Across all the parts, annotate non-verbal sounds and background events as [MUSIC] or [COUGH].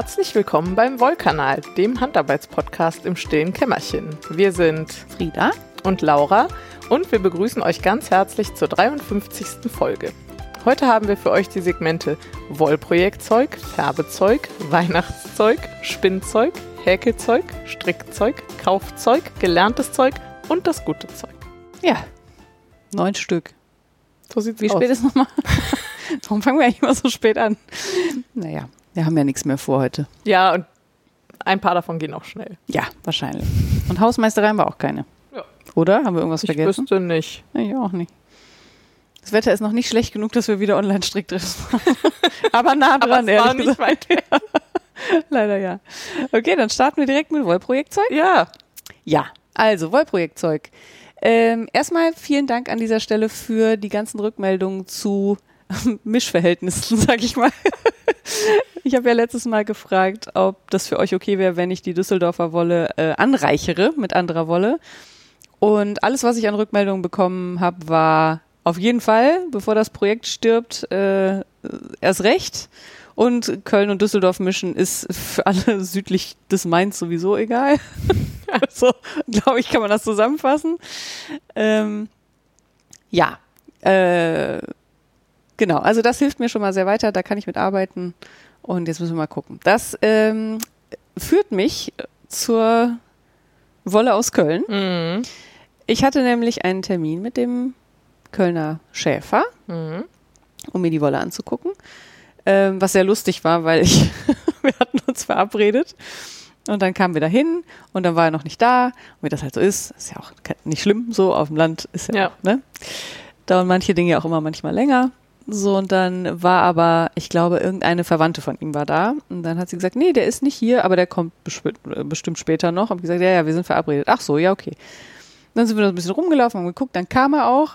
Herzlich willkommen beim Wollkanal, dem Handarbeitspodcast im stillen Kämmerchen. Wir sind Frieda und Laura und wir begrüßen euch ganz herzlich zur 53. Folge. Heute haben wir für euch die Segmente Wollprojektzeug, Färbezeug, Weihnachtszeug, Spinnzeug, Häkelzeug, Strickzeug, Kaufzeug, gelerntes Zeug und das gute Zeug. Ja, neun Stück. So sieht's Wie aus. spät ist nochmal? [LAUGHS] Warum fangen wir eigentlich immer so spät an? Naja, wir haben ja nichts mehr vor heute. Ja, und ein paar davon gehen auch schnell. Ja, wahrscheinlich. Und Hausmeistereien war auch keine. Ja. Oder? Haben wir irgendwas Ich vergessen? wüsste nicht. Ich auch nicht. Das Wetter ist noch nicht schlecht genug, dass wir wieder Online-Strickdress [LAUGHS] machen. Aber nah Aber dran, war ehrlich nicht gesagt. weit weg. [LAUGHS] Leider ja. Okay, dann starten wir direkt mit Wollprojektzeug. Ja, Ja, also Wollprojektzeug. Ähm, erstmal vielen Dank an dieser Stelle für die ganzen Rückmeldungen zu [LAUGHS] Mischverhältnissen, sag ich mal. Ich habe ja letztes Mal gefragt, ob das für euch okay wäre, wenn ich die Düsseldorfer Wolle äh, anreichere mit anderer Wolle. Und alles, was ich an Rückmeldungen bekommen habe, war auf jeden Fall, bevor das Projekt stirbt, äh, erst recht. Und Köln und Düsseldorf mischen ist für alle südlich des Mainz sowieso egal. [LAUGHS] so, glaube ich, kann man das zusammenfassen. Ähm, ja, äh, genau. Also das hilft mir schon mal sehr weiter. Da kann ich mit arbeiten. Und jetzt müssen wir mal gucken. Das ähm, führt mich zur Wolle aus Köln. Mhm. Ich hatte nämlich einen Termin mit dem Kölner Schäfer, Mhm. um mir die Wolle anzugucken. Ähm, was sehr lustig war, weil ich, [LAUGHS] wir hatten uns verabredet. Und dann kamen wir dahin und dann war er noch nicht da. Und wie das halt so ist, ist ja auch nicht schlimm, so auf dem Land ist ja, Ja. Auch, ne? Dauern manche Dinge auch immer manchmal länger. So, und dann war aber, ich glaube, irgendeine Verwandte von ihm war da. Und dann hat sie gesagt, nee, der ist nicht hier, aber der kommt äh, bestimmt später noch. Und gesagt, ja, ja, wir sind verabredet. Ach so, ja, okay. Dann sind wir noch ein bisschen rumgelaufen, haben geguckt, dann kam er auch.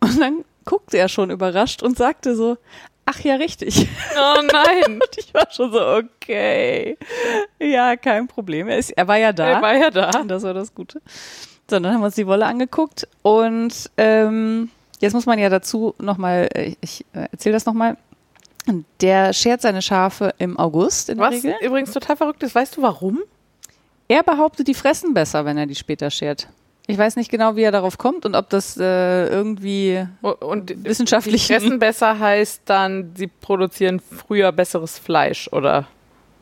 Und dann guckte er schon überrascht und sagte so, ach ja, richtig. Oh nein. Und [LAUGHS] ich war schon so, okay. Ja, kein Problem. Er, ist, er war ja da. Er war ja da. Das war das Gute. So, dann haben wir uns die Wolle angeguckt und ähm, jetzt muss man ja dazu nochmal, ich äh, erzähle das nochmal, der schert seine Schafe im August in der Was Regel. übrigens total verrückt ist, weißt du warum? Er behauptet, die fressen besser, wenn er die später schert. Ich weiß nicht genau, wie er darauf kommt und ob das äh, irgendwie Und wissenschaftlich die fressen besser heißt dann, sie produzieren früher besseres Fleisch, oder?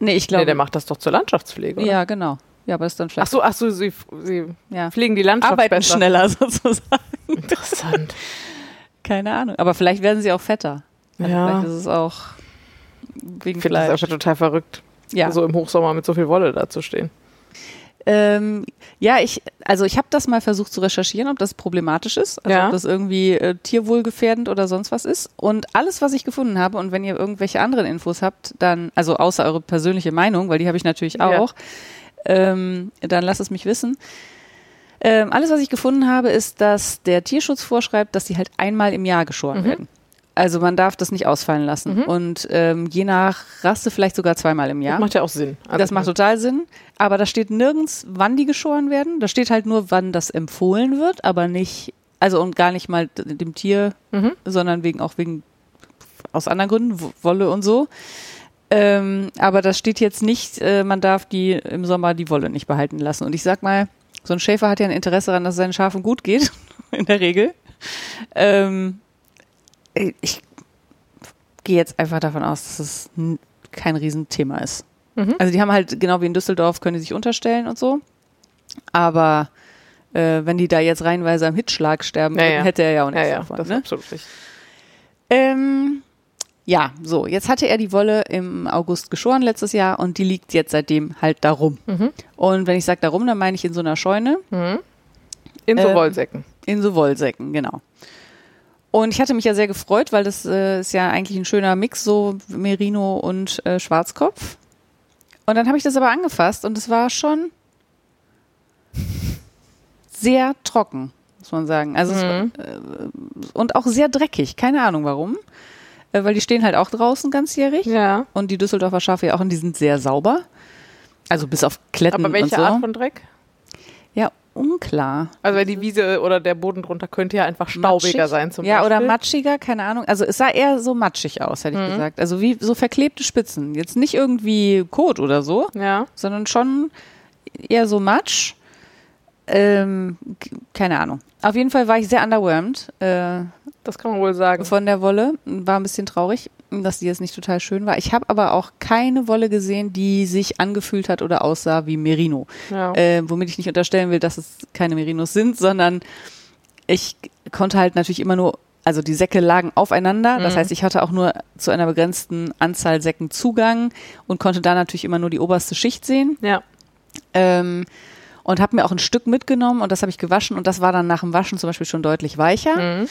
Nee, ich Nee, glaube. der macht das doch zur Landschaftspflege, oder? ja, genau. Ja, aber ist dann Ach vielleicht so, ach so, sie, sie ja. pflegen die Landschaft arbeiten besser. schneller [LAUGHS] sozusagen. Interessant. Keine Ahnung. Aber vielleicht werden sie auch fetter. Also Ja. Vielleicht ist es auch wegen Ich finde das Fleisch. einfach total verrückt, Ja. so im Hochsommer mit so viel Wolle da zu stehen. Ähm, ja, ich, also ich habe das mal versucht zu recherchieren, ob das problematisch ist, also Ja. ob das irgendwie äh, tierwohlgefährdend oder sonst was ist. Und alles, was ich gefunden habe, und wenn ihr irgendwelche anderen Infos habt, dann, also außer eure persönliche Meinung, weil die habe ich natürlich Ja. auch, ähm, dann lasst es mich wissen. Ähm, alles, was ich gefunden habe, ist, dass der Tierschutz vorschreibt, dass die halt einmal im Jahr geschoren Mhm. werden. Also man darf das nicht ausfallen lassen. Mhm. Und ähm, je nach Rasse vielleicht sogar zweimal im Jahr. Das macht ja auch Sinn. Also, Das macht total Sinn. Aber da steht nirgends, wann die geschoren werden. Da steht halt nur, wann das empfohlen wird, aber nicht, also und gar nicht mal dem Tier, Mhm. sondern wegen auch wegen aus anderen Gründen, Wo- Wolle und so. Ähm, aber das steht jetzt nicht, äh, man darf die im Sommer die Wolle nicht behalten lassen. Und ich sag mal, so ein Schäfer hat ja ein Interesse daran, dass es seinen Schafen gut geht, [LAUGHS] in der Regel. Ähm, ich gehe jetzt einfach davon aus, dass es kein Riesenthema ist. Mhm. Also die haben halt, genau wie in Düsseldorf, können die sich unterstellen und so. Aber äh, wenn die da jetzt reihenweise am Hitschlag sterben, Ja, würden, ja. hätte er ja auch Ja, nichts ja, davon. das ist Ne? absolut richtig. Ähm, ja, so, jetzt hatte er die Wolle im August geschoren letztes Jahr und die liegt jetzt seitdem halt da rum. Mhm. Und wenn ich sage darum, dann meine ich in so einer Scheune, Mhm. In so Ähm, Wollsäcken. in so Wollsäcken, genau. Und ich hatte mich ja sehr gefreut, weil das äh, ist ja eigentlich ein schöner Mix, so Merino und äh, Schwarzkopf. Und dann habe ich das aber angefasst und es war schon sehr trocken, muss man sagen. Also es, Mhm. äh, und auch sehr dreckig, keine Ahnung warum. Äh, weil die stehen halt auch draußen ganzjährig. Ja. Und die Düsseldorfer Schafe ja auch und die sind sehr sauber. Also bis auf Kletten Aber welche und so. Art von Dreck? Ja, unklar. Also weil die Wiese oder der Boden drunter könnte ja einfach staubiger Matschig? sein zum ja, Beispiel. oder matschiger, keine Ahnung. Also es sah eher so matschig aus, hätte ich Mhm. gesagt. Also wie so verklebte Spitzen. Jetzt nicht irgendwie Kot oder so, Ja, sondern schon eher so Matsch. Ähm, keine Ahnung. Auf jeden Fall war ich sehr underwhelmed äh, das kann man wohl sagen. von der Wolle. War ein bisschen traurig, dass die jetzt nicht total schön war. Ich habe aber auch keine Wolle gesehen, die sich angefühlt hat oder aussah wie Merino. Ja. Äh, womit ich nicht unterstellen will, dass es keine Merinos sind, sondern ich konnte halt natürlich immer nur, also die Säcke lagen aufeinander. Das Mhm. heißt, ich hatte auch nur zu einer begrenzten Anzahl Säcken Zugang und konnte da natürlich immer nur die oberste Schicht sehen. ja. Ähm, und habe mir auch ein Stück mitgenommen und das habe ich gewaschen und das war dann nach dem Waschen zum Beispiel schon deutlich weicher. Mhm.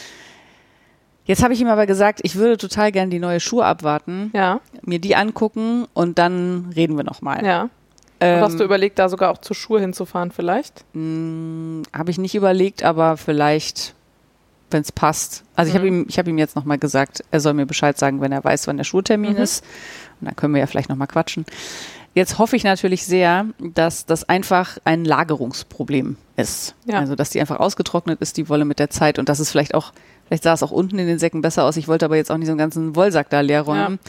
Jetzt habe ich ihm aber gesagt, ich würde total gern die neue Schuhe abwarten, Ja, mir die angucken und dann reden wir nochmal. ja. Ähm, hast du überlegt, da sogar auch zur Schuhe hinzufahren vielleicht? Habe ich nicht überlegt, aber vielleicht, wenn es passt. Also ich habe Mhm. ihm, ich habe ihm jetzt nochmal gesagt, er soll mir Bescheid sagen, wenn er weiß, wann der Schultermin Mhm. ist. Und dann können wir ja vielleicht nochmal quatschen. Jetzt hoffe ich natürlich sehr, dass das einfach ein Lagerungsproblem ist. Ja. Also dass die einfach ausgetrocknet ist, die Wolle mit der Zeit und dass es vielleicht auch, vielleicht sah es auch unten in den Säcken besser aus. Ich wollte aber jetzt auch nicht so einen ganzen Wollsack da leer räumen.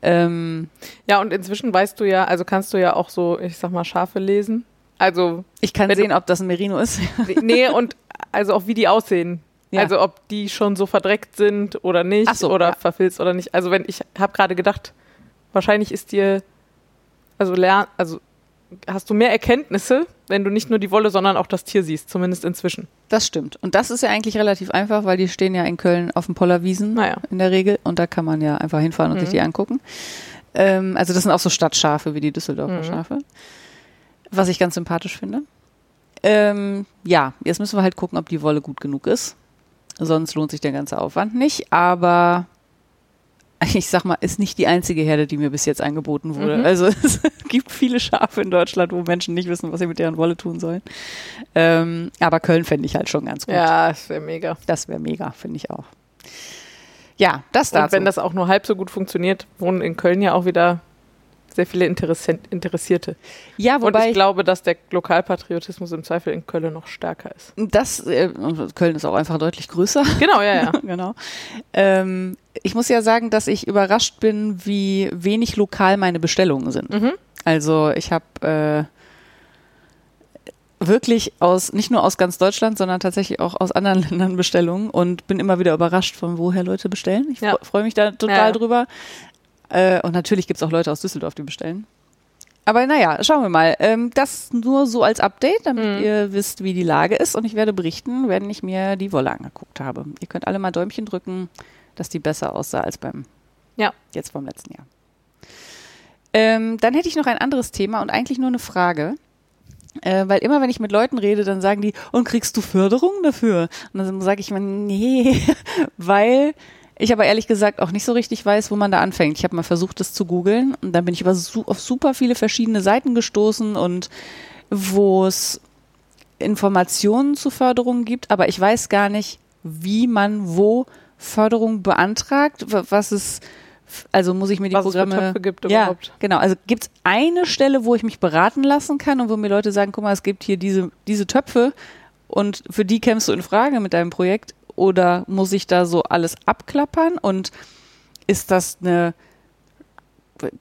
Ähm, Ja, und inzwischen weißt du ja, also kannst du ja auch so, ich sag mal, Schafe lesen. Also, ich kann sehen, ob das ein Merino ist. nee, und also auch wie die aussehen. Ja. Also ob die schon so verdreckt sind oder nicht Ach so, oder ja. verfilzt oder nicht. Also wenn ich habe gerade gedacht, wahrscheinlich ist dir also lern, also hast du mehr Erkenntnisse, wenn du nicht nur die Wolle, sondern auch das Tier siehst, zumindest inzwischen. Das stimmt. Und das ist ja eigentlich relativ einfach, weil die stehen ja in Köln auf dem Pollerwiesen Naja. in der Regel und da kann man ja einfach hinfahren und Mhm. sich die angucken. Ähm, also das sind auch so Stadtschafe wie die Düsseldorfer Mhm. Schafe, was ich ganz sympathisch finde. Ähm, ja, jetzt müssen wir halt gucken, ob die Wolle gut genug ist. Sonst lohnt sich der ganze Aufwand nicht. Aber [LAUGHS] ich sag mal, ist nicht die einzige Herde, die mir bis jetzt angeboten wurde. Mhm. Also [LAUGHS] es gibt viele Schafe in Deutschland, wo Menschen nicht wissen, was sie mit deren Wolle tun sollen. Ähm, aber Köln fände ich halt schon ganz gut. Ja, das wäre mega. Das wäre mega, finde ich auch. Ja, das Und dazu. wenn das auch nur halb so gut funktioniert, wohnen in Köln ja auch wieder sehr viele Interessen Interessierte. ja, Und wobei ich glaube, dass der Lokalpatriotismus im Zweifel in Köln noch stärker ist. das äh, Köln ist auch einfach deutlich größer. Genau, ja, ja. [LAUGHS] genau. Ähm, ich muss ja sagen, dass ich überrascht bin, wie wenig lokal meine Bestellungen sind. Mhm. Also ich habe äh, wirklich aus nicht nur aus ganz Deutschland, sondern tatsächlich auch aus anderen [LAUGHS] Ländern Bestellungen und bin immer wieder überrascht, von woher Leute bestellen. Ich Ja. fre- freue mich da total Ja. drüber. Äh, und natürlich gibt es auch Leute aus Düsseldorf, die bestellen. Aber naja, schauen wir mal. Ähm, das nur so als Update, damit Mhm. ihr wisst, wie die Lage ist. Und ich werde berichten, wenn ich mir die Wolle angeguckt habe. Ihr könnt alle mal Däumchen drücken, dass die besser aussah als beim Ja. jetzt vom letzten Jahr. Ähm, dann hätte ich noch ein anderes Thema und eigentlich nur eine Frage. Äh, weil immer, wenn ich mit Leuten rede, dann sagen die, und kriegst du Förderung dafür? Und dann sage ich mir, nee, [LAUGHS] weil ich aber ehrlich gesagt auch nicht so richtig weiß, wo man da anfängt. Ich habe mal versucht, das zu googeln und dann bin ich über su auf super viele verschiedene Seiten gestoßen und wo es Informationen zu Förderungen gibt, aber ich weiß gar nicht, wie man wo Förderung beantragt, wa- was es, also muss ich mir die Was Programme Töpfe gibt ja, überhaupt. genau. Also gibt es eine Stelle, wo ich mich beraten lassen kann und wo mir Leute sagen, guck mal, es gibt hier diese, diese Töpfe und für die kämst du in Frage mit deinem Projekt oder muss ich da so alles abklappern und ist das eine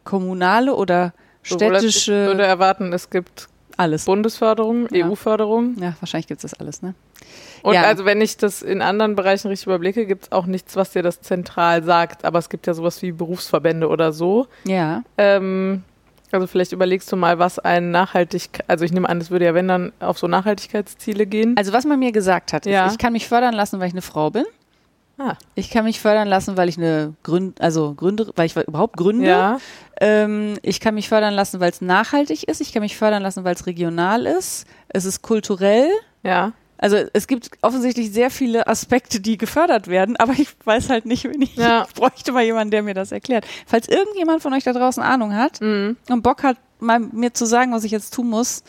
kommunale oder als Ich würde städtische erwarten, es gibt alles? Bundesförderung, Ja. EU-Förderung. Ja, wahrscheinlich gibt es das alles, ne? Und Ja. also wenn ich das in anderen Bereichen richtig überblicke, gibt es auch nichts, was dir das zentral sagt. Aber es gibt ja sowas wie Berufsverbände oder so. Ja. Ähm, also vielleicht überlegst du mal, was ein Nachhaltig, also ich nehme an, das würde ja wenn dann auf so Nachhaltigkeitsziele gehen. Also was man mir gesagt hat, ist, Ja. ich kann mich fördern lassen, weil ich eine Frau bin. Ah. Ich kann mich fördern lassen, weil ich eine Gründ, also Gründe, weil ich überhaupt gründe. Ja, Ähm, ich kann mich fördern lassen, weil es nachhaltig ist. Ich kann mich fördern lassen, weil es regional ist. Es ist kulturell. ja. Also es gibt offensichtlich sehr viele Aspekte, die gefördert werden, aber ich weiß halt nicht, wenn ich, Ja. ich [LAUGHS] bräuchte mal jemanden, der mir das erklärt. Falls irgendjemand von euch da draußen Ahnung hat Mhm. und Bock hat, mal mir zu sagen, was ich jetzt tun muss,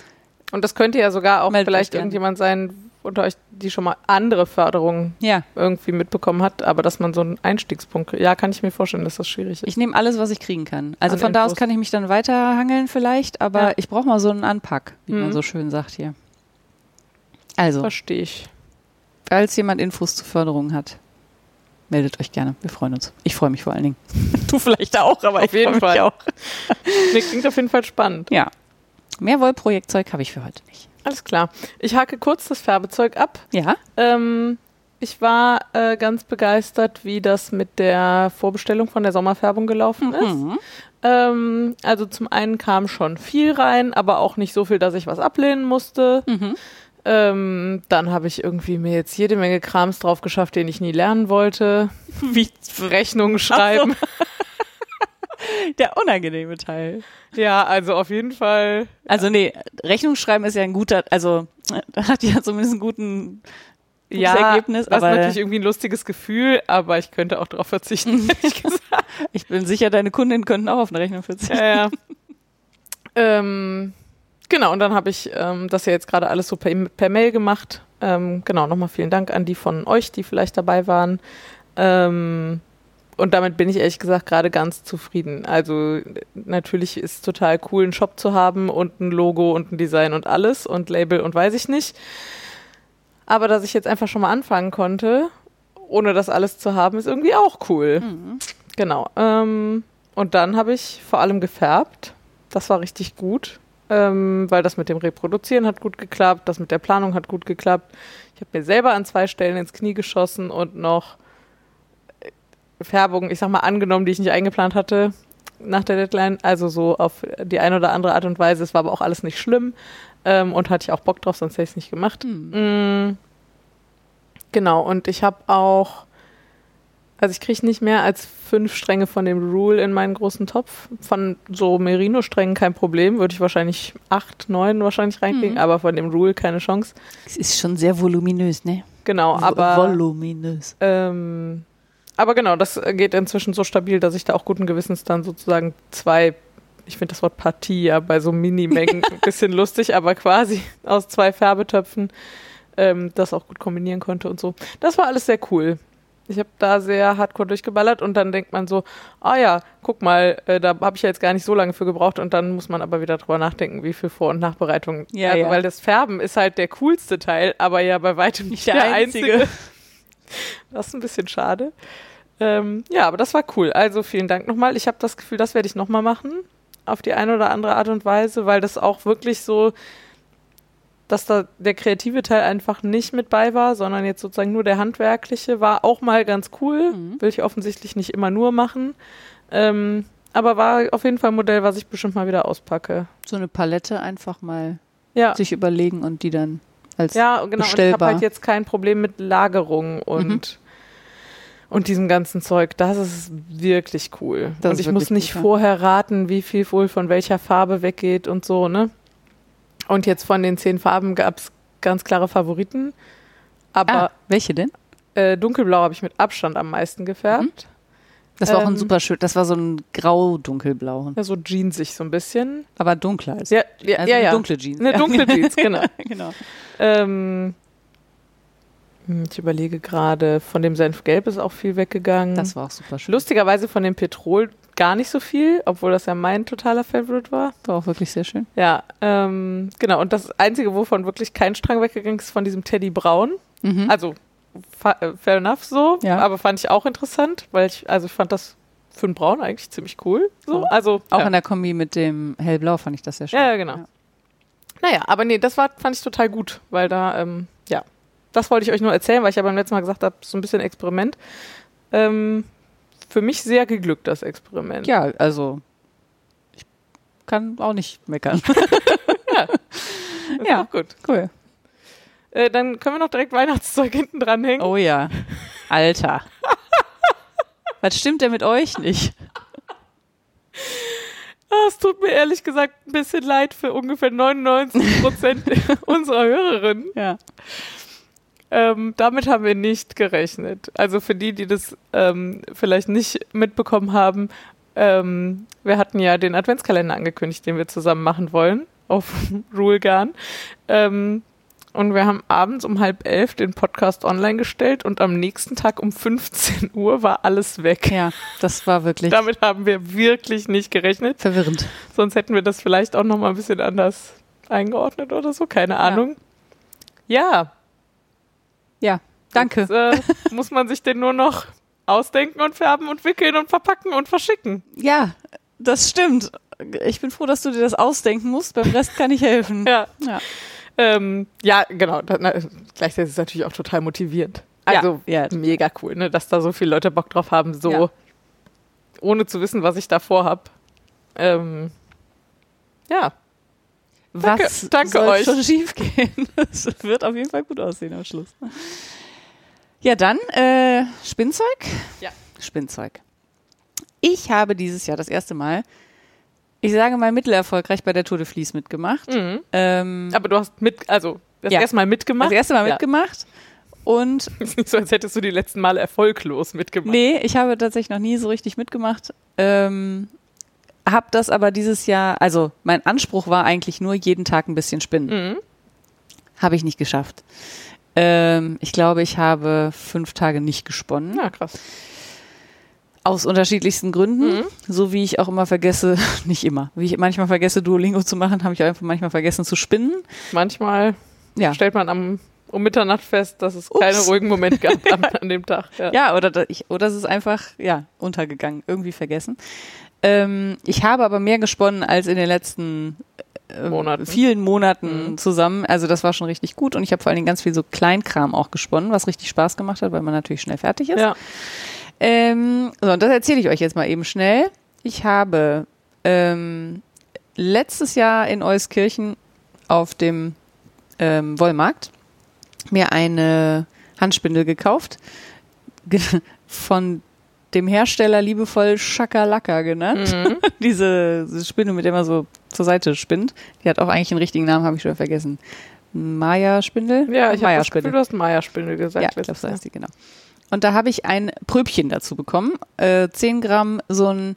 Und das könnte ja sogar auch vielleicht irgendjemand sein unter euch, die schon mal andere Förderungen ja, irgendwie mitbekommen hat, aber dass man so einen Einstiegspunkt, ja, kann ich mir vorstellen, dass das schwierig ist. ich nehme alles, was ich kriegen kann. Also An von da aus Infos. kann ich mich dann weiterhangeln vielleicht, aber Ja. ich brauche mal so einen Anpack, wie man Mhm. so schön sagt hier. Also, Verstehe ich. falls jemand Infos zur Förderung hat, meldet euch gerne. Wir freuen uns. Ich freue mich vor allen Dingen. [LAUGHS] Du vielleicht auch, aber Auf ich jeden Fall. auch. Nee, klingt auf jeden Fall spannend. Ja. Mehr Wollprojektzeug habe ich für heute nicht. Alles klar. Ich hake kurz das Färbezeug ab. Ja? Ähm, ich war äh, ganz begeistert, wie das mit der Vorbestellung von der Sommerfärbung gelaufen ist. Mhm. Ähm, also zum einen kam schon viel rein, aber auch nicht so viel, dass ich was ablehnen musste. Mhm. Ähm, dann habe ich irgendwie mir jetzt jede Menge Krams drauf geschafft, den ich nie lernen wollte. [LAUGHS] Wie Rechnungen schreiben. [LAUGHS] Der unangenehme Teil. Ja, also auf jeden Fall. Also nee, Rechnung schreiben ist ja ein guter, also äh, hat ja zumindest einen guten gutes Ja, Ergebnis, das ist natürlich irgendwie ein lustiges Gefühl, aber ich könnte auch darauf verzichten, [LAUGHS] ehrlich gesagt. ich bin sicher, deine Kundinnen könnten auch auf eine Rechnung verzichten. Ja, ja. ähm, genau, und dann habe ich ähm, das ja jetzt gerade alles so per, per Mail gemacht. Ähm, genau, nochmal vielen Dank an die von euch, die vielleicht dabei waren. Ähm, und damit bin ich ehrlich gesagt gerade ganz zufrieden. Also natürlich ist es total cool, einen Shop zu haben und ein Logo und ein Design und alles und Label und weiß ich nicht. Aber dass ich jetzt einfach schon mal anfangen konnte, ohne das alles zu haben, ist irgendwie auch cool. Mhm. Genau. Ähm, und dann habe ich vor allem gefärbt. Das war richtig gut, ähm, weil das mit dem Reproduzieren hat gut geklappt, das mit der Planung hat gut geklappt. Ich habe mir selber an zwei Stellen ins Knie geschossen und noch äh, Färbung, ich sag mal, angenommen, die ich nicht eingeplant hatte nach der Deadline. Also so auf die eine oder andere Art und Weise. Es war aber auch alles nicht schlimm ähm, und hatte ich auch Bock drauf, sonst hätte ich es nicht gemacht. Mhm. Genau, und ich habe auch, also ich kriege nicht mehr als fünf Stränge von dem Rule in meinen großen Topf. Von so Merino-Strängen kein Problem, würde ich wahrscheinlich acht, neun wahrscheinlich reinkriegen, Mhm. aber von dem Rule keine Chance. Es ist schon sehr voluminös, ne? Genau, aber, voluminös. ähm, aber genau, das geht inzwischen so stabil, dass ich da auch guten Gewissens dann sozusagen zwei, ich finde das Wort Partie ja bei so Minimengen [LAUGHS] ein bisschen lustig, aber quasi aus zwei Färbetöpfen ähm, das auch gut kombinieren konnte und so. Das war alles sehr cool. Ich habe da sehr hardcore durchgeballert und dann denkt man so, ah ja, guck mal, äh, da habe ich ja jetzt gar nicht so lange für gebraucht und dann muss man aber wieder drüber nachdenken, wie viel Vor- und Nachbereitung. Ja, also, ja. Weil das Färben ist halt der coolste Teil, aber ja bei weitem nicht der, Der einzige. einzige. [LAUGHS] Das ist ein bisschen schade. Ähm, ja, aber das war cool. Also vielen Dank nochmal. Ich habe das Gefühl, das werde ich nochmal machen. Auf die eine oder andere Art und Weise, weil das auch wirklich so, dass da der kreative Teil einfach nicht mit bei war, sondern jetzt sozusagen nur der handwerkliche, war auch mal ganz cool. Mhm. Will ich offensichtlich nicht immer nur machen. Ähm, aber war auf jeden Fall ein Modell, was ich bestimmt mal wieder auspacke. So eine Palette einfach mal Ja. sich überlegen und die dann als Ja, genau. Und ich habe bestellbar. halt jetzt kein Problem mit Lagerung und, und diesem ganzen Zeug. Das ist wirklich cool. Das und ich muss nicht gut, vorher raten, wie viel wohl von welcher Farbe weggeht und so, ne? Und jetzt von den zehn Farben gab es ganz klare Favoriten. Aber ah, welche denn? äh, dunkelblau habe ich mit Abstand am meisten gefärbt. Das war auch ein Ähm, super schön, das war so ein grau-dunkelblau, Ja, so jeansig so ein bisschen. aber dunkler als Ja, ja, also ja. ja. dunkle Jeans. Eine dunkle [LAUGHS] Jeans, genau. genau. Ähm, hm, ich überlege gerade, von dem Senfgelb ist auch viel weggegangen. Das war auch super schön. Lustigerweise von dem Petrol gar nicht so viel, obwohl das ja mein totaler Favorite war. war auch wirklich sehr schön. Ja, ähm, genau. Und das Einzige, wovon wirklich kein Strang weggegangen ist, von diesem Teddy Braun. Mhm. Also, äh, fair enough so. Ja. Aber fand ich auch interessant, weil ich, also ich fand das für einen Braun eigentlich ziemlich cool. So, also, auch ja. in der Kombi mit dem hellblau fand ich das sehr schön. Ja, ja, genau. Ja. Naja, aber nee, das war, fand ich total gut, weil da, ähm, ja, das wollte ich euch nur erzählen, weil ich ja beim letzten Mal gesagt habe, so ein bisschen Experiment. Ähm, für mich sehr geglückt, das Experiment. Ja, also ich kann auch nicht meckern. [LAUGHS] ja. [LAUGHS] auch gut. cool. Äh, dann können wir noch direkt Weihnachtszeug hinten dranhängen. Oh ja. Alter. [LAUGHS] Was stimmt denn mit euch nicht? Ah, es tut mir ehrlich gesagt ein bisschen leid für ungefähr 99 Prozent unserer Hörerinnen. Ja. Ähm, damit haben wir nicht gerechnet. Also für die, die das ähm, vielleicht nicht mitbekommen haben, ähm, wir hatten ja den Adventskalender angekündigt, den wir zusammen machen wollen auf [LAUGHS] Rulegarn. Ähm, und wir haben abends um halb elf den Podcast online gestellt und am nächsten Tag um 15 [LAUGHS] Uhr war alles weg. Ja, das war wirklich Damit haben wir wirklich nicht gerechnet. Ja, Ja, danke. jetzt, äh, muss man sich den nur noch ausdenken und färben und wickeln und verpacken und verschicken. Ja, das stimmt. Ich bin froh, dass du dir das ausdenken musst. Beim Rest kann ich helfen. Ja, Ja. ähm, ja genau. Da, na, gleichzeitig ist es natürlich auch total motivierend. Also ja, ja. mega cool, ne, dass da so viele Leute Bock drauf haben, so Ja. ohne zu wissen, was ich davor habe. Ähm, ja, Danke- Was danke soll euch. schon schief gehen? [LAUGHS] Es wird auf jeden Fall gut aussehen am Schluss. Ja, dann äh, Spinnzeug. Ja. Spinnzeug. Ich habe dieses Jahr das erste Mal, ich sage mal mittelerfolgreich bei der Tour de Vlies mitgemacht. mhm. Ähm, aber du hast mit, also das Ja. erste Mal mitgemacht. das erste Mal Ja. mitgemacht. Und [LAUGHS] Ist nicht so, als hättest du die letzten Male erfolglos mitgemacht. Nee, ich habe tatsächlich noch nie so richtig mitgemacht. Ähm, hab das aber dieses Jahr, also mein Anspruch war eigentlich nur jeden Tag ein bisschen spinnen. Mhm. Habe ich nicht geschafft. Ähm, ich glaube, ich habe fünf Tage nicht gesponnen. Ja, krass. Aus unterschiedlichsten Gründen. Mhm. So wie ich auch immer vergesse, [LAUGHS] nicht immer, wie ich manchmal vergesse, Duolingo zu machen, habe ich auch einfach manchmal vergessen zu spinnen. Manchmal Ja. stellt man am, um Mitternacht fest, dass es keine Ups. ruhigen Momente gab an, [LAUGHS] an dem Tag. Ja. Ja, oder, ich, oder es ist einfach, ja, untergegangen, irgendwie vergessen. Ähm, ich habe aber mehr gesponnen als in den letzten äh, Monaten. vielen Monaten Mhm. zusammen. Also das war schon richtig gut und ich habe vor allen Dingen ganz viel so Kleinkram auch gesponnen, was richtig Spaß gemacht hat, weil man natürlich schnell fertig ist. Ja. Ähm, so, und das erzähle ich euch jetzt mal eben schnell. Ich habe ähm, letztes Jahr in Euskirchen auf dem ähm, Wollmarkt mir eine Handspindel gekauft. Ge [LAUGHS] von dem Hersteller liebevoll Schakalaka genannt. Mhm. Diese, [LAUGHS] diese Spinne, mit der man so zur Seite spinnt. Die hat auch eigentlich einen richtigen Namen, habe ich schon vergessen. Maya-Spindel? ja, ich habe das. Gefühl, du hast Maya-Spindel gesagt. Ja, ich glaube, so heißt die, genau. Und da habe ich ein Pröbchen dazu bekommen. Äh, 10 Gramm so ein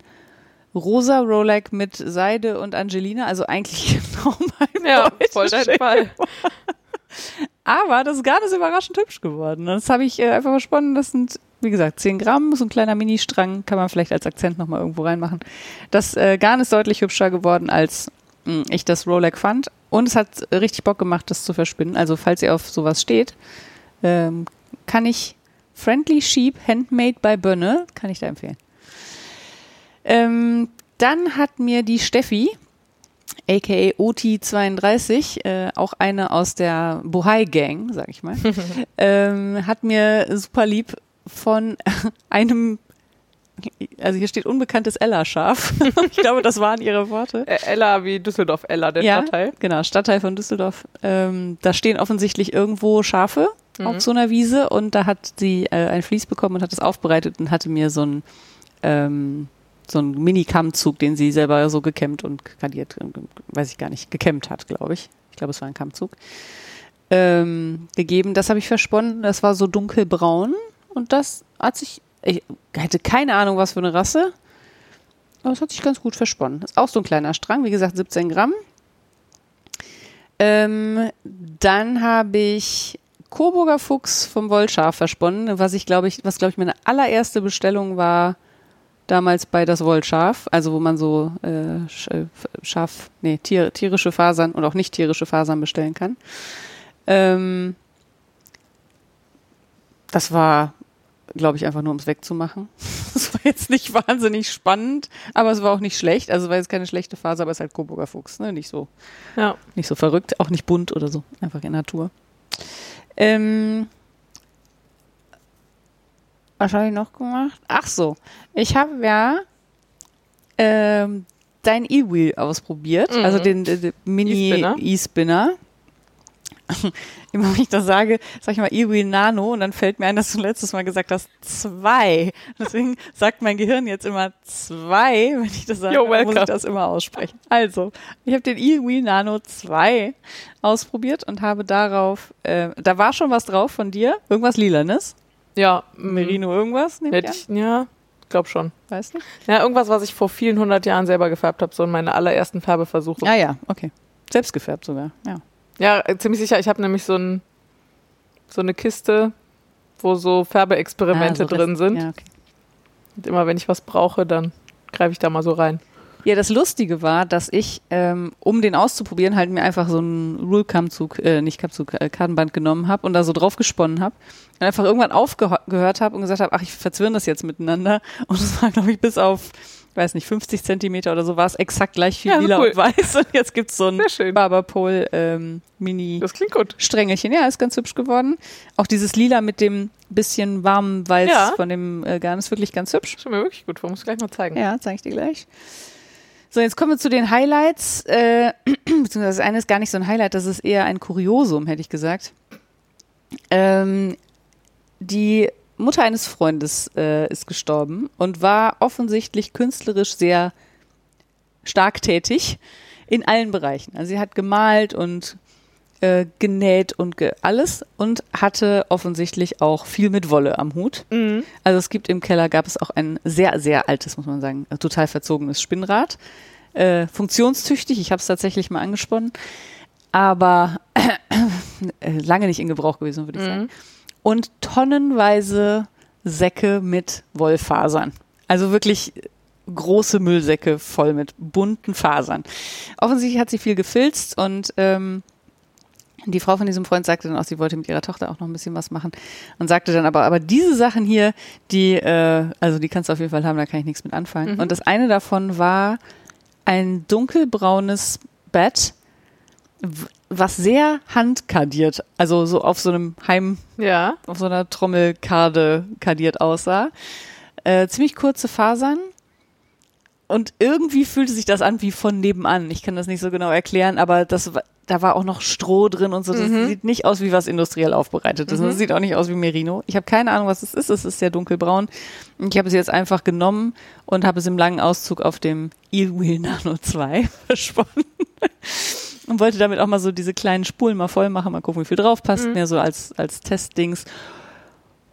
rosa Rolex mit Seide und Angelina, also eigentlich [LAUGHS] genau mein Ja, voll dein Fall. Aber das ist überraschend hübsch geworden. Das habe ich äh, einfach versponnen. Das sind, wie gesagt, 10 Gramm, so ein kleiner Mini-Strang, kann man vielleicht als Akzent nochmal irgendwo reinmachen. Das äh, Garn ist deutlich hübscher geworden, als mh, ich das Rolex fand. Und es hat richtig Bock gemacht, das zu verspinnen. Also, falls ihr auf sowas steht, ähm, kann ich Friendly Sheep Handmade by Bönne, kann ich da empfehlen. Ähm, dann hat mir die Steffi, aka OT32, äh, auch eine aus der Bohai Gang, sag ich mal, [LAUGHS] ähm, hat mir super lieb von [LAUGHS] einem, also hier steht unbekanntes Ella-Schaf. [LAUGHS] ich glaube, das waren ihre Worte. Äh, Ella wie Düsseldorf Ella, der ja, Stadtteil. genau, Stadtteil von Düsseldorf. Ähm, da stehen offensichtlich irgendwo Schafe Mhm. auf so einer Wiese und da hat sie äh, ein Vlies bekommen und hat es aufbereitet und hatte mir so ein ähm, so ein Mini-Kammzug, den sie selber so gekämmt und kadiert, äh, weiß ich gar nicht, gekämmt hat, glaube ich. Ich glaube, es war ein Kammzug. Ähm, gegeben. Das habe ich versponnen. Das war so dunkelbraun und das hat sich, ich hätte keine Ahnung, was für eine Rasse, aber es hat sich ganz gut versponnen. Ist auch so ein kleiner Strang, wie gesagt, 17 Gramm. Ähm, dann habe ich Coburger Fuchs vom Wollschaf versponnen, was ich glaube ich, was glaube ich meine allererste Bestellung war damals bei das Wollschaf, also wo man so äh, äh, Schaf, nee, Tier, tierische Fasern und auch nicht tierische Fasern bestellen kann. Ähm, das war, glaube ich, einfach nur um es wegzumachen. [LAUGHS] Das war jetzt nicht wahnsinnig spannend, aber es war auch nicht schlecht. Also war jetzt keine schlechte Faser, aber es ist halt Coburger Fuchs, ne? Nicht so Ja. nicht so verrückt, auch nicht bunt oder so, einfach in Natur. Ähm, was habe ich noch gemacht? Ach so, ich habe ja ähm, dein E-Wheel ausprobiert, Mhm. also den, den, den Mini E-Spinner. E-Spinner. [LAUGHS] Immer wenn ich das sage, sag ich mal E-Wheel Nano und dann fällt mir ein, dass du letztes Mal gesagt hast, zwei. Deswegen sagt mein Gehirn jetzt immer zwei, wenn ich das sage, muss ich das immer aussprechen. Also, ich habe den E-Wheel Nano 2 ausprobiert und habe darauf, äh, da war schon was drauf von dir, irgendwas Lilanes, Ja, mm, Merino irgendwas, nehme ich ich, ja, glaub schon. weißt du? Ja, irgendwas, was ich vor vielen hundert Jahren selber gefärbt habe, so in meine allerersten Färbeversuche. Ah ja, okay. Selbst gefärbt sogar, ja. Ja, äh, ziemlich sicher. Ich habe nämlich so, ein, so eine Kiste, wo so Färbeexperimente Ah, so drin sind. Ja, okay. Und immer wenn ich was brauche, dann greife ich da mal so rein. Ja, das Lustige war, dass ich, ähm, um den auszuprobieren, halt mir einfach so einen Rule-Kammzug, äh, nicht Kammzug, äh, Kartenband genommen habe und da so drauf gesponnen habe und einfach irgendwann aufgehört habe und gesagt habe, ach, ich verzwirne das jetzt miteinander. Und es war, glaube ich, bis auf weiß nicht, 50 Zentimeter oder so war es exakt gleich viel Ja, lila cool. und weiß. Und jetzt gibt's so ein. Barberpole ähm, Mini Das klingt gut. Strängelchen. Ja, ist ganz hübsch geworden. Auch dieses Lila mit dem bisschen warmen Weiß Ja. von dem äh, Garn ist wirklich ganz hübsch. Schon mir wirklich gut vor. Muss ich gleich mal zeigen. Ja, zeige ich dir gleich. So, jetzt kommen wir zu den Highlights. Äh, [CLEARS THROAT] beziehungsweise das eine ist gar nicht so ein Highlight, das ist eher ein Kuriosum, hätte ich gesagt. Ähm, die Mutter eines Freundes äh, ist gestorben und war offensichtlich künstlerisch sehr stark tätig in allen Bereichen. Also sie hat gemalt und äh, genäht und ge alles und hatte offensichtlich auch viel mit Wolle am Hut. Mhm. Also es gibt im Keller, gab es auch ein sehr, sehr altes, muss man sagen, total verzogenes Spinnrad. Äh, funktionstüchtig, ich habe es tatsächlich mal angesponnen, aber [CLEARS THROAT] äh, lange nicht in Gebrauch gewesen, würde ich sagen. Und tonnenweise Säcke mit Wollfasern. Also wirklich große Müllsäcke voll mit bunten Fasern. Offensichtlich hat sie viel gefilzt und ähm, die Frau von diesem Freund sagte dann auch, sie wollte mit ihrer Tochter auch noch ein bisschen was machen und sagte dann aber, aber diese Sachen hier, die, äh, also die kannst du auf jeden Fall haben, da kann ich nichts mit anfangen. Mhm. Und das eine davon war ein dunkelbraunes Bett, was sehr handkardiert, also so auf so einem Heim, Ja. auf so einer Trommelkarte kardiert aussah. Äh, ziemlich kurze Fasern. Und irgendwie fühlte sich das an wie von nebenan. Ich kann das nicht so genau erklären, aber das, da war auch noch Stroh drin und so. Das Mhm. sieht nicht aus wie was industriell aufbereitet ist. Mhm. Das sieht auch nicht aus wie Merino. Ich habe keine Ahnung, was es ist. Es ist sehr dunkelbraun. Ich habe es jetzt einfach genommen und habe es im langen Auszug auf dem E-Wheel Nano 2 [LAUGHS] versponnen. Und wollte damit auch mal so diese kleinen Spulen mal voll machen, mal gucken, wie viel drauf passt, Mhm. mehr so als, als Testdings.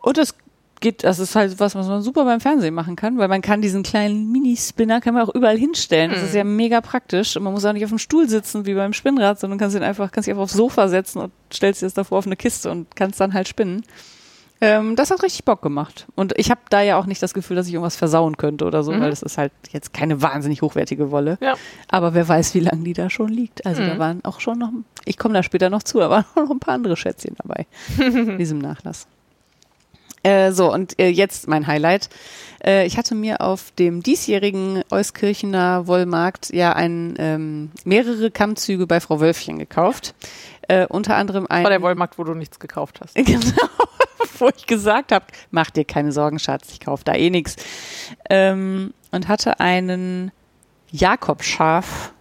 Und das geht, das ist halt was, was man super beim Fernsehen machen kann, weil man kann diesen kleinen Mini-Spinner kann man auch überall hinstellen. Das Mhm. ist ja mega praktisch und man muss auch nicht auf dem Stuhl sitzen wie beim Spinnrad, sondern kannst ihn einfach, kannst dich einfach aufs Sofa setzen und stellst dir das davor auf eine Kiste und kannst dann halt spinnen. Ähm, das hat richtig Bock gemacht. Und ich habe da ja auch nicht das Gefühl, dass ich irgendwas versauen könnte oder so, Mhm. weil das ist halt jetzt keine wahnsinnig hochwertige Wolle. Ja. Aber wer weiß, wie lange die da schon liegt. Also da Mhm. waren auch schon noch, ich komme da später noch zu, da waren [LAUGHS] auch noch ein paar andere Schätzchen dabei [LAUGHS] in diesem Nachlass. Äh, so, und äh, jetzt mein Highlight. Äh, ich hatte mir auf dem diesjährigen Euskirchener Wollmarkt ja ein, ähm, mehrere Kammzüge bei Frau Wölfchen gekauft. Äh, unter anderem ein. War der Wollmarkt, wo du nichts gekauft hast. [LAUGHS] Genau, [LAUGHS] wo ich gesagt habe, mach dir keine Sorgen, Schatz, ich kaufe da eh nix. Ähm, und hatte einen Jakobschaf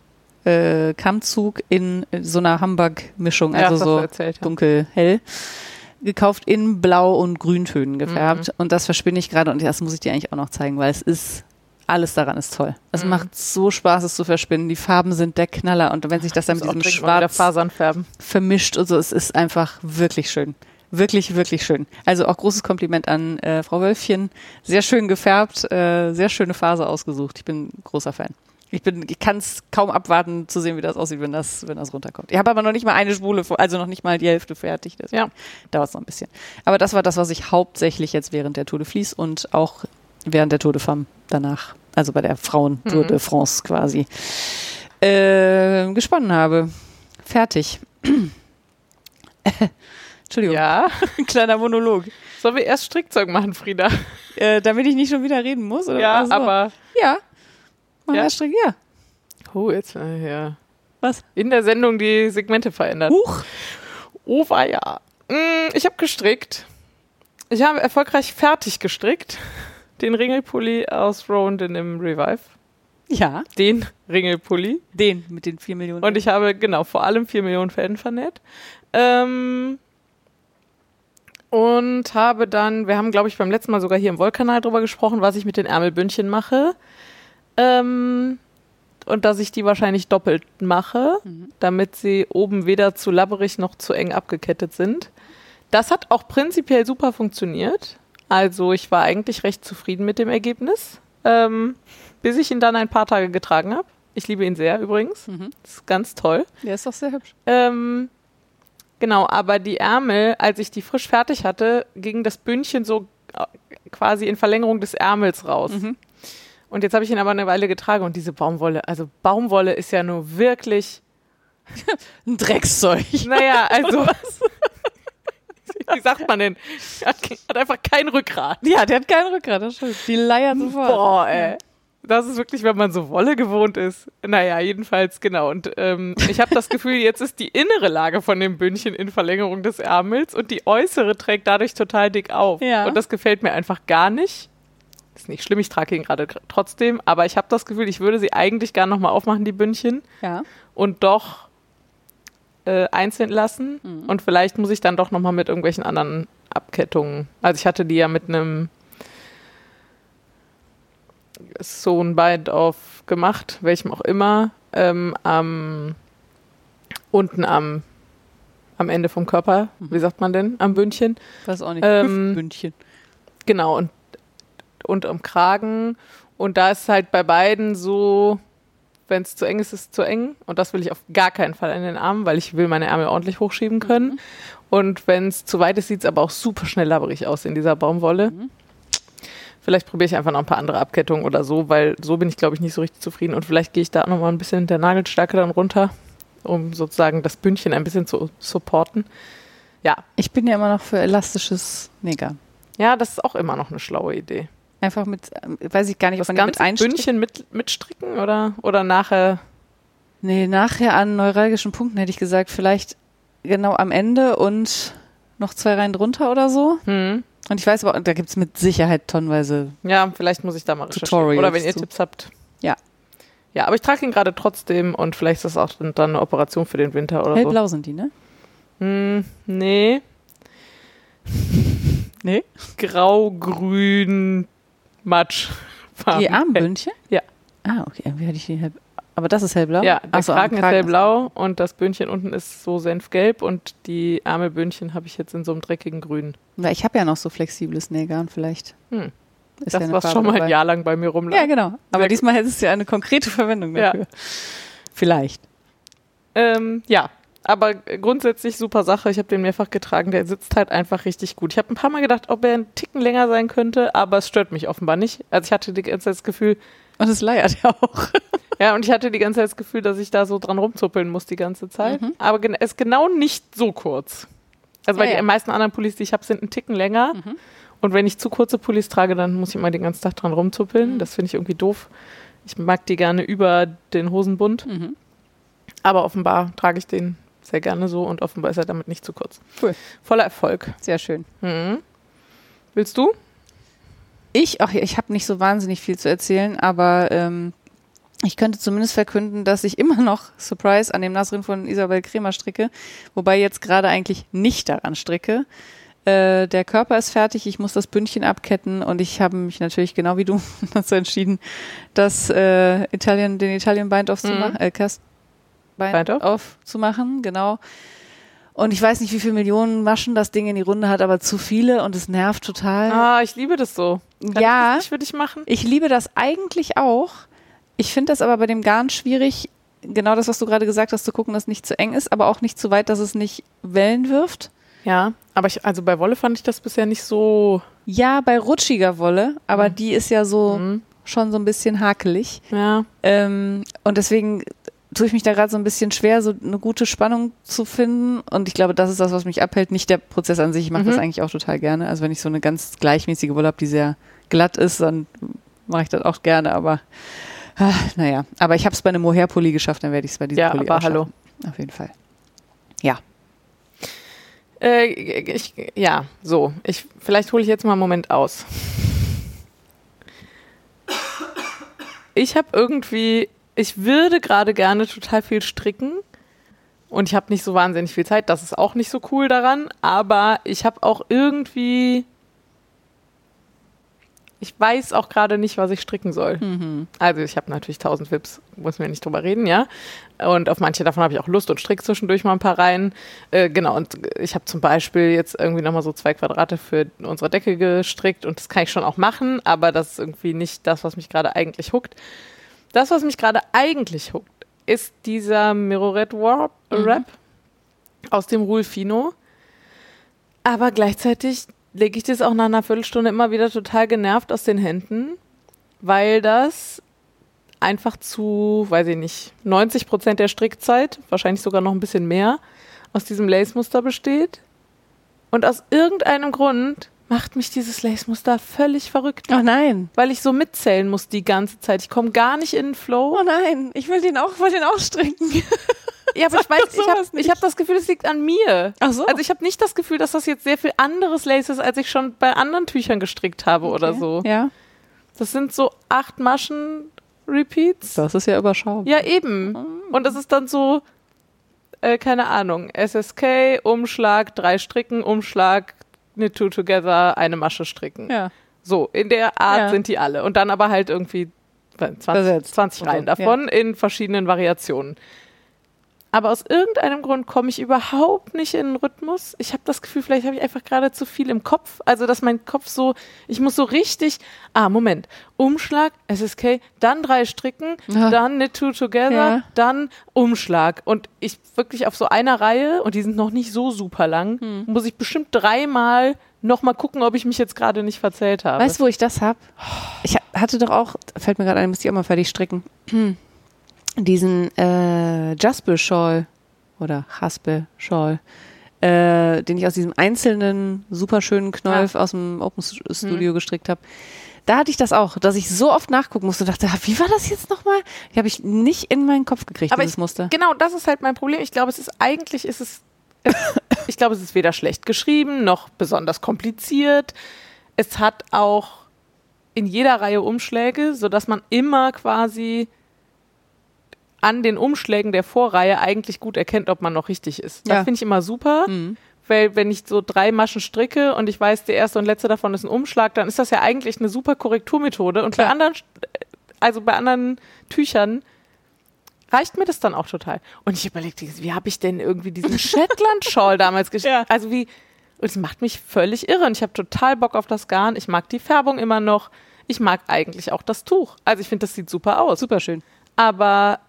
äh, Kammzug in so einer Hamburg-Mischung, Ja, also du so erzählt, ja. dunkel-hell, gekauft in Blau- und Grüntönen gefärbt. Mhm. Und das verspinne ich gerade und das muss ich dir eigentlich auch noch zeigen, weil es ist, alles daran ist toll. Es Mhm. macht so Spaß, es zu verspinnen. Die Farben sind der Knaller und wenn sich das dann mit diesem Schwarz Fasern färben. vermischt und so. Es ist einfach wirklich schön. Wirklich, wirklich schön. Also auch großes Kompliment an äh, Frau Wölfchen. Sehr schön gefärbt, äh, sehr schöne Phase ausgesucht. Ich bin großer Fan. Ich bin, ich kann es kaum abwarten zu sehen, wie das aussieht, wenn das, wenn das runterkommt. Ich habe aber noch nicht mal eine Spule, vor- also noch nicht mal die Hälfte fertig. Deswegen Ja. dauert es noch ein bisschen. Aber das war das, was ich hauptsächlich jetzt während der Tour de Vlies und auch während der Tour de Femme danach, also bei der Frauen-Tour Mhm. de France quasi, äh, gesponnen habe. Fertig. [CLEARS THROAT] Entschuldigung, Ja. ein [LAUGHS] kleiner Monolog. Sollen wir erst Strickzeug machen, Frieda? Äh, damit ich nicht schon wieder reden muss? Oder? Ja, Ach so. aber. Ja. Machen Ja? wir Strick, ja. Oh, jetzt, äh, ja. Was? In der Sendung die Segmente verändert. Huch. Oh, war ja. Mm, Ich habe gestrickt. Ich habe erfolgreich fertig gestrickt. Den Ringelpulli aus Rowan im Revive. Ja, Den Ringelpulli. den mit den vier Millionen. Und ich habe, genau, vor allem 4 Millionen Fäden vernäht. Ähm, und habe dann, wir haben, glaube ich, beim letzten Mal sogar hier im Wollkanal drüber gesprochen, was ich mit den Ärmelbündchen mache. Ähm, und dass ich die wahrscheinlich doppelt mache, Mhm. damit sie oben weder zu labberig noch zu eng abgekettet sind. Das hat auch prinzipiell super funktioniert. Also ich war eigentlich recht zufrieden mit dem Ergebnis, ähm, bis ich ihn dann ein paar Tage getragen habe. Ich liebe ihn sehr übrigens. Mhm. Das ist ganz toll. Der ist doch sehr hübsch. Ähm, genau, aber die Ärmel, als ich die frisch fertig hatte, ging das Bündchen so äh, quasi in Verlängerung des Ärmels raus. Mhm. Und jetzt habe ich ihn aber eine Weile getragen und diese Baumwolle, also Baumwolle ist ja nur wirklich, [LAUGHS] Ein Dreckszeug. naja, also, [LAUGHS] [LAUGHS] wie sagt man denn? Hat, hat einfach kein Rückgrat. Ja, der hat kein Rückgrat, das stimmt. Die leiert sofort. Boah, ey. Das ist wirklich, wenn man so Wolle gewohnt ist. Naja, jedenfalls, genau. Und ähm, ich habe das Gefühl, jetzt ist die innere Lage von dem Bündchen in Verlängerung des Ärmels und die äußere trägt dadurch total dick auf. Ja. Und das gefällt mir einfach gar nicht. Ist nicht schlimm, ich trage ihn gerade trotzdem, aber ich habe das Gefühl, ich würde sie eigentlich gar nochmal aufmachen, die Bündchen, Ja. und doch äh, einzeln lassen. Mhm. Und vielleicht muss ich dann doch nochmal mit irgendwelchen anderen Abkettungen. Also ich hatte die ja mit einem so ein Bind-Off gemacht, welchem auch immer, ähm, am, unten am, am Ende vom Körper, wie sagt man denn, am Bündchen. Weiß auch nicht. Ähm, Hüftbündchen. Genau, und, und am Kragen. Und da ist halt bei beiden so, wenn es zu eng ist, ist es zu eng. Und das will ich auf gar keinen Fall in den Armen, weil ich will meine Ärmel ordentlich hochschieben können. Und wenn es zu weit ist, sieht es aber auch super schnell labberig aus in dieser Baumwolle. Vielleicht probiere ich einfach noch ein paar andere Abkettungen oder so, weil so bin ich, glaube ich, nicht so richtig zufrieden. Und vielleicht gehe ich da noch mal ein bisschen der Nagelstärke dann runter, um sozusagen das Bündchen ein bisschen zu supporten. Ja, Ich bin ja immer noch für elastisches Neger. ja, das ist auch immer noch eine schlaue Idee. Einfach mit, ähm, weiß ich gar nicht, ob Das man die mit ganze einstrickt. Bündchen mit, mitstricken oder, oder nachher? Nee, nachher an neuralgischen Punkten hätte ich gesagt, vielleicht genau am Ende und noch zwei Reihen drunter oder so. Hm. Und ich weiß aber, da gibt es mit Sicherheit tonnenweise. Ja, vielleicht muss ich da mal. Tutorials Oder wenn ihr zu. Tipps habt. Ja. Ja, aber ich trage ihn gerade trotzdem und vielleicht ist das auch dann eine Operation für den Winter oder Hellblau sind die, ne? so. Hm, nee, [LAUGHS] Nee. grau, grün, matsch. Die Armbündchen? Ja. Ah, okay. Irgendwie hatte ich die. Aber das ist hellblau? Ja, der Ach so, am Kragen ist hellblau und das Bündchen unten ist so senfgelb und die Ärmelbündchen habe ich jetzt in so einem dreckigen Grün. Ja, ich habe ja noch so flexibles Nähgarn vielleicht. Hm. Ist das, ja was Farbe schon mal ein dabei. Jahr lang bei mir rumlag. Ja, genau. Aber Sehr diesmal hättest du ja eine konkrete Verwendung Ja. dafür. Vielleicht. Ähm, ja, aber grundsätzlich super Sache. Ich habe den mehrfach getragen. Der sitzt halt einfach richtig gut. Ich habe ein paar Mal gedacht, ob er einen Ticken länger sein könnte, aber es stört mich offenbar nicht. Also ich hatte die ganze Zeit das Gefühl, Und es leiert ja auch. [LAUGHS] ja, und ich hatte die ganze Zeit das Gefühl, dass ich da so dran rumzuppeln muss die ganze Zeit. Mhm. Aber er ist genau nicht so kurz. Also Ja, ja. die meisten anderen Pullis, die ich habe, sind einen Ticken länger. Mhm. Und wenn ich zu kurze Pullis trage, dann muss ich immer den ganzen Tag dran rumzuppeln. Mhm. Das finde ich irgendwie doof. Ich mag die gerne über den Hosenbund. Mhm. Aber offenbar trage ich den sehr gerne so und offenbar ist er damit nicht zu kurz. Cool. Voller Erfolg. Sehr schön. Mhm. Willst du? Ich, ach, ich habe nicht so wahnsinnig viel zu erzählen, aber ähm, ich könnte zumindest verkünden, dass ich immer noch Surprise an dem Nasrin von Isabel Kremer stricke, wobei jetzt gerade eigentlich nicht daran stricke. Äh, der Körper ist fertig, ich muss das Bündchen abketten und ich habe mich natürlich genau wie du [LAUGHS] dazu entschieden, das äh, Italien, den Italien Bind zu Mhm. machen, äh, Cast Bind, Bind Off? Off zu machen, genau. Und ich weiß nicht, wie viele Millionen Maschen das Ding in die Runde hat, aber zu viele und es nervt total. Ah, ich liebe das so. Kann Ja. ich das dich machen? Ich liebe das eigentlich auch. Ich finde das aber bei dem Garn schwierig, genau das, was du gerade gesagt hast, zu gucken, dass es nicht zu eng ist, aber auch nicht zu weit, dass es nicht Wellen wirft. Ja, aber ich, also bei Wolle fand ich das bisher nicht so. Ja, bei rutschiger Wolle, aber die ist ja so Mhm. schon so ein bisschen hakelig. Ja. Ähm, und deswegen tue ich mich da gerade so ein bisschen schwer, so eine gute Spannung zu finden. Und ich glaube, das ist das, was mich abhält, nicht der Prozess an sich. Ich mache Mhm. das eigentlich auch total gerne. Also wenn ich so eine ganz gleichmäßige Wolle habe, die sehr glatt ist, dann mache ich das auch gerne. Aber ah, naja, aber ich habe es bei einem Mohair-Pulli geschafft, dann werde ich es bei diesem Ja, Pulli aber auch hallo. schaffen. Auf jeden Fall. Ja. Äh, ich, ja, so. Ich, vielleicht hole ich jetzt mal einen Moment aus. Ich habe irgendwie, ich würde gerade gerne total viel stricken und ich habe nicht so wahnsinnig viel Zeit. Das ist auch nicht so cool daran, aber ich habe auch irgendwie, ich weiß auch gerade nicht, was ich stricken soll. Also ich habe natürlich tausend Wips, muss mir nicht drüber reden, ja. Und auf manche davon habe ich auch Lust und strick zwischendurch mal ein paar rein. Äh, genau, und ich habe zum Beispiel jetzt irgendwie nochmal so zwei Quadrate für unsere Decke gestrickt und das kann ich schon auch machen, aber das ist irgendwie nicht das, was mich gerade eigentlich huckt. Das, was mich gerade eigentlich huckt, ist dieser Mirrorette Warp Wrap aus dem Rulfino. Aber gleichzeitig lege ich das auch nach einer Viertelstunde immer wieder total genervt aus den Händen. weil das einfach zu, weiß ich nicht, 90 Prozent der Strickzeit, wahrscheinlich sogar noch ein bisschen mehr, aus diesem Lace-Muster besteht. Und aus irgendeinem Grund macht mich dieses Lace-Muster völlig verrückt, Oh nein. weil ich so mitzählen muss die ganze Zeit. Ich komme gar nicht in den Flow. Oh nein, ich will den auch, will den auch stricken. [LAUGHS] Ja, aber ich [LAUGHS] weiß, ich habe sowas nicht. ich hab das Gefühl, es liegt an mir. Ach so. Also ich habe nicht das Gefühl, dass das jetzt sehr viel anderes Lace ist, als ich schon bei anderen Tüchern gestrickt habe oder so. Ja. Das sind so acht Maschen Repeats. Das ist ja überschaubar. Ja, eben. Und das ist dann so, äh, keine Ahnung, SSK, Umschlag, drei Stricken, Umschlag, Knit Two Together, eine Masche stricken. Ja. So, in der Art Ja. sind die alle. Und dann aber halt irgendwie 20, Versetzt. 20 Und so, Reihen davon in verschiedenen Variationen. Aber aus irgendeinem Grund komme ich überhaupt nicht in den Rhythmus. Ich habe das Gefühl, vielleicht habe ich einfach gerade zu viel im Kopf. Also, dass mein Kopf so, ich muss so richtig, ah, Moment, Umschlag, SSK, dann drei Stricken, Ja. dann Knit Two Together, Ja. dann Umschlag. Und ich wirklich auf so einer Reihe, und die sind noch nicht so super lang, Hm. muss ich bestimmt dreimal nochmal gucken, ob ich mich jetzt gerade nicht verzählt habe. Weißt du, wo ich das hab? Ich ha- hatte doch auch, fällt mir gerade ein, muss ich auch mal fertig stricken. Diesen äh, Jasper-Shawl oder Haspe-Shawl, äh, den ich aus diesem einzelnen, super schönen Knolf aus dem Open S- Studio gestrickt habe. Da hatte ich das auch, dass ich so oft nachgucken musste und dachte, ah, wie war das jetzt nochmal? Die habe ich nicht in meinen Kopf gekriegt, Aber dieses ich, Muster. genau, das ist halt mein Problem. Ich glaube, es ist eigentlich ist es, ich glaube, es ist weder schlecht geschrieben noch besonders kompliziert. Es hat auch in jeder Reihe Umschläge, sodass man immer quasi an den Umschlägen der Vorreihe eigentlich gut erkennt, ob man noch richtig ist. Das Ja. finde ich immer super, Mhm. weil wenn ich so drei Maschen stricke und ich weiß, der erste und letzte davon ist ein Umschlag, dann ist das ja eigentlich eine super Korrekturmethode. Und bei Klar. anderen, also bei anderen Tüchern reicht mir das dann auch total. Und ich überlegte, wie habe ich denn irgendwie diesen [LAUGHS] Shetland-Shawl damals gestrickt? Ja. Also wie, und es macht mich völlig irre. Und ich habe total Bock auf das Garn. Ich mag die Färbung immer noch. Ich mag eigentlich auch das Tuch. Also ich finde, das sieht super aus. Super schön. Aber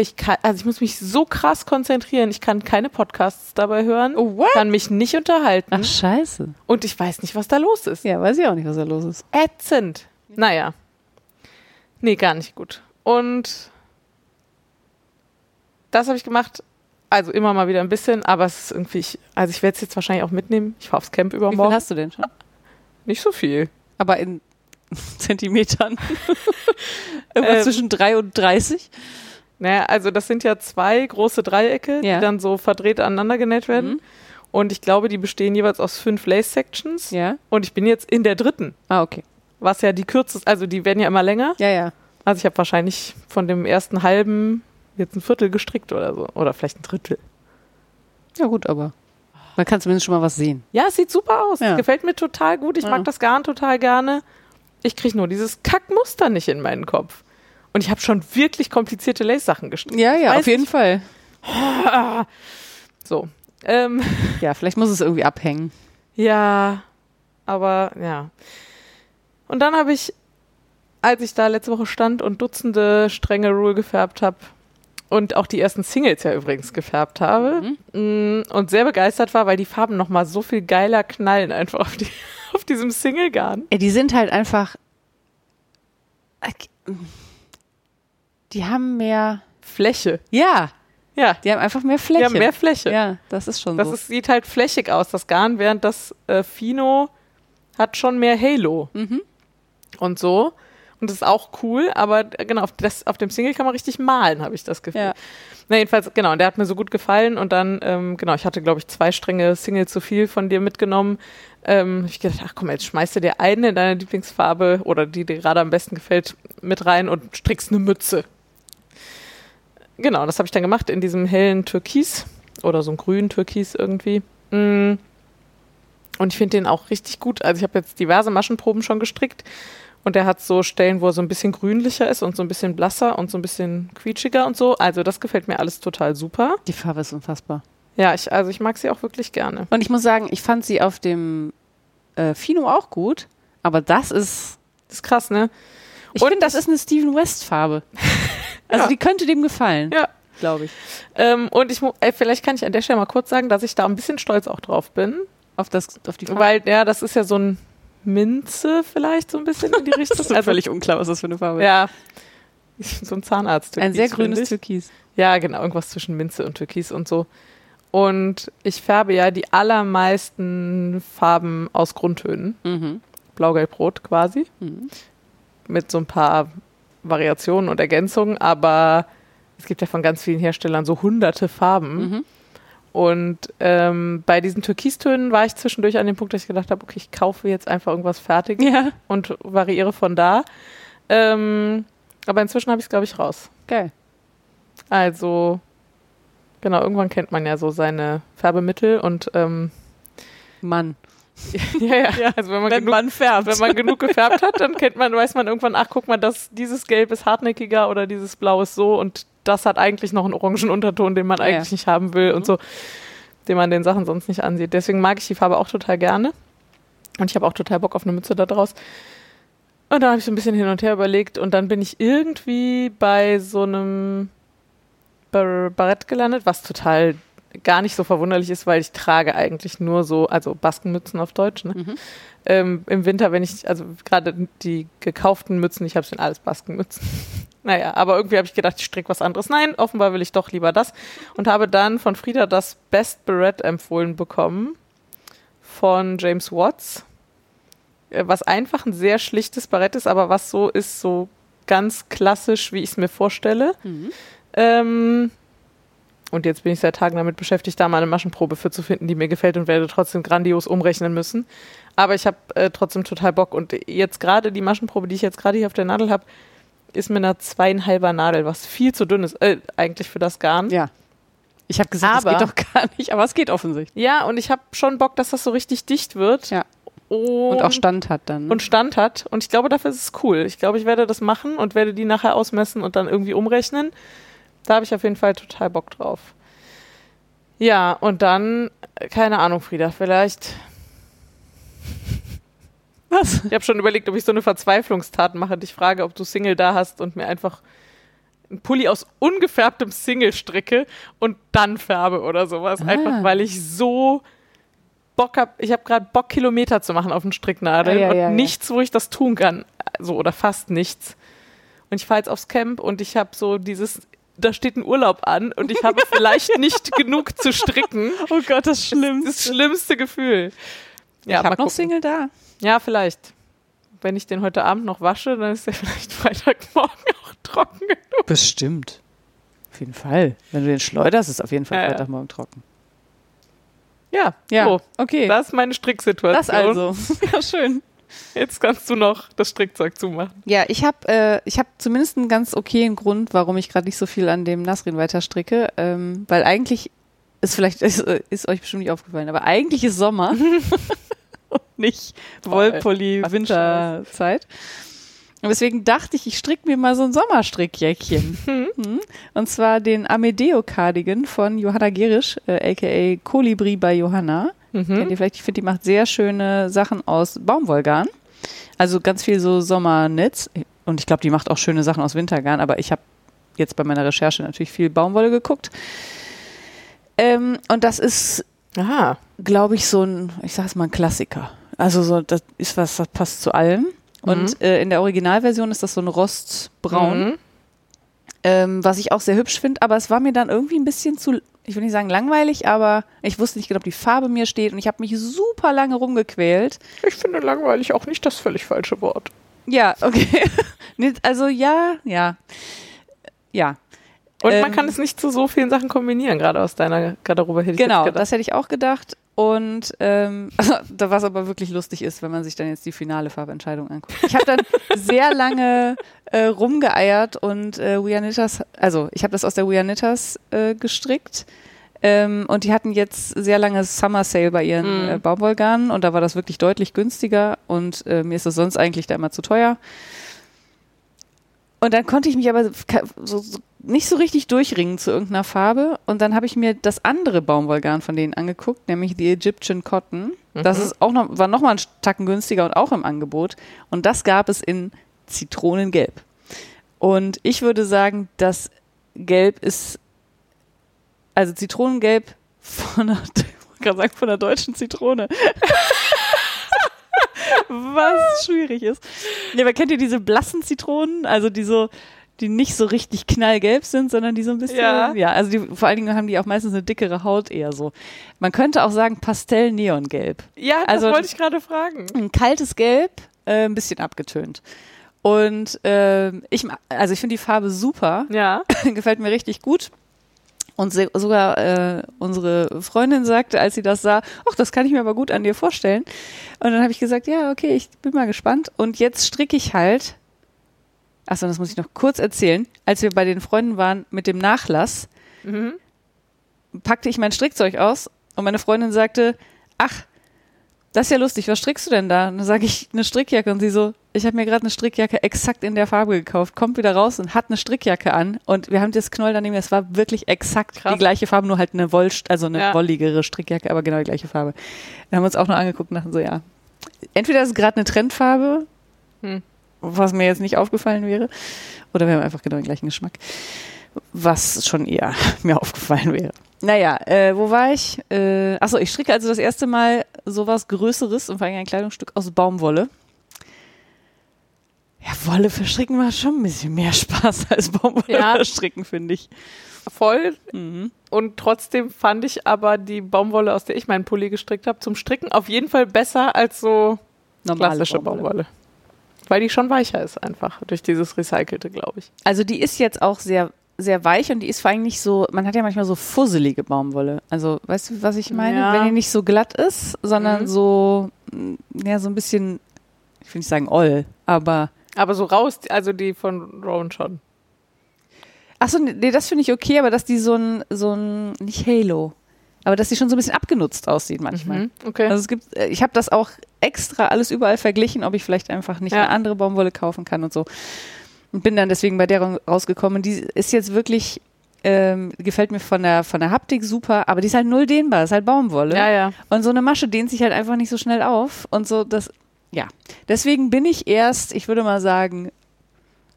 ich kann, also ich muss mich so krass konzentrieren. Ich kann keine Podcasts dabei hören. Oh, what? Kann mich nicht unterhalten. Ach, scheiße. Und ich weiß nicht, was da los ist. Ja, weiß ich auch nicht, was da los ist. Ätzend. Naja. Nee, gar nicht gut. Und das habe ich gemacht. Also immer mal wieder ein bisschen, aber es ist irgendwie, ich, also ich werde es jetzt wahrscheinlich auch mitnehmen. Ich fahre aufs Camp Wie viel übermorgen. hast du denn schon? Nicht so viel. Aber in [LAUGHS] Zentimetern. [LAUGHS] Irgendwas Ähm. zwischen 3 und 30. Naja, also das sind ja zwei große Dreiecke, Ja. die dann so verdreht aneinander genäht werden. Mhm. Und ich glaube, die bestehen jeweils aus fünf Lace-Sections. Ja. Und ich bin jetzt in der dritten, Ah, okay. was ja die kürzeste, also die werden ja immer länger. Ja, ja. Also ich habe wahrscheinlich von dem ersten halben jetzt ein Viertel gestrickt oder so. Oder vielleicht ein Drittel. Ja, gut, aber man kann zumindest schon mal was sehen. Ja, es sieht super aus. Ja. Gefällt mir total gut. Ich Ja. mag das Garn total gerne. Ich kriege nur dieses Kackmuster nicht in meinen Kopf. Und ich habe schon wirklich komplizierte Lace-Sachen gestrickt. Ja, ja, auf jeden nicht- Fall. [LAUGHS] So. Ähm, [LAUGHS] Ja, vielleicht muss es irgendwie abhängen. ja, aber ja. Und dann habe ich, als ich da letzte Woche stand und Dutzende strenge Rule gefärbt habe und auch die ersten Singles ja übrigens gefärbt habe Mhm. mm, und sehr begeistert war, weil die Farben nochmal so viel geiler knallen einfach auf, die, [LAUGHS] auf diesem Single-Garn. Ja, die sind halt einfach. Die haben mehr. Fläche. Ja, Ja, die haben einfach mehr die Fläche. haben mehr Fläche. Ja, das ist schon Das so. ist, sieht halt flächig aus, das Garn, während das äh, Fino hat schon mehr Halo Mhm. und so. Und das ist auch cool, aber äh, genau, auf, das, auf dem Single kann man richtig malen, habe ich das Gefühl. Ja. Na, jedenfalls, genau, und der hat mir so gut gefallen und dann, ähm, genau, ich hatte, glaube ich, zwei Stränge Single zu viel von dir mitgenommen. Ähm, ich gedacht, ach komm, jetzt schmeißt du dir einen in deine Lieblingsfarbe oder die dir gerade am besten gefällt mit rein und strickst eine Mütze. Genau, das habe ich dann gemacht in diesem hellen Türkis oder so einem grünen Türkis irgendwie. Mm. Und ich finde den auch richtig gut. Also ich habe jetzt diverse Maschenproben schon gestrickt und der hat so Stellen, wo er so ein bisschen grünlicher ist und so ein bisschen blasser und so ein bisschen quietschiger und so. Also das gefällt mir alles total super. Die Farbe ist unfassbar. Ja, ich, also ich mag sie auch wirklich gerne. Und ich muss sagen, ich fand sie auf dem äh, Fino auch gut, aber das ist. Das ist krass, ne? Ich Und finde, das ist eine Steven West Farbe. [LAUGHS] Also Ja. die könnte dem gefallen, Ja. glaube ich. Ähm, und ich ey, vielleicht kann ich an der Stelle mal kurz sagen, dass ich da ein bisschen stolz auch drauf bin. Auf, das, auf die Farbe. Weil, ja, das ist ja so ein, Minze vielleicht so ein bisschen in die [LAUGHS] Richtung. Das ist also, völlig unklar, was das für eine Farbe ist. Ja, so ein Zahnarzt. Ein sehr grünes Türkis. Ja, genau, irgendwas zwischen Minze und Türkis und so. Und ich färbe ja die allermeisten Farben aus Grundtönen. Mhm. Blau, Gelb, Rot quasi. Mhm. Mit so ein paar Variationen und Ergänzungen, aber es gibt ja von ganz vielen Herstellern so hunderte Farben. Mhm. Und ähm, bei diesen Türkistönen war ich zwischendurch an dem Punkt, dass ich gedacht habe, okay, ich kaufe jetzt einfach irgendwas fertig ja. und variiere von da. Ähm, aber inzwischen habe ich es, glaube ich, raus. Geil. Also, genau, irgendwann kennt man ja so seine Färbemittel und ähm, Mann. [LAUGHS] ja, ja, ja, also wenn man, wenn genug, man färbt. Wenn man genug gefärbt hat, dann kennt man, weiß man irgendwann, ach guck mal, das, dieses Gelb ist hartnäckiger oder dieses Blau ist so und das hat eigentlich noch einen orangen Unterton, den man eigentlich ja. nicht haben will mhm. und so, den man den Sachen sonst nicht ansieht. Deswegen mag ich die Farbe auch total gerne. Und ich habe auch total Bock auf eine Mütze da draus. Und dann habe ich so ein bisschen hin und her überlegt und dann bin ich irgendwie bei so einem Bar Barett gelandet, was total gar nicht so verwunderlich ist, weil ich trage eigentlich nur so, also Baskenmützen auf Deutsch. Ne? Mhm. Ähm, Im Winter, wenn ich, also gerade die gekauften Mützen, ich habe schon alles Baskenmützen. [LAUGHS] naja, aber irgendwie habe ich gedacht, ich stricke was anderes. Nein, offenbar will ich doch lieber das. Und habe dann von Frieda das Best Barrett empfohlen bekommen von James Watts. Äh, was einfach ein sehr schlichtes Barett ist, aber was so ist, so ganz klassisch, wie ich es mir vorstelle. Mhm. Ähm, und jetzt bin ich seit Tagen damit beschäftigt, da mal eine Maschenprobe für zu finden, die mir gefällt und werde trotzdem grandios umrechnen müssen. Aber ich habe äh, trotzdem total Bock. Und jetzt gerade die Maschenprobe, die ich jetzt gerade hier auf der Nadel habe, ist mit einer zweieinhalber Nadel, was viel zu dünn ist, äh, eigentlich für das Garn. Ja. Ich habe gesagt, aber, das geht doch gar nicht, aber es geht offensichtlich. Ja, und ich habe schon Bock, dass das so richtig dicht wird. Ja. Und, und, auch Stand hat dann. Und Stand hat. Und ich glaube, dafür ist es cool. Ich glaube, ich werde das machen und werde die nachher ausmessen und dann irgendwie umrechnen. Da habe ich auf jeden Fall total Bock drauf. Ja, und dann, keine Ahnung, Frieda, vielleicht. [LAUGHS] Was? Ich habe schon überlegt, ob ich so eine Verzweiflungstat mache, dich frage, ob du Single da hast und mir einfach einen Pulli aus ungefärbtem Single stricke und dann färbe oder sowas. Ah. Einfach weil ich so Bock habe. Ich habe gerade Bock, Kilometer zu machen auf den Stricknadeln ah, ja, und ja, nichts, wo ich das tun kann. So, oder fast nichts. Und ich fahre jetzt aufs Camp und ich habe so dieses da steht ein Urlaub an und ich habe vielleicht nicht [LAUGHS] genug zu stricken. Oh Gott, das Schlimmste. Das, das schlimmste Gefühl. Ja, ich habe noch Single da. Ja, vielleicht. Wenn ich den heute Abend noch wasche, dann ist der vielleicht Freitagmorgen auch trocken genug. Bestimmt. Auf jeden Fall. Wenn du den schleuderst, ist auf jeden Fall ja, Freitagmorgen trocken. Ja, ja, so. okay. Das ist meine Stricksituation. Das also. [LAUGHS] Ja, schön. Jetzt kannst du noch das Strickzeug zumachen. Ja, ich habe äh, ich hab zumindest einen ganz okayen Grund, warum ich gerade nicht so viel an dem Nasrin weiter stricke, ähm, weil eigentlich ist vielleicht [LAUGHS] ist, ist, euch bestimmt nicht aufgefallen, aber eigentlich ist Sommer und [LAUGHS] nicht Wollpulli Winterzeit. Und deswegen dachte ich, ich stricke mir mal so ein Sommerstrickjäckchen. Mhm. [LAUGHS] Und zwar den Amedeo Cardigan von Johanna Gerisch, äh, aka Kolibri bei Johanna. Mhm. Kennt ihr vielleicht? Ich finde, die macht sehr schöne Sachen aus Baumwollgarn. Also ganz viel so Sommernetz. Und ich glaube, die macht auch schöne Sachen aus Wintergarn. Aber ich habe jetzt bei meiner Recherche natürlich viel Baumwolle geguckt. Ähm, und das ist, glaube ich, so ein, ich sage es mal, ein Klassiker. Also so, das ist was, das passt zu allem. Und mhm. äh, in der Originalversion ist das so ein Rostbraun. Mhm. Ähm, was ich auch sehr hübsch finde, aber es war mir dann irgendwie ein bisschen zu, ich will nicht sagen langweilig, aber ich wusste nicht genau, ob die Farbe mir steht und ich habe mich super lange rumgequält. Ich finde langweilig auch nicht das völlig falsche Wort. Ja, okay. [LAUGHS] also ja, ja. Ja. Und ähm, man kann es nicht zu so vielen Sachen kombinieren, gerade aus deiner Garderobe hätte ich Genau, das hätte ich auch gedacht. Und ähm, [LAUGHS] da was aber wirklich lustig ist, wenn man sich dann jetzt die finale Farbentscheidung anguckt. Ich habe dann [LAUGHS] sehr lange äh, rumgeeiert und äh, Weanitas, also ich habe das aus der Weanitas äh, gestrickt. Ähm, und die hatten jetzt sehr lange Summer Sale bei ihren mhm. äh, Baumwollgarnen und da war das wirklich deutlich günstiger und äh, mir ist das sonst eigentlich da immer zu teuer. Und dann konnte ich mich aber so, so nicht so richtig durchringen zu irgendeiner Farbe. Und dann habe ich mir das andere Baumwollgarn von denen angeguckt, nämlich die Egyptian Cotton. Mhm. Das ist auch noch, war nochmal ein Tacken günstiger und auch im Angebot. Und das gab es in Zitronengelb. Und ich würde sagen, das Gelb ist, also Zitronengelb von einer, [LAUGHS] sagen, von der deutschen Zitrone. [LAUGHS] was schwierig ist. Nee, aber kennt ihr diese blassen Zitronen? Also die so, die nicht so richtig knallgelb sind, sondern die so ein bisschen, Ja. ja, also die, vor allen Dingen haben die auch meistens eine dickere Haut eher so. Man könnte auch sagen Pastell-Neongelb. Ja, das Also- wollte ich gerade fragen. Ein kaltes Gelb, äh, ein bisschen abgetönt. Und ähm, ich, also ich finde die Farbe super, Ja. [LAUGHS] gefällt mir richtig gut. Und sogar äh, unsere Freundin sagte, als sie das sah, ach, das kann ich mir aber gut an dir vorstellen. Und dann habe ich gesagt, ja, okay, ich bin mal gespannt. Und jetzt stricke ich halt, achso, das muss ich noch kurz erzählen, als wir bei den Freunden waren mit dem Nachlass, Mhm. packte ich mein Strickzeug aus und meine Freundin sagte, ach, das ist ja lustig, was strickst du denn da? Und dann sage ich, eine Strickjacke. Und sie so, ich habe mir gerade eine Strickjacke exakt in der Farbe gekauft, kommt wieder raus und hat eine Strickjacke an. Und wir haben das Knoll daneben, es war wirklich exakt Krass. die gleiche Farbe, nur halt eine Woll, also eine Ja. wolligere Strickjacke, aber genau die gleiche Farbe. Dann haben wir uns auch nur angeguckt und dachten so, ja, entweder ist es gerade eine Trendfarbe, Hm. Was mir jetzt nicht aufgefallen wäre, oder wir haben einfach genau den gleichen Geschmack, was schon eher [LAUGHS] mir aufgefallen wäre. Naja, äh, wo war ich? Äh, achso, ich stricke also das erste Mal sowas Größeres und vor allem ein Kleidungsstück aus Baumwolle. Ja, Wolle verstricken macht schon ein bisschen mehr [LAUGHS] Spaß als Baumwolle Ja. verstricken, finde ich. Voll. Mhm. Und trotzdem fand ich aber die Baumwolle, aus der ich meinen Pulli gestrickt habe, zum Stricken auf jeden Fall besser als so Normale klassische Baumwolle. Weil die schon weicher ist einfach durch dieses Recycelte, glaube ich. Also die ist jetzt auch sehr, sehr weich und die ist vor allem nicht so, man hat ja manchmal so fusselige Baumwolle. Also, weißt du, was ich meine? Ja. Wenn die nicht so glatt ist, sondern Mhm. so, mm, ja, so ein bisschen, ich will nicht sagen oll, aber Aber so raus, also die von Rowan schon. Achso, nee, das finde ich okay, aber dass die so ein, so ein, nicht Halo, aber dass die schon so ein bisschen abgenutzt aussieht manchmal. Mhm. Okay. Also es gibt, äh, ich habe das auch extra alles überall verglichen, ob ich vielleicht einfach nicht Ja. eine andere Baumwolle kaufen kann und so. Und bin dann deswegen bei der ra- rausgekommen. Die ist jetzt wirklich, ähm, gefällt mir von der, von der Haptik super, aber die ist halt null dehnbar, ist halt Baumwolle. ja, ja. Und so eine Masche dehnt sich halt einfach nicht so schnell auf. Und so, das, ja. Deswegen bin ich erst, ich würde mal sagen,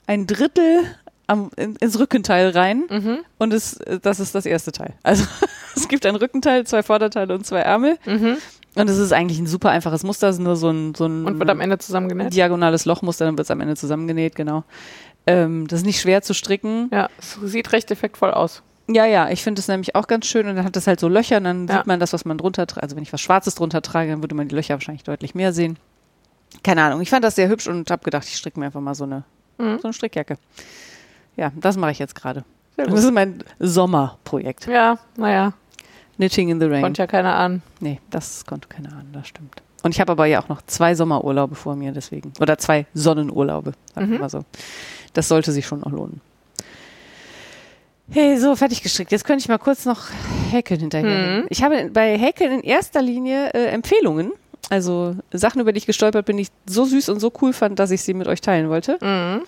ein Drittel am, in, ins Rückenteil rein. Mhm. Und es, das ist das erste Teil. Also [LAUGHS] es gibt ein Rückenteil, zwei Vorderteile und zwei Ärmel. Mhm. Und es ist eigentlich ein super einfaches Muster. Es ist nur so ein, so ein Und wird am Ende zusammengenäht. diagonales Lochmuster, dann wird es am Ende zusammengenäht, genau. Ähm, das ist nicht schwer zu stricken. Ja, es sieht recht effektvoll aus. Ja, ja, ich finde es nämlich auch ganz schön und dann hat das halt so Löcher und dann Ja. sieht man das, was man drunter trage. Also wenn ich was Schwarzes drunter trage, dann würde man die Löcher wahrscheinlich deutlich mehr sehen. Keine Ahnung, ich fand das sehr hübsch und habe gedacht, ich stricke mir einfach mal so eine, Mhm. so eine Strickjacke. Ja, das mache ich jetzt gerade. Das ist mein Sommerprojekt. Ja, naja, Knitting in the Rain. konnte ja keiner ahnen. Nee, das konnte keiner ahnen, das stimmt. Und ich habe aber ja auch noch zwei Sommerurlaube vor mir, deswegen. Oder zwei Sonnenurlaube, sagen wir Mhm. mal so. Das sollte sich schon noch lohnen. Hey, so, fertig gestrickt. Jetzt könnte ich mal kurz noch Häkeln hinterher. Mhm. Ich habe bei Häkeln in erster Linie äh, Empfehlungen. Also Sachen, über die ich gestolpert bin, die ich so süß und so cool fand, dass ich sie mit euch teilen wollte. Mhm.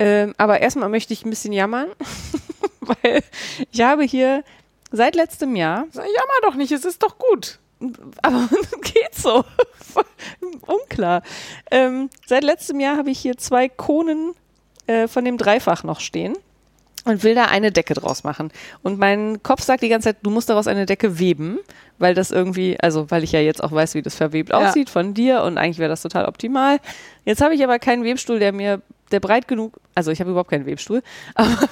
Ähm, aber erstmal möchte ich ein bisschen jammern, [LAUGHS] weil ich habe hier seit letztem Jahr Jammer doch nicht, es ist doch gut. aber [LAUGHS] geht so. [LAUGHS] Unklar. Ähm, seit letztem Jahr habe ich hier zwei Konen äh, von dem Dreifach noch stehen und will da eine Decke draus machen. Und mein Kopf sagt die ganze Zeit, du musst daraus eine Decke weben, weil das irgendwie, also weil ich ja jetzt auch weiß, wie das verwebt Ja. aussieht von dir und eigentlich wäre das total optimal. Jetzt habe ich aber keinen Webstuhl, der mir, der breit genug, also ich habe überhaupt keinen Webstuhl, [LAUGHS] aber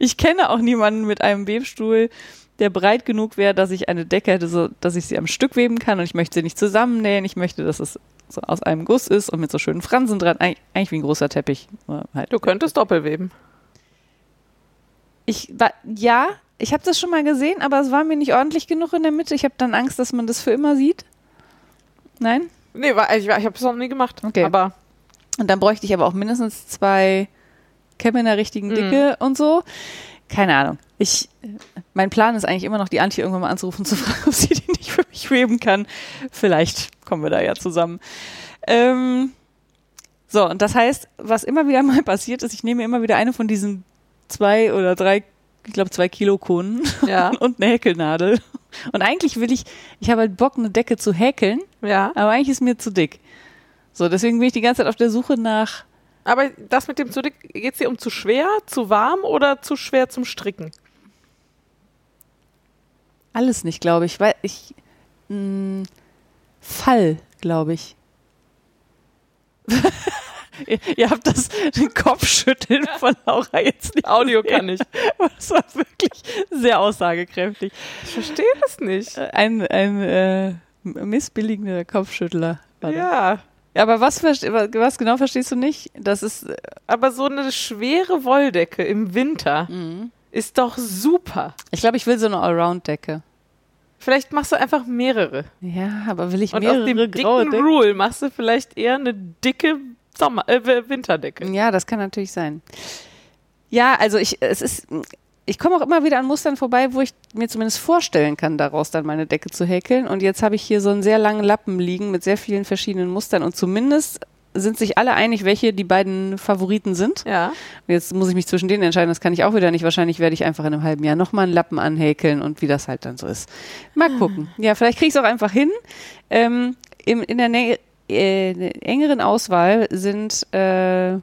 ich kenne auch niemanden mit einem Webstuhl, der breit genug wäre, dass ich eine Decke hätte, so, dass ich sie am Stück weben kann und ich möchte sie nicht zusammennähen. Ich möchte, dass es so aus einem Guss ist und mit so schönen Fransen dran. Eig eigentlich wie ein großer Teppich. Halt. Du könntest doppelweben. Ich war, ja, ich habe das schon mal gesehen, aber es war mir nicht ordentlich genug in der Mitte. Ich habe dann Angst, dass man das für immer sieht. Nein? Nee, war, ich, ich habe es noch nie gemacht. Okay. Aber Und dann bräuchte ich aber auch mindestens zwei Kämme in der richtigen Mhm. Dicke und so. Keine Ahnung. Ich, mein Plan ist eigentlich immer noch, die Antje irgendwann mal anzurufen, zu [LAUGHS] fragen, ob sie die nicht für mich weben kann. Vielleicht kommen wir da ja zusammen. Ähm, so, und das heißt, was immer wieder mal [LAUGHS] passiert ist, ich nehme immer wieder eine von diesen zwei oder drei, ich glaube zwei Kilo Konen ja, [LAUGHS] und eine Häkelnadel. Und eigentlich will ich, ich habe halt Bock, eine Decke zu häkeln, ja. aber eigentlich ist mir zu dick. So, deswegen bin ich die ganze Zeit auf der Suche nach Aber das mit dem zu dick, geht es dir um zu schwer, zu warm oder zu schwer zum Stricken? Alles nicht, glaube ich, weil ich mh, Fall, glaube ich. [LAUGHS] ihr, ihr habt das den Kopfschütteln von Laura jetzt nicht. Audio kann ich. Das war wirklich sehr aussagekräftig. Ich verstehe das nicht. Äh, Ein, ein äh, missbilligender Kopfschüttler. Ja. Aber was, was genau verstehst du nicht? Das ist. äh, Aber so eine schwere Wolldecke im Winter ist doch super. Ich glaube, ich will so eine Allround-Decke. Vielleicht machst du einfach mehrere. Ja, aber will ich Und aus mehrere dem dicken? Rule machst du vielleicht eher eine dicke Sommer äh, Winterdecke. Ja, das kann natürlich sein. Ja, also ich, es ist, ich komme auch immer wieder an Mustern vorbei, wo ich mir zumindest vorstellen kann, daraus dann meine Decke zu häkeln. Und jetzt habe ich hier so einen sehr langen Lappen liegen mit sehr vielen verschiedenen Mustern und zumindest sind sich alle einig, welche die beiden Favoriten sind. Ja. Jetzt muss ich mich zwischen denen entscheiden, das kann ich auch wieder nicht. Wahrscheinlich werde ich einfach in einem halben Jahr nochmal einen Lappen anhäkeln und wie das halt dann so ist. Mal gucken. Ja, vielleicht kriege ich es auch einfach hin. Ähm, in der Nä äh, engeren Auswahl sind äh,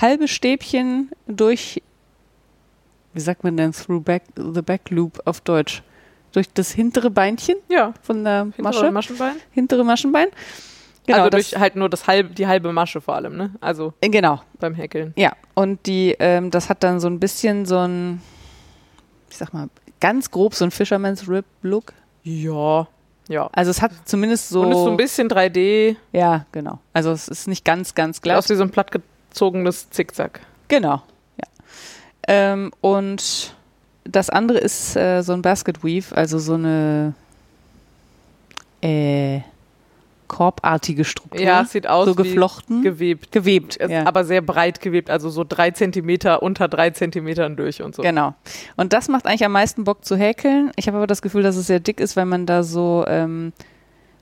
halbe Stäbchen durch, wie sagt man denn, through back, the back loop auf Deutsch? Durch das hintere Beinchen Ja. von der Hintere Masche, Maschenbein. hintere Maschenbein. Genau, also das, durch halt nur das halbe, die halbe Masche vor allem, ne? Also äh, genau, beim Häkeln. Ja, und die, ähm, das hat dann so ein bisschen so ein, ich sag mal, ganz grob so ein Fisherman's Rib Look. Ja. Ja. Also es hat zumindest so. Und ist so ein bisschen 3D, ja, genau. Also es ist nicht ganz, ganz aus glatt. wie so ein plattgezogenes Zickzack. Genau, ja. Ähm, und das andere ist äh, so ein Basket Weave, also so eine äh, korbartige Struktur. Ja, es sieht aus so geflochten. gewebt. gewebt. Ja. Aber sehr breit gewebt, also so drei Zentimeter unter drei Zentimetern durch und so. Genau. Und das macht eigentlich am meisten Bock zu häkeln. Ich habe aber das Gefühl, dass es sehr dick ist, weil man da so ähm,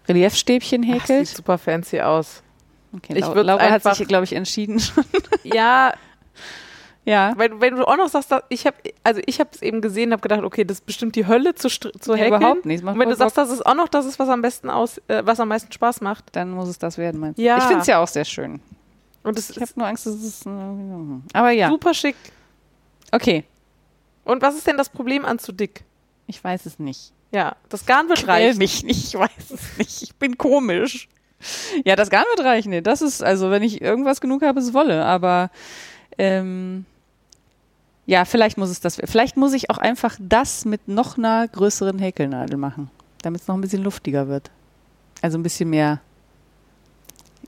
Reliefstäbchen Ach, häkelt. sieht super fancy aus. Okay, ich Lau- Laura hat sich, glaube ich, entschieden. Ja, ja. wenn, wenn du auch noch sagst, dass ich habe, also ich habe es eben gesehen, habe gedacht, okay, das ist bestimmt die Hölle zu, zu ja häkeln. überhaupt nicht. Und wenn du sagst, das ist auch noch das ist, was am besten aus, äh, was am meisten Spaß macht. Dann muss es das werden, meinst du? Ja. Ich finde es ja auch sehr schön. Und Ich habe nur Angst, dass es. Äh, aber ja. super schick. Okay. Und was ist denn das Problem an zu dick? Ich weiß es nicht. Ja, das Garn wird Quäl reichen. mich nicht. Ich weiß es nicht. Ich bin komisch. Ja, das Garn wird reichen. Nee, das ist, also, wenn ich irgendwas genug habe, ist Wolle. Aber ähm, ja, vielleicht muss es das. Vielleicht muss ich auch einfach das mit noch einer größeren Häkelnadel machen, damit es noch ein bisschen luftiger wird. Also ein bisschen mehr.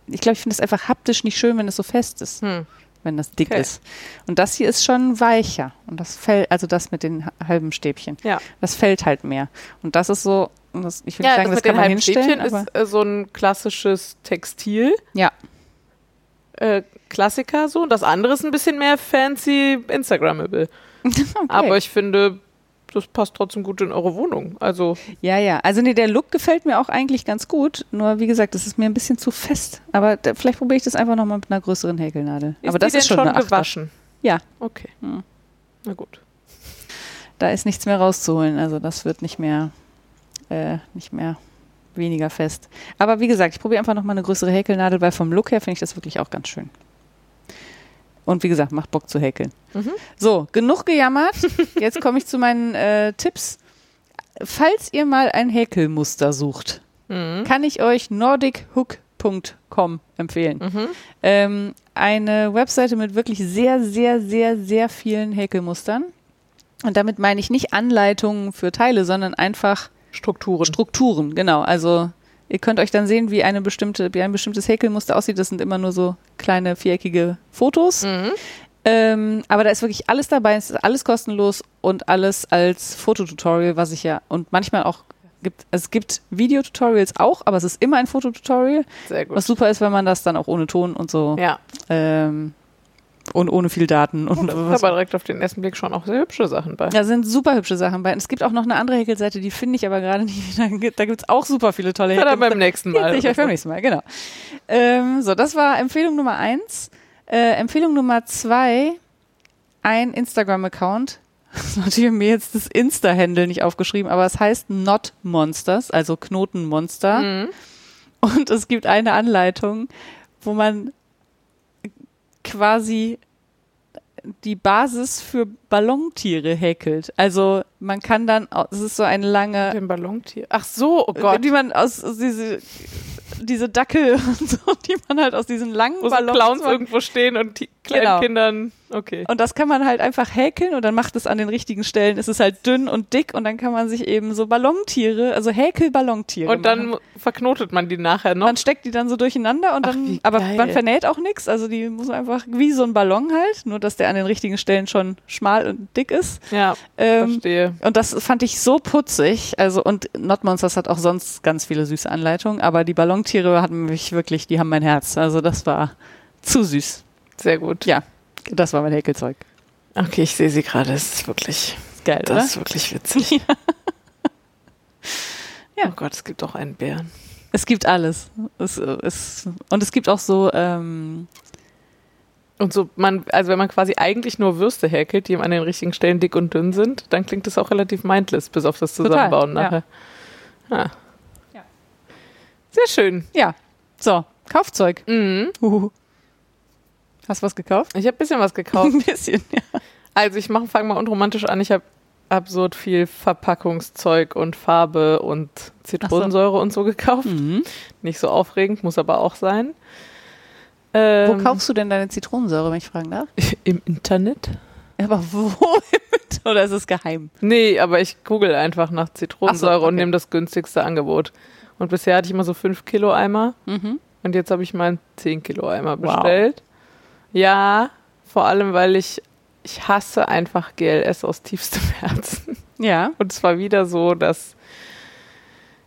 Ich glaube, ich finde es einfach haptisch nicht schön, wenn es so fest ist, Hm. wenn das dick Okay. ist. Und das hier ist schon weicher. Und das fällt, also das mit den ha- halben Stäbchen. Ja, Das fällt halt mehr. Und das ist so, das, ich will ja nicht das sagen, das, mit kann den man halben hinstellen, Stäbchen ist äh, so ein klassisches Textil. ja, Äh, Klassiker so. Und das andere ist ein bisschen mehr fancy Instagrammable. [LAUGHS] Aber ich finde, das passt trotzdem gut in eure Wohnung. Also, ja, ja. Also nee, der Look gefällt mir auch eigentlich ganz gut. Nur wie gesagt, das ist mir ein bisschen zu fest. Aber da, vielleicht probiere ich das einfach nochmal mit einer größeren Häkelnadel. ist aber das ist schon, schon gewaschen? Ja. Okay. Hm. Na gut. Da ist nichts mehr rauszuholen. Also das wird nicht mehr, äh, nicht mehr weniger fest. Aber wie gesagt, ich probiere einfach nochmal eine größere Häkelnadel, weil vom Look her finde ich das wirklich auch ganz schön. Und wie gesagt, macht Bock zu häkeln. Mhm. So, genug gejammert. Jetzt komme ich zu meinen äh, Tipps. Falls ihr mal ein Häkelmuster sucht, Mhm. kann ich euch nordichook.com empfehlen. Mhm. Ähm, eine Webseite mit wirklich sehr, sehr, sehr, sehr vielen Häkelmustern. Und damit meine ich nicht Anleitungen für Teile, sondern einfach Strukturen. Strukturen, genau. Also ihr könnt euch dann sehen, wie eine bestimmte, wie ein bestimmtes Häkelmuster aussieht. Das sind immer nur so kleine viereckige Fotos. Mhm. Ähm, aber da ist wirklich alles dabei, es ist alles kostenlos und alles als Fototutorial, was ich ja und manchmal auch gibt. Es gibt Videotutorials auch, aber es ist immer ein Fototutorial, Sehr gut. was super ist, wenn man das dann auch ohne Ton und so ja, ähm, und ohne viel Daten und und da was. ist aber direkt auf den ersten Blick schon auch sehr hübsche Sachen bei. Da sind super hübsche Sachen bei. Und es gibt auch noch eine andere Häkelseite, die finde ich aber gerade nicht. Da gibt es auch super viele tolle Ja, dann Häkelmuster. beim nächsten Mal. [LAUGHS] Ich euch beim nächsten Mal, genau. Ähm, so, das war Empfehlung Nummer eins. Äh, Empfehlung Nummer zwei, ein Instagram-Account. [LAUGHS] Natürlich mir jetzt das Insta-Handle nicht aufgeschrieben, aber es heißt Not Monsters, also Knotenmonster. Mhm. Und es gibt eine Anleitung, wo man quasi die Basis für Ballontiere häkelt. Also man kann dann, es ist so eine lange Den Ballontier. Ach so, oh Gott. die man aus, aus diese, diese Dackel [LAUGHS] und so, die man halt aus diesen langen Wo so Ballons Clowns macht. irgendwo stehen und die kleinen Genau. Okay. Und das kann man halt einfach häkeln und dann macht es an den richtigen Stellen. Es ist halt dünn und dick und dann kann man sich eben so Ballontiere, also Häkel-Ballontiere Und dann machen. verknotet man die nachher noch. Man steckt die dann so durcheinander und Ach, dann, aber man vernäht auch nichts. Also die muss man einfach wie so ein Ballon halt, nur dass der an den richtigen Stellen schon schmal und dick ist. Ja, Ähm, verstehe. und das fand ich so putzig. Also, und Not Monsters hat auch sonst ganz viele süße Anleitungen, aber die Ballontiere hatten mich wirklich, die haben mein Herz. Also, das war zu süß. Sehr gut. Ja, das war mein Häkelzeug. Okay, ich sehe sie gerade. Das ist wirklich, Geil, das oder? ist wirklich witzig. [LAUGHS] Ja. Oh Gott, es gibt auch einen Bären. Es gibt alles. Es, es, und es gibt auch so, ähm, Und so, man, also wenn man quasi eigentlich nur Würste häkelt, die an den richtigen Stellen dick und dünn sind, dann klingt das auch relativ mindless, bis auf das Total, Zusammenbauen ja. nachher. Ah. Ja. Sehr schön. ja, so, Kaufzeug. Mhm. Huhu. Hast du was gekauft? Ich habe ein bisschen was gekauft. [LAUGHS] Ein bisschen, ja. Also ich mache, fange mal unromantisch an. Ich habe absurd viel Verpackungszeug und Farbe und Zitronensäure und so gekauft. Mhm. Nicht so aufregend, muss aber auch sein. Wo Ähm, kaufst du denn deine Zitronensäure, wenn ich fragen darf? [LAUGHS] Im Internet? Aber wo? [LAUGHS] Oder ist es geheim? Nee, aber ich google einfach nach Zitronensäure so, und okay. nehme das günstigste Angebot. Und bisher hatte ich immer so 5 Kilo Eimer Mhm. und jetzt habe ich mal einen 10 Kilo Eimer Wow. Ja, vor allem, weil ich, ich hasse einfach GLS aus tiefstem [LAUGHS] Herzen. Ja. Und zwar wieder so, dass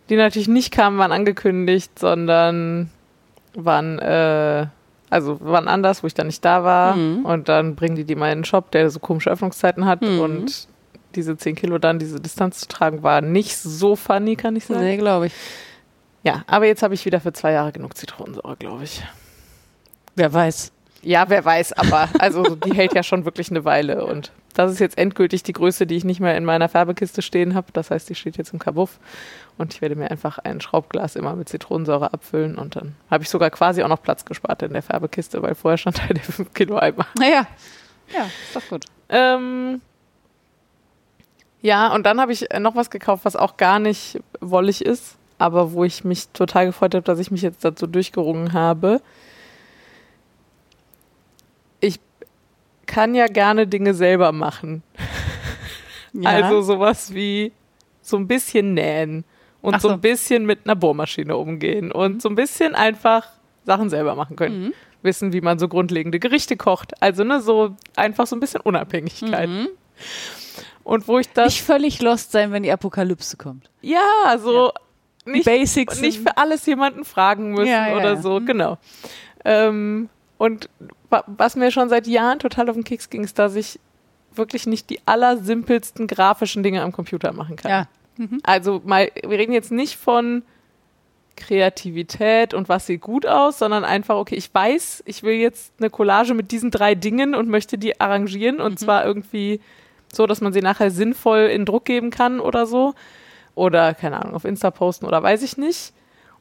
die natürlich nicht kamen, waren angekündigt, sondern waren, äh, also waren anders, wo ich dann nicht da war. Mhm. Und dann bringen die die mal in den Shop, der so komische Öffnungszeiten hat. Mhm. Und diese 10 Kilo dann, diese Distanz zu tragen, war nicht so funny, kann ich sagen. Nee, glaube ich. Ja, aber jetzt habe ich wieder für zwei Jahre genug Zitronensäure, glaube ich. Wer weiß. Ja, wer weiß, aber also die hält ja schon wirklich eine Weile. Und das ist jetzt endgültig die Größe, die ich nicht mehr in meiner Färbekiste stehen habe. Das heißt, die steht jetzt im Kabuff. Und ich werde mir einfach ein Schraubglas immer mit Zitronensäure abfüllen. Und dann habe ich sogar quasi auch noch Platz gespart in der Färbekiste, weil vorher stand halt der 5 Kilo Eimer. Naja. Ja, ist doch gut. Ähm, ja, und dann habe ich noch was gekauft, was auch gar nicht wollig ist, aber wo ich mich total gefreut habe, dass ich mich jetzt dazu durchgerungen habe. Ich kann ja gerne Dinge selber machen. [LAUGHS] Ja. Also sowas wie so ein bisschen nähen und so so. ein bisschen mit einer Bohrmaschine umgehen und so ein bisschen einfach Sachen selber machen können. Mhm. Wissen, wie man so grundlegende Gerichte kocht. Also ne, so einfach so ein bisschen Unabhängigkeit. Mhm. Und wo ich das Nicht völlig lost sein, wenn die Apokalypse kommt. ja so Die nicht, Basics. nicht für alles jemanden fragen müssen Ja, ja, oder ja. so, Mhm. genau. Ähm, und wa was mir schon seit Jahren total auf den Keks ging, ist, dass ich wirklich nicht die allersimpelsten grafischen Dinge am Computer machen kann. ja. Mhm. Also mal, wir reden jetzt nicht von Kreativität und was sieht gut aus, sondern einfach, okay, ich weiß, ich will jetzt eine Collage mit diesen drei Dingen und möchte die arrangieren und zwar irgendwie so, dass man sie nachher sinnvoll in Druck geben kann oder so. Oder, keine Ahnung, auf Insta posten oder weiß ich nicht.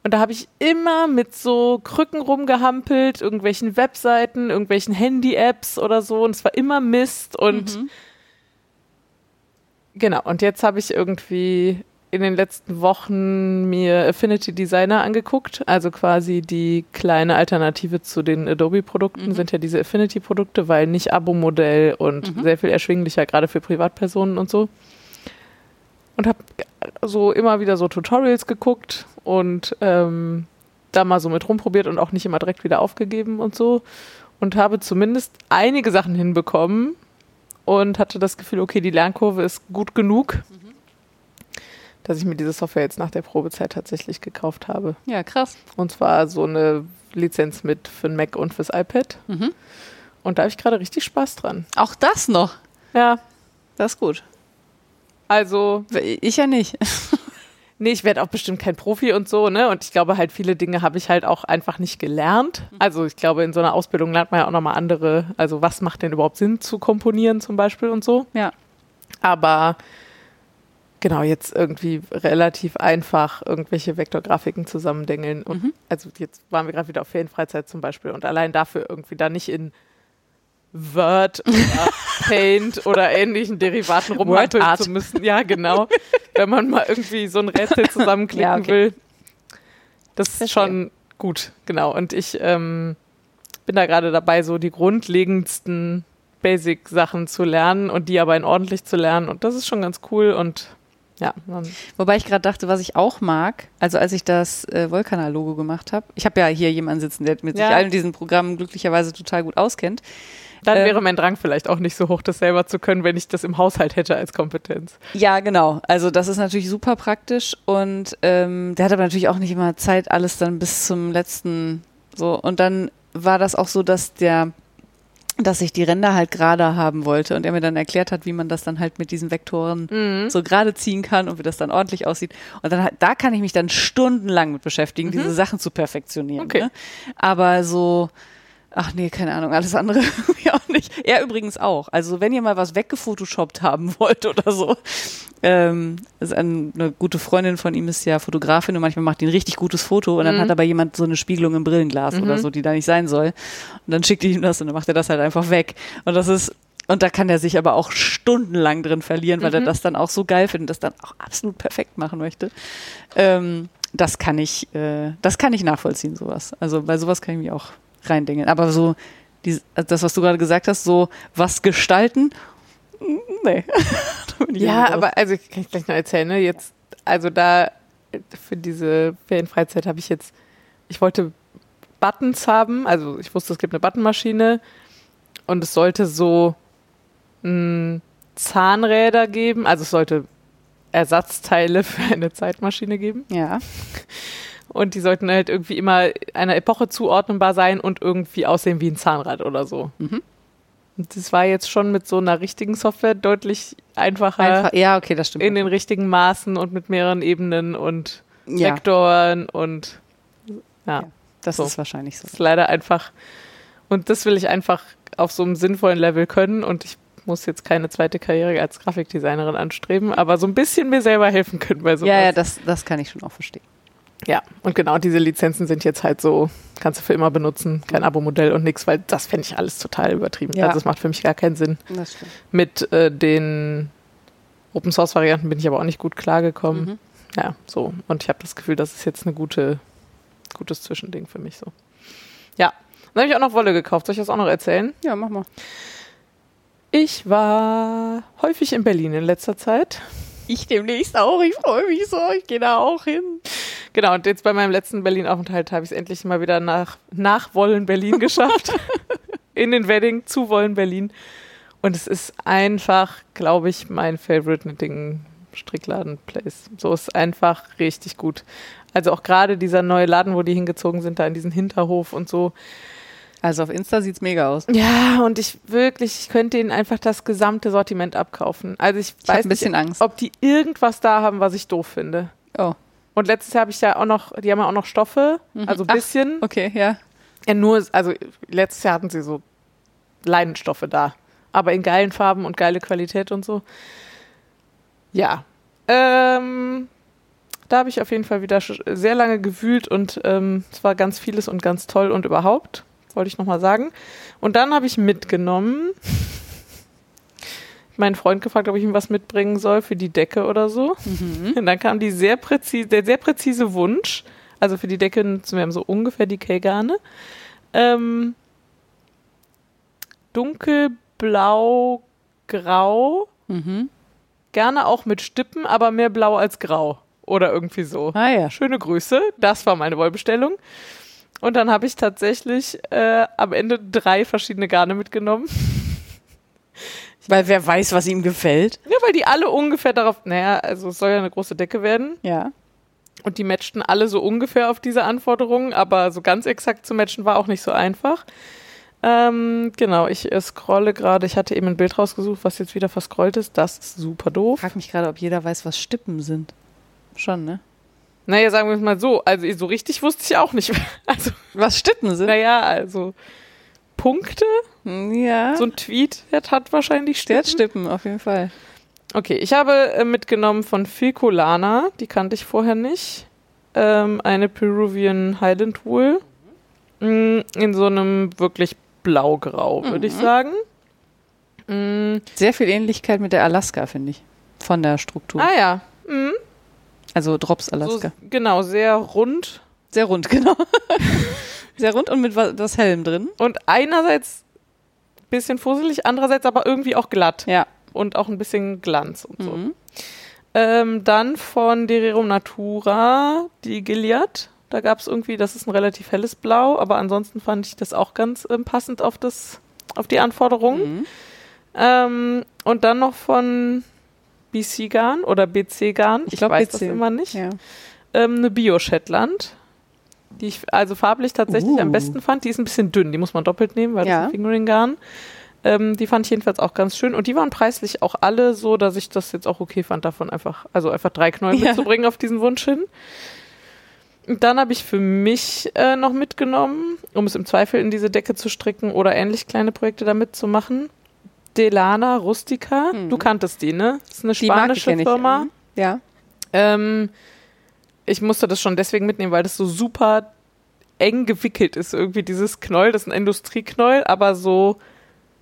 Und da habe ich immer mit so Krücken rumgehampelt, irgendwelchen Webseiten, irgendwelchen Handy-Apps oder so. Und es war immer Mist. Und Mhm. Genau, und jetzt habe ich irgendwie in den letzten Wochen mir Affinity Designer angeguckt, also quasi die kleine Alternative zu den Adobe-Produkten Mhm. sind ja diese Affinity-Produkte, weil nicht Abo-Modell und Mhm. sehr viel erschwinglicher, gerade für Privatpersonen und so. Und habe so immer wieder so Tutorials geguckt und ähm, da mal so mit rumprobiert und auch nicht immer direkt wieder aufgegeben und so. Und habe zumindest einige Sachen hinbekommen, und hatte das Gefühl, okay, die Lernkurve ist gut genug, dass ich mir diese Software jetzt nach der Probezeit tatsächlich gekauft habe. Ja, krass. Und zwar so eine Lizenz mit für den Mac und fürs iPad. Mhm. Und da habe ich gerade richtig Spaß dran. Auch das noch. Ja, Das ist gut. Also, Ich ja nicht. [LAUGHS] nee, ich werde auch bestimmt kein Profi und so, ne? Und ich glaube halt, viele Dinge habe ich halt auch einfach nicht gelernt. Also ich glaube, in so einer Ausbildung lernt man ja auch nochmal andere, also was macht denn überhaupt Sinn zu komponieren zum Beispiel und so. Ja. Aber genau, jetzt irgendwie relativ einfach irgendwelche Vektorgrafiken zusammendengeln. Und Mhm. also jetzt waren wir gerade wieder auf Ferienfreizeit zum Beispiel und allein dafür irgendwie da nicht in Word oder [LAUGHS] Paint oder ähnlichen Derivaten Art. zu müssen. Ja, genau. Wenn man mal irgendwie so ein Rätsel zusammenklicken [LAUGHS] Ja, okay. will. Das ist Verstehe. schon gut, genau. Und ich ähm, bin da gerade dabei, so die grundlegendsten Basic-Sachen zu lernen und die aber in ordentlich zu lernen. Und das ist schon ganz cool. Und ja, Wobei ich gerade dachte, was ich auch mag, also als ich das äh, Volkanal-Logo gemacht habe, ich habe ja hier jemanden sitzen, der mit Ja. sich allen diesen Programmen glücklicherweise total gut auskennt. Dann Ähm, wäre mein Drang vielleicht auch nicht so hoch, das selber zu können, wenn ich das im Haushalt hätte als Kompetenz. Ja, genau. Also das ist natürlich super praktisch und ähm, der hat aber natürlich auch nicht immer Zeit, alles dann bis zum letzten so. Und dann war das auch so, dass der dass ich die Ränder halt gerade haben wollte und er mir dann erklärt hat, wie man das dann halt mit diesen Vektoren Mhm. so gerade ziehen kann und wie das dann ordentlich aussieht. Und dann da kann ich mich dann stundenlang mit beschäftigen, diese Sachen zu perfektionieren. Mhm. Okay. Ne? Aber so, ach nee, keine Ahnung, alles andere [LAUGHS] irgendwie auch nicht. Er übrigens auch. Also wenn ihr mal was weggefotoshoppt haben [LAUGHS] wollt oder so, ähm, ist ein, eine gute Freundin von ihm ist ja Fotografin und manchmal macht die ein richtig gutes Foto und dann Mhm. hat aber jemand so eine Spiegelung im Brillenglas oder so, die da nicht sein soll. Und dann schickt die ihm das und dann macht er das halt einfach weg. Und das ist und da kann er sich aber auch stundenlang drin verlieren, weil er das dann auch so geil findet, das dann auch absolut perfekt machen möchte. Ähm, das kann ich, äh, das kann ich nachvollziehen, sowas. Also bei sowas kann ich mich auch reindingen. Aber so, die, das, was du gerade gesagt hast, so was gestalten, nee. [LAUGHS] Ich Ja, aber also kann ich gleich noch erzählen, ne? Jetzt, also da für diese Ferienfreizeit habe ich jetzt, ich wollte Buttons haben, also ich wusste, es gibt eine Buttonmaschine und es sollte so mh, Zahnräder geben, also es sollte Ersatzteile [LAUGHS] für eine Zeitmaschine geben Ja. [LAUGHS] und die sollten halt irgendwie immer einer Epoche zuordnenbar sein und irgendwie aussehen wie ein Zahnrad oder so. Mhm. Und das war jetzt schon mit so einer richtigen Software deutlich einfacher Einfach, ja, okay, das stimmt. in den richtigen Maßen und mit mehreren Ebenen und ja, Vektoren und ja, Ja. das so. ist wahrscheinlich so. das ist leider einfach und das will ich einfach auf so einem sinnvollen Level können und ich muss jetzt keine zweite Karriere als Grafikdesignerin anstreben, aber so ein bisschen mir selber helfen können bei sowas. Ja, ja, das, das kann ich schon auch verstehen. Ja, und genau diese Lizenzen sind jetzt halt so, kannst du für immer benutzen, kein Abo-Modell und nichts, weil das fände ich alles total übertrieben. Ja. Also es macht für mich gar keinen Sinn. Mit äh, den Open-Source-Varianten bin ich aber auch nicht gut klargekommen. Mhm. Ja, so. Und ich habe das Gefühl, das ist jetzt eine gute, gutes Zwischending für mich so. Ja. Dann habe ich auch noch Wolle gekauft. Soll ich das auch noch erzählen? Ja, mach mal. Ich war häufig in Berlin in letzter Zeit. Ich demnächst auch. Ich freue mich so. Ich gehe da auch hin. Genau, und jetzt bei meinem letzten Berlin-Aufenthalt habe ich es endlich mal wieder nach, nach Wollen Berlin [LAUGHS] geschafft. in den Wedding zu Wollen Berlin. Und es ist einfach, glaube ich, mein Favorite Knitting Strickladen Place. So ist einfach richtig gut. Also auch gerade dieser neue Laden, wo die hingezogen sind, da in diesen Hinterhof und so. Also auf Insta sieht's mega aus. Ja, und ich wirklich, ich könnte ihnen einfach das gesamte Sortiment abkaufen. Also ich, Ich weiß ein bisschen nicht, Angst. ob die irgendwas da haben, was ich doof finde. Oh, Und letztes Jahr habe ich ja auch noch, die haben ja auch noch Stoffe, also ein Ach. bisschen. okay, ja. Ja, nur, also letztes Jahr hatten sie so Leinenstoffe da. Aber in geilen Farben und geile Qualität und so. Ja. Ähm, da habe ich auf jeden Fall wieder sehr lange gewühlt und ähm, es war ganz vieles und ganz toll und überhaupt, wollte ich nochmal sagen. Und dann habe ich mitgenommen, meinen Freund gefragt, ob ich ihm was mitbringen soll für die Decke oder so. Und dann kam die sehr präzise, der sehr präzise Wunsch, also für die Decke wir haben so ungefähr die K-Garne. Ähm, dunkelblau, grau, Mhm. gerne auch mit Stippen, aber mehr blau als grau oder irgendwie so. Ah ja. Schöne Grüße, das war meine Wollbestellung. Und dann habe ich tatsächlich äh, am Ende drei verschiedene Garne mitgenommen. [LAUGHS] Weil wer weiß, was ihm gefällt. Ja, weil die alle ungefähr darauf, naja, also es soll ja eine große Decke werden. Ja. Und die matchten alle so ungefähr auf diese Anforderungen, aber so ganz exakt zu matchen war auch nicht so einfach. Ähm, genau, ich äh, scrolle gerade, ich hatte eben ein Bild rausgesucht, was jetzt wieder verscrollt ist. Das ist super doof. Frag mich gerade, ob jeder weiß, was Stippen sind. Schon, ne? Naja, sagen wir es mal so, also so richtig wusste ich auch nicht. [LAUGHS] Also, Was Stippen sind? naja, also Punkte, Ja. so ein Tweet der hat wahrscheinlich der hat Stippen. Stippen, auf jeden Fall. Okay, ich habe äh, mitgenommen von Filcolana, die kannte ich vorher nicht. Ähm, eine Peruvian Highland Wool. Mm, in so einem wirklich blau-grau, würde ich sagen. Mm, Sehr viel Ähnlichkeit mit der Alaska, finde ich. Von der Struktur. ah ja, mm, Also Drops so, Alaska. genau, sehr rund. Sehr rund, [LAUGHS] genau. Sehr rund und mit was, Hellem drin. Und einerseits bisschen fusselig, andererseits aber irgendwie auch glatt. Ja. Und auch ein bisschen Glanz und so. Mhm. Ähm, dann von Dererum Natura, die Gilead. Da gab es irgendwie, das ist ein relativ helles Blau, aber ansonsten fand ich das auch ganz ähm, passend auf, das, auf die Anforderungen. Mhm. Ähm, und dann noch von BC Garn oder BC Garn, ich, glaub, weiß BC. das immer nicht. Ja. Ähm, eine Bio-Shetland, die ich also farblich tatsächlich Uh. am besten fand. Die ist ein bisschen dünn, die muss man doppelt nehmen, weil Ja. das ist ein Fingering-Garn. Ähm, die fand ich jedenfalls auch ganz schön. Und die waren preislich auch alle so, dass ich das jetzt auch okay fand, davon einfach, also einfach drei Knäuel Ja. mitzubringen auf diesen Wunsch hin. Und dann habe ich für mich äh, noch mitgenommen, um es im Zweifel in diese Decke zu stricken oder ähnlich kleine Projekte damit zu machen. Delana Rustica. Mhm. Du kanntest die, ne? Das ist eine spanische. Firma. Mhm. Ja. Ähm, ich musste das schon deswegen mitnehmen, weil das so super eng gewickelt ist. Irgendwie dieses Knäuel, das ist ein Industrieknäuel, aber so,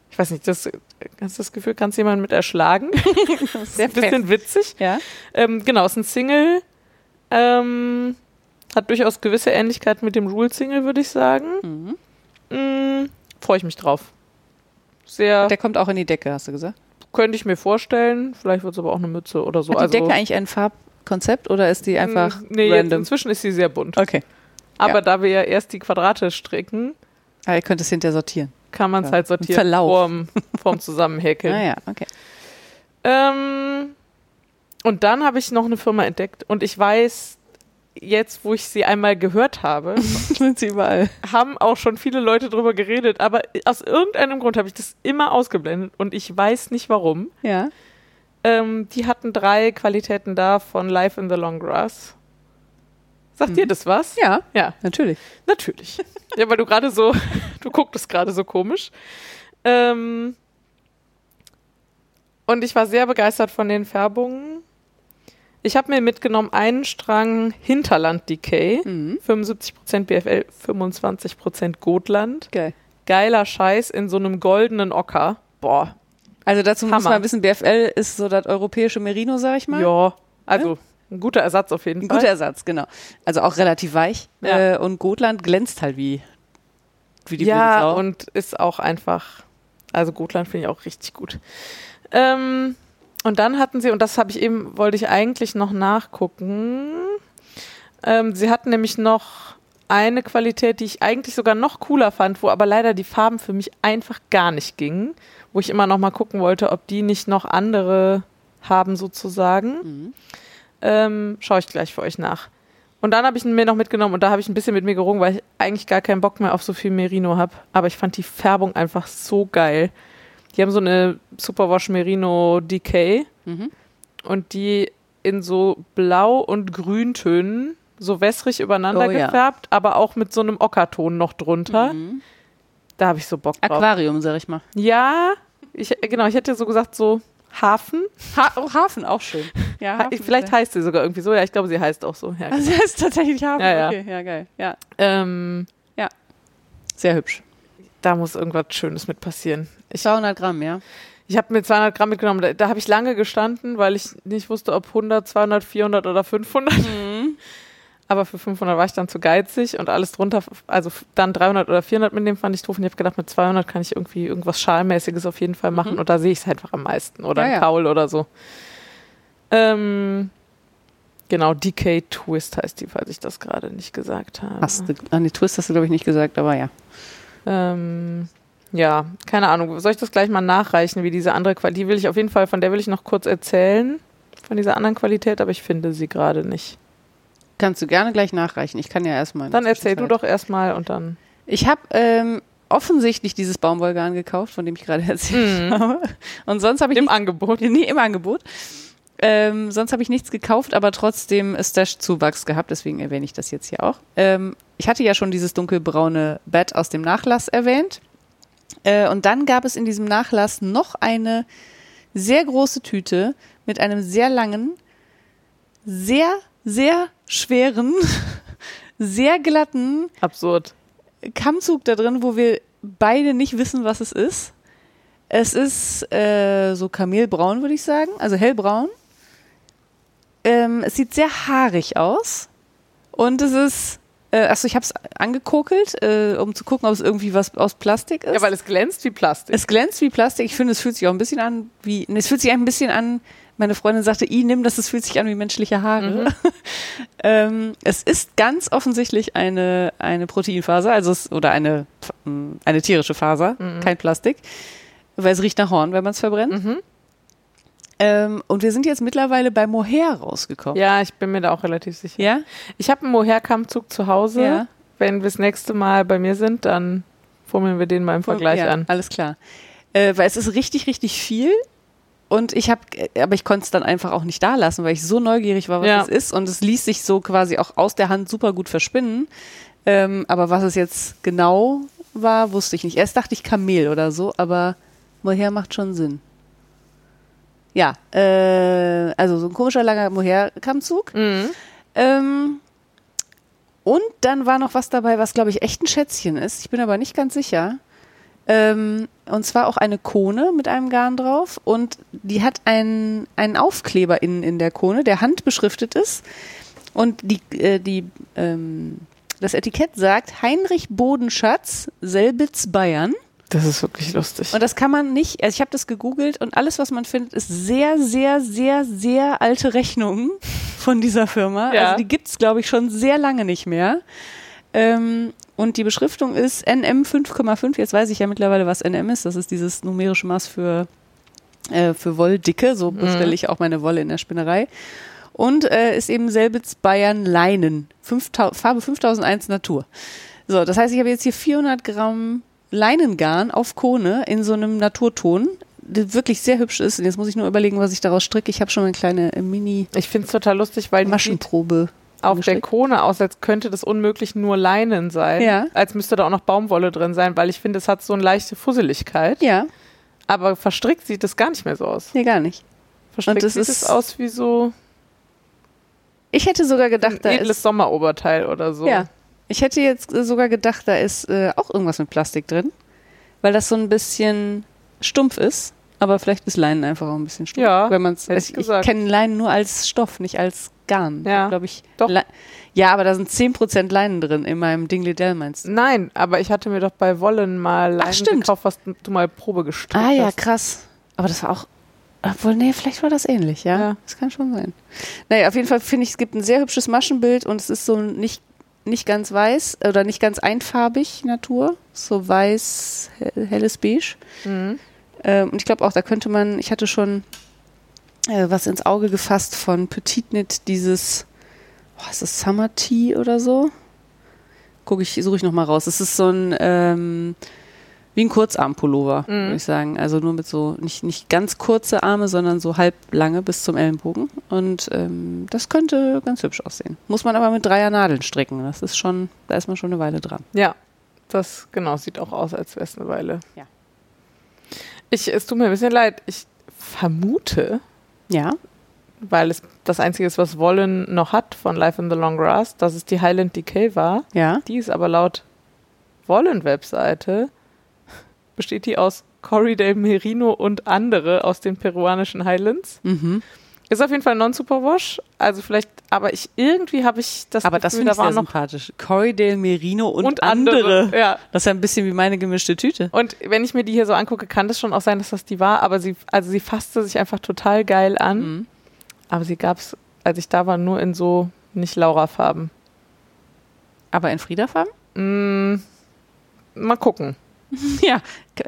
ich weiß nicht, das, hast du das Gefühl, kannst du jemanden mit erschlagen? [LAUGHS] Sehr ein bisschen witzig. Ja. Ähm, genau, ist ein Single. Ähm, hat durchaus gewisse Ähnlichkeit mit dem Rule-Single, würde ich sagen. Mhm. Mm, Freue ich mich drauf. Sehr, Der kommt auch in die Decke, hast du gesagt. könnte ich mir vorstellen. Vielleicht wird es aber auch eine Mütze oder so. Hat die also, Decke eigentlich ein Farbkonzept oder ist die einfach nee, random? inzwischen ist sie sehr bunt. Okay. Aber Ja. da wir ja erst die Quadrate stricken, Ah, ihr könnt es hinterher sortieren. kann man es Ja. halt sortieren Verlauf. vorm, vorm Zusammenhäkeln. [LAUGHS] Ah ja, okay. ähm, und dann habe ich noch eine Firma entdeckt und ich weiß, jetzt wo ich sie einmal gehört habe, [LAUGHS] Sind sie überall. haben auch schon viele Leute drüber geredet, aber aus irgendeinem Grund habe ich das immer ausgeblendet und ich weiß nicht warum. Ja. Ähm, die hatten drei Qualitäten da von Life in the Long Grass. Sagt dir das was? Mhm. Ja, Ja. natürlich. Natürlich. ja, weil du gerade so, [LAUGHS] du gucktest gerade so komisch. Ähm, und ich war sehr begeistert von den Färbungen. Ich habe mir mitgenommen einen Strang Hinterland Decay, Mhm. 75% BFL, 25% Gotland. Geil. Geiler Scheiß in so einem goldenen Ocker. Boah, Also dazu muss Hammer. man wissen, BFL ist so das europäische Merino, sag ich mal. ja, also ein guter Ersatz auf jeden Ein Fall. guter Ersatz, genau. Also auch relativ weich. Ja. Äh, und Gotland glänzt halt wie, wie die ja, und ist auch einfach, also Gotland finde ich auch richtig gut. Ähm, und dann hatten sie, und das habe ich eben, wollte ich eigentlich noch nachgucken, ähm, sie hatten nämlich noch eine Qualität, die ich eigentlich sogar noch cooler fand, wo aber leider die Farben für mich einfach gar nicht gingen, wo ich immer noch mal gucken wollte, ob die nicht noch andere haben sozusagen. Mhm. Ähm, Schaue ich gleich für euch nach. Und dann habe ich ihn mir noch mitgenommen und da habe ich ein bisschen mit mir gerungen, weil ich eigentlich gar keinen Bock mehr auf so viel Merino habe. Aber ich fand die Färbung einfach so geil. Die haben so eine Superwash Merino Decay Mhm. und die in so Blau- und Grüntönen so wässrig übereinander Oh ja. gefärbt, aber auch mit so einem Ockerton noch drunter. Mhm. Da habe ich so Bock drauf. Aquarium, sag ich mal. Ja, ich, genau, ich hätte so gesagt so Hafen. Ha oh, Hafen auch schön. Ja, Ha Hafen Vielleicht heißt sie sogar irgendwie so. Ja, ich glaube, sie heißt auch so. Ja, Also das ist tatsächlich Hafen. Ja, ja. Okay, ja, geil. Ja. ähm, Sehr hübsch. Da muss irgendwas Schönes mit passieren. Ich, 200 Gramm, ja. ich habe mir 200 Gramm mitgenommen. Da, da habe ich lange gestanden, weil ich nicht wusste, ob 100, 200, 400 oder 500. Mhm. [LAUGHS] Aber für 500 war ich dann zu geizig und alles drunter, also dann 300 oder 400 mitnehmen fand ich doof. Und ich habe gedacht, mit 200 kann ich irgendwie irgendwas Schalmäßiges auf jeden Fall machen. Mhm. Und da sehe ich es einfach am meisten. Oder Ja, ein ja. Kaul oder so. Ähm, genau, DK Twist heißt die, falls ich das gerade nicht gesagt habe. Hast du, an die Twist hast du, glaube ich, nicht gesagt, aber ja. Ähm, ja, keine Ahnung. Soll ich das gleich mal nachreichen, wie diese andere Qualität? Die will ich auf jeden Fall, von der will ich noch kurz erzählen. Von dieser anderen Qualität, aber ich finde sie gerade nicht. Kannst du gerne gleich nachreichen. Ich kann ja erstmal. Dann erzähl du doch erstmal und dann. Ich habe ähm, offensichtlich dieses Baumwollgarn gekauft, von dem ich gerade [LAUGHS] erzählt Mhm. habe. Und sonst habe ich Im Angebot. Nee, im Angebot. Ähm, sonst habe ich nichts gekauft, aber trotzdem Stash-Zuwachs gehabt, deswegen erwähne ich das jetzt hier auch. Ähm, ich hatte ja schon dieses dunkelbraune Bett aus dem Nachlass erwähnt. Äh, und dann gab es in diesem Nachlass noch eine sehr große Tüte mit einem sehr langen, sehr, sehr schweren, [LAUGHS] sehr glatten Absurd. Kammzug da drin, wo wir beide nicht wissen, was es ist. Es ist äh, so kamelbraun, würde ich sagen, also hellbraun. Ähm, es sieht sehr haarig aus und es ist Äh, achso, ich habe es angekokelt, äh, um zu gucken, ob es irgendwie was aus Plastik ist. Ja, weil es glänzt wie Plastik. es glänzt wie Plastik. Ich finde, es fühlt sich auch ein bisschen an wie. Nee, es fühlt sich ein bisschen an. Meine Freundin sagte, i nimm das, es fühlt sich an wie menschliche Haare. [LAUGHS] ähm, es ist ganz offensichtlich eine, eine Proteinfaser, also es, oder eine, eine tierische Faser, kein Plastik, weil es riecht nach Horn, wenn man es verbrennt. Mhm. Ähm, und wir sind jetzt mittlerweile bei Mohair rausgekommen. Ja, ich bin mir da auch relativ sicher. Ja? Ich habe einen Mohair-Kammzug zu Hause. Ja. Wenn wir das nächste Mal bei mir sind, dann fummeln wir den mal im Vergleich ja, an. Alles klar. Äh, weil es ist richtig, richtig viel. Und ich habe, aber ich konnte es dann einfach auch nicht da lassen, weil ich so neugierig war, was Ja. es ist. Und es ließ sich so quasi auch aus der Hand super gut verspinnen. Ähm, aber was es jetzt genau war, wusste ich nicht. Erst dachte ich Kamel oder so, aber Mohair macht schon Sinn. Ja, äh, also so ein komischer langer Mohair-Kammzug. Mhm. Ähm, und dann war noch was dabei, was glaube ich echt ein Schätzchen ist. Ich bin aber nicht ganz sicher. Ähm, und zwar auch eine Kone mit einem Garn drauf. Und die hat einen, einen Aufkleber innen in der Kone, der handbeschriftet ist. Und die, äh, die, ähm, das Etikett sagt Heinrich Bodenschatz, Selbitz, Bayern. Das ist wirklich lustig. Und das kann man nicht, also ich habe das gegoogelt und alles, was man findet, ist sehr, sehr, sehr, sehr alte Rechnungen von dieser Firma. Ja. Also die gibt's glaube ich, schon sehr lange nicht mehr. Ähm, und die Beschriftung ist NM 5,5. Jetzt weiß ich ja mittlerweile, was NM ist. Das ist dieses numerische Maß für, äh, für Wolldicke. So bestelle ich auch meine Wolle in der Spinnerei. Und äh, ist eben Selbitz Bayern Leinen. 5000 Farbe 5001 Natur. So, das heißt, ich habe jetzt hier 400 Gramm Leinengarn auf Kone in so einem Naturton, der wirklich sehr hübsch ist. Und jetzt muss ich nur überlegen, was ich daraus stricke. Ich habe schon eine kleine äh, ich finde es total lustig, weil Mini-Maschenprobe. auf der. Kone aus, als könnte das unmöglich nur Leinen sein. Ja. Als müsste da auch noch Baumwolle drin sein, weil ich finde, es hat so eine leichte Fusseligkeit. Ja, Aber verstrickt sieht es gar nicht mehr so aus. nee, gar nicht. Verstrickt das sieht ist- es aus wie so Ich hätte sogar gedacht, ein da edles ist. Sommeroberteil oder so. Ja. Ich hätte jetzt äh, sogar gedacht, da ist äh, auch irgendwas mit Plastik drin, weil das so ein bisschen stumpf ist. Aber vielleicht ist Leinen einfach auch ein bisschen stumpf. Ja, wenn man's, hätte ich ich, kenne Leinen nur als Stoff, nicht als Garn. Ja, glaube ich. doch. Le ja, aber da sind 10% Leinen drin in meinem Dingley Dell meinst du? Nein, aber ich hatte mir doch bei Wollen mal Leinen stimmt. gekauft, was du mal Probe gestrickt Ah ja, hast. krass. Aber das war auch. Obwohl, nee, vielleicht war das ähnlich, ja. Ja. Das kann schon sein. Naja, auf jeden Fall finde ich, es gibt ein sehr hübsches Maschenbild und es ist so nicht, nicht ganz weiß oder nicht ganz einfarbig Natur. So weiß, hell- helles Beige. Mhm. Ähm, und ich glaube auch, da könnte man, ich hatte schon äh, was ins Auge gefasst von Petit Knit, dieses, oh, ist das Summer Tea oder so? Gucke ich, suche ich nochmal raus. Es ist so ein, ähm, wie ein Kurzarmpullover, Mhm. würde ich sagen. Also nur mit so, nicht, nicht ganz kurze Arme, sondern so halblange bis zum Ellenbogen. Und ähm, das könnte ganz hübsch aussehen. Muss man aber mit dreier Nadeln stricken. Das ist schon, da ist man schon eine Weile dran. Ja, das genau sieht auch aus, als wäre es eine Weile. Ja. Ich, es tut mir ein bisschen leid. Ich vermute, Ja. weil es das Einzige ist, was Wollen noch hat von Life in the Long Grass, dass es die Highland Decay war. Ja. Die ist aber laut Wollen-Webseite, besteht die aus Cory del Merino und andere aus den peruanischen Highlands. Mhm. Ist auf jeden Fall Non-Superwash. Also vielleicht, aber ich irgendwie habe ich das Aber das Gefühl, finde ich da sehr sympathisch. Corydale Merino und, und andere. andere. Ja. Das ist ja ein bisschen wie meine gemischte Tüte. Und wenn ich mir die hier so angucke, kann das schon auch sein, dass das die war, aber sie, also sie fasste sich einfach total geil an. Mhm. Aber sie gab es, als ich da war, nur in so nicht Laura-Farben. Aber in Friederfarben? Mm, mal gucken. [LAUGHS] ja,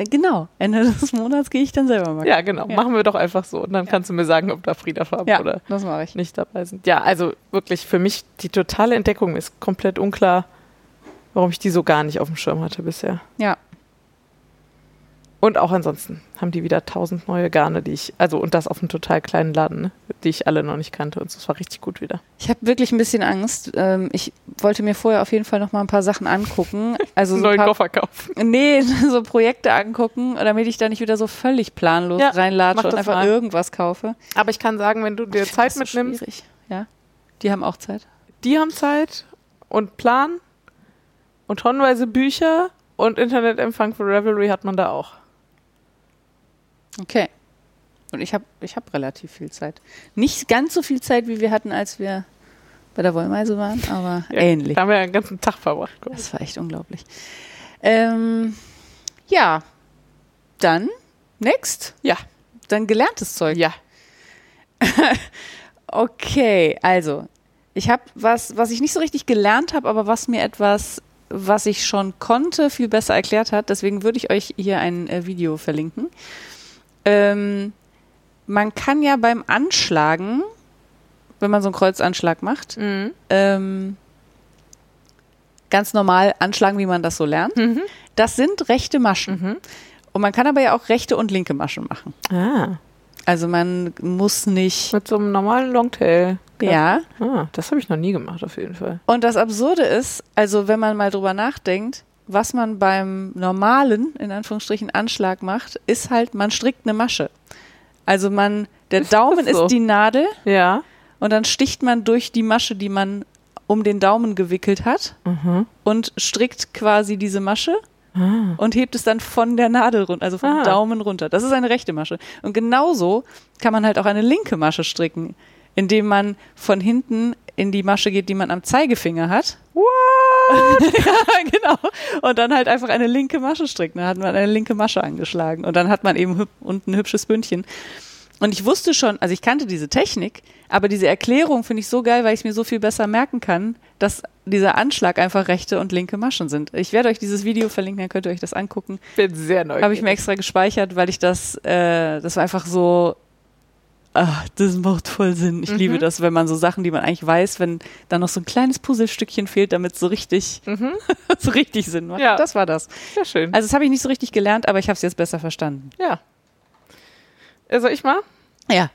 genau. Ende des [LAUGHS] Monats gehe ich dann selber mal. Ja, genau. Ja. Machen wir doch einfach so. Und dann kannst du mir sagen, ob da Frieda-Farben Ja, oder das mache ich. nicht dabei sind. Ja, also wirklich für mich die totale Entdeckung ist komplett unklar, warum ich die so gar nicht auf dem Schirm hatte bisher. Ja. Und auch ansonsten haben die wieder tausend neue Garne, die ich, also und das auf einem total kleinen Laden, ne, die ich alle noch nicht kannte. Und das war richtig gut wieder. Ich habe wirklich ein bisschen Angst. Ähm, ich wollte mir vorher auf jeden Fall noch mal ein paar Sachen angucken. Also so [LAUGHS] ein neuen paar, Koffer kaufen. Nee, [LAUGHS] so Projekte angucken, damit ich da nicht wieder so völlig planlos Ja, reinlatsche und einfach mal. irgendwas kaufe. Aber ich kann sagen, wenn du dir Zeit Das ist mitnimmst, schwierig. Ja. Die haben auch Zeit. die haben Zeit und Plan und tonnenweise Bücher und Internetempfang für Revelry hat man da auch. Okay. Und ich habe ich hab relativ viel Zeit. Nicht ganz so viel Zeit, wie wir hatten, als wir bei der Wollmeise waren, aber [LAUGHS] Ja, ähnlich. Da haben wir ja einen ganzen Tag verbracht. Das war echt unglaublich. Ähm, ja, dann next. Ja, Dann gelerntes Zeug. ja. [LAUGHS] Okay, also ich habe was, was ich nicht so richtig gelernt habe, aber was mir etwas, was ich schon konnte, viel besser erklärt hat. Deswegen würde ich euch hier ein äh, Video verlinken. Ähm, man kann ja beim Anschlagen, wenn man so einen Kreuzanschlag macht, Mhm. ähm, ganz normal anschlagen, wie man das so lernt. Mhm. Das sind rechte Maschen. Mhm. Und man kann aber ja auch rechte und linke Maschen machen. Ah, Also man muss nicht. mit so einem normalen Longtail. Ja. Ah, das habe ich noch nie gemacht, auf jeden Fall. Und das Absurde ist, also wenn man mal drüber nachdenkt, was man beim normalen, in Anführungsstrichen, Anschlag macht, ist halt, man strickt eine Masche. Also man, der Ist Daumen das so? ist die Nadel Ja. und dann sticht man durch die Masche, die man um den Daumen gewickelt hat Mhm. und strickt quasi diese Masche Ah. und hebt es dann von der Nadel runter, also vom Ah. Daumen runter. Das ist eine rechte Masche. Und genauso kann man halt auch eine linke Masche stricken, indem man von hinten in die Masche geht, die man am Zeigefinger hat. [LAUGHS] ja, genau. Und dann halt einfach eine linke Masche stricken. Dann hat man eine linke Masche angeschlagen. Und dann hat man eben unten ein hübsches Bündchen. Und ich wusste schon, also ich kannte diese Technik, aber diese Erklärung finde ich so geil, weil ich es mir so viel besser merken kann, dass dieser Anschlag einfach rechte und linke Maschen sind. Ich werde euch dieses Video verlinken, dann könnt ihr euch das angucken. Bin sehr neugierig. Habe ich mir extra gespeichert, weil ich das, äh, das war einfach so, ah, das macht voll Sinn. Ich Mhm. liebe das, wenn man so Sachen, die man eigentlich weiß, wenn dann noch so ein kleines Puzzlestückchen fehlt, damit es so richtig, Mhm. [LAUGHS] so richtig Sinn macht. Ja. Das war das. Sehr schön. Also das habe ich nicht so richtig gelernt, aber ich habe es jetzt besser verstanden. ja. Soll ich mal? Ja.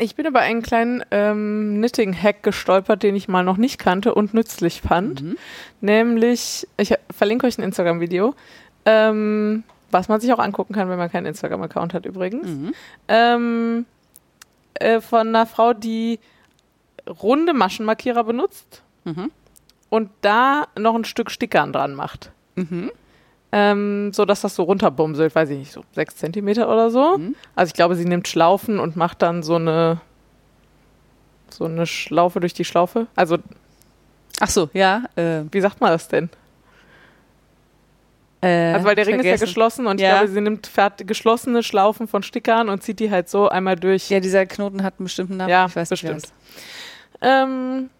Ich bin über einen kleinen ähm, Knitting-Hack gestolpert, den ich mal noch nicht kannte und nützlich fand. Mhm. Nämlich, ich verlinke euch ein Instagram-Video, ähm, was man sich auch angucken kann, wenn man keinen Instagram-Account hat übrigens. Mhm. Ähm, äh, von einer Frau, die runde Maschenmarkierer benutzt Mhm. und da noch ein Stück Stickern dran macht. Mhm. Ähm, so dass das so runterbumselt, weiß ich nicht, so sechs Zentimeter oder so. Mhm. Also ich glaube, sie nimmt Schlaufen und macht dann so eine so eine Schlaufe durch die Schlaufe. Also, Ach so, ja. Äh, wie sagt man das denn? Äh, Also weil der Ring ist ja geschlossen und ich Ja. glaube, sie nimmt geschlossene Schlaufen von Stickern und zieht die halt so einmal durch. Ja, dieser Knoten hat einen bestimmten Namen. Ja, ich weiß bestimmt. Ähm,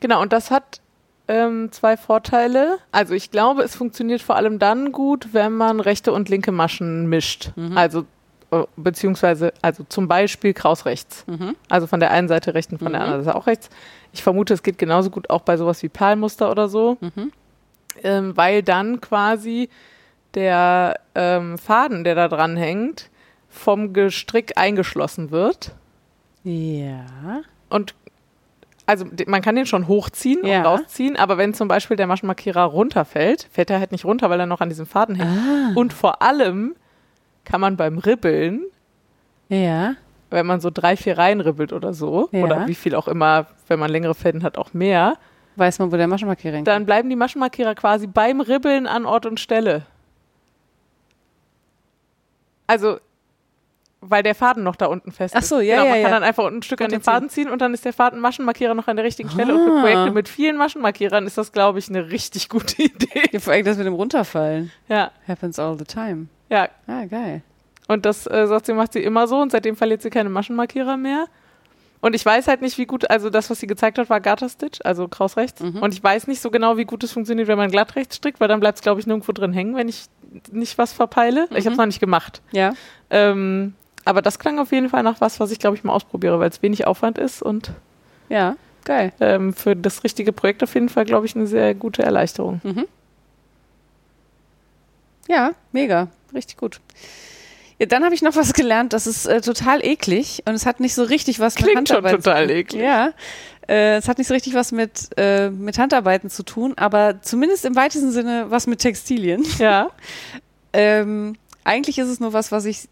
genau, und das hat ähm, zwei Vorteile. Also ich glaube, es funktioniert vor allem dann gut, wenn man rechte und linke Maschen mischt. Mhm. Also äh, beziehungsweise, also zum Beispiel Kraus rechts. Mhm. Also von der einen Seite rechts und von der Mhm. anderen Seite auch rechts. Ich vermute, es geht genauso gut auch bei sowas wie Perlmuster oder so, Mhm. Ähm, weil dann quasi der ähm, Faden, der da dran hängt, vom Gestrick eingeschlossen wird. Ja. Und also man kann den schon hochziehen Ja. und rausziehen, aber wenn zum Beispiel der Maschenmarkierer runterfällt, fällt er halt nicht runter, weil er noch an diesem Faden hängt. Ah. Und vor allem kann man beim Ribbeln, Ja. wenn man so drei, vier Reihen ribbelt oder so, Ja. oder wie viel auch immer, wenn man längere Fäden hat, auch mehr, Weiß man, wo der Maschenmarkierer hängt? dann bleiben die Maschenmarkierer quasi beim Ribbeln an Ort und Stelle. Also, weil der Faden noch da unten fest Ach ist. so, ja, genau, ja, Man kann ja. dann einfach ein Stück an den. Faden ziehen und dann ist der Faden Maschenmarkierer noch an der richtigen Stelle. Und für Ah. Projekte mit vielen Maschenmarkierern ist das, glaube ich, eine richtig gute Idee. Ja, vor allem das mit dem Runterfallen. Ja, Happens all the time. ja. Ah, geil. Und das äh, sagt sie, macht sie immer so und seitdem verliert sie keine Maschenmarkierer mehr. Und ich weiß halt nicht, wie gut, also das, was sie gezeigt hat, war Garter Stitch, also kraus rechts. Mhm. Und ich weiß nicht so genau, wie gut es funktioniert, wenn man glatt rechts strickt, weil dann bleibt es, glaube ich, nirgendwo drin hängen, wenn ich nicht was verpeile. Ich habe es Mhm. noch nicht gemacht. Ja. Ähm, aber das klang auf jeden Fall nach was, was ich, glaube ich, mal ausprobiere, weil es wenig Aufwand ist und Ja. Geil. ähm, für das richtige Projekt auf jeden Fall, glaube ich, eine sehr gute Erleichterung. Mhm. Ja, mega. Richtig gut. Ja, dann habe ich noch was gelernt, das ist äh, total eklig und es hat nicht so richtig was mit Klingt schon Handarbeit total zu tun. eklig. Ja, äh, es hat nicht so richtig was mit, äh, mit Handarbeiten zu tun, aber zumindest im weitesten Sinne was mit Textilien. Ja. [LAUGHS] Ähm, eigentlich ist es nur was, was ich,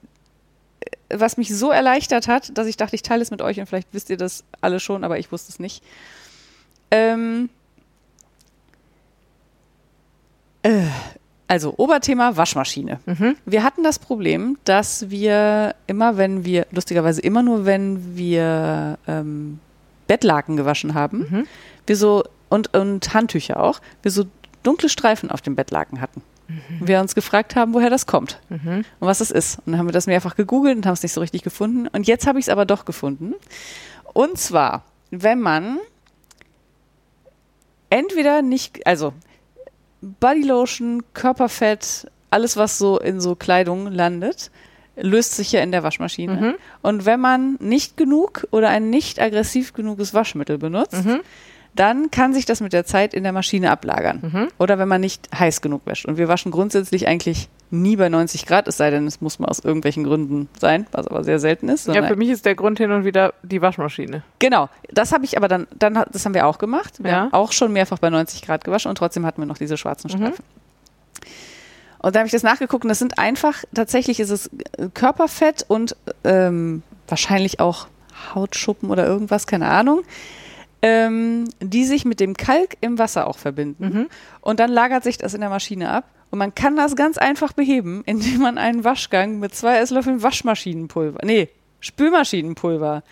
äh, was mich so erleichtert hat, dass ich dachte, ich teile es mit euch und vielleicht wisst ihr das alle schon, aber ich wusste es nicht. Ähm, äh, also Oberthema Waschmaschine. Mhm. Wir hatten das Problem, dass wir immer, wenn wir, lustigerweise immer nur, wenn wir ähm, Bettlaken gewaschen haben, Mhm. wir so, und, und Handtücher auch, wir so dunkle Streifen auf dem Bettlaken hatten. Mhm. Wir uns gefragt haben, woher das kommt und was das ist. Und dann haben wir das mehrfach gegoogelt und haben es nicht so richtig gefunden. Und jetzt habe ich es aber doch gefunden. Und zwar, wenn man entweder nicht, also Bodylotion, Körperfett, alles, was so in so Kleidung landet, löst sich ja in der Waschmaschine. Mhm. Und wenn man nicht genug oder ein nicht aggressiv genuges Waschmittel benutzt, Mhm. dann kann sich das mit der Zeit in der Maschine ablagern. Mhm. Oder wenn man nicht heiß genug wäscht. Und wir waschen grundsätzlich eigentlich nie bei 90 Grad, es sei denn, es muss mal aus irgendwelchen Gründen sein, was aber sehr selten ist. Ja, für mich ist der Grund hin und wieder die Waschmaschine. Genau, das habe ich aber dann, dann, das haben wir auch gemacht. Wir Ja. haben auch schon mehrfach bei 90 Grad gewaschen und trotzdem hatten wir noch diese schwarzen Mhm. Streifen. Und da habe ich das nachgeguckt und das sind einfach, tatsächlich ist es äh, Körperfett und ähm, wahrscheinlich auch Hautschuppen oder irgendwas, keine Ahnung, ähm, die sich mit dem Kalk im Wasser auch verbinden. Mhm. Und dann lagert sich das in der Maschine ab. Und man kann das ganz einfach beheben, indem man einen Waschgang mit zwei Esslöffeln Waschmaschinenpulver, nee, Spülmaschinenpulver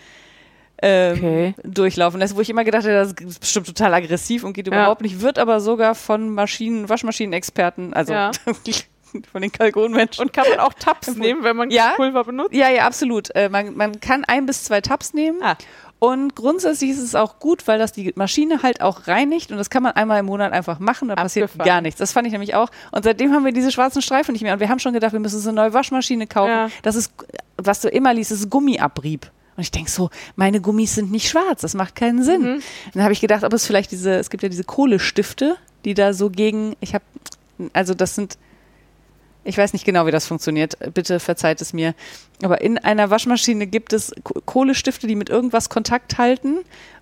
ähm, Okay. durchlaufen lässt, wo ich immer gedacht habe, das ist bestimmt total aggressiv und geht Ja. überhaupt nicht, wird aber sogar von Maschinen, Waschmaschinenexperten, also Ja. [LAUGHS] von den Kalkonmenschen. Und kann man auch Tabs nehmen, wenn man Ja. Pulver benutzt? Ja, ja, absolut. Äh, man, man kann ein bis zwei Tabs nehmen. Ah. Und grundsätzlich ist es auch gut, weil das die Maschine halt auch reinigt und das kann man einmal im Monat einfach machen, da passiert gar nichts. Das fand ich nämlich auch. Und seitdem haben wir diese schwarzen Streifen nicht mehr. Und wir haben schon gedacht, wir müssen so eine neue Waschmaschine kaufen. Ja. Das ist, was du immer liest, ist Gummiabrieb. Und ich denk so, meine Gummis sind nicht schwarz, das macht keinen Sinn. Mhm. Dann habe ich gedacht, ob es vielleicht diese, es gibt ja diese Kohlestifte, die da so gegen, ich habe, also das sind, ich weiß nicht genau, wie das funktioniert, bitte verzeiht es mir, aber in einer Waschmaschine gibt es Ko- Kohlestifte, die mit irgendwas Kontakt halten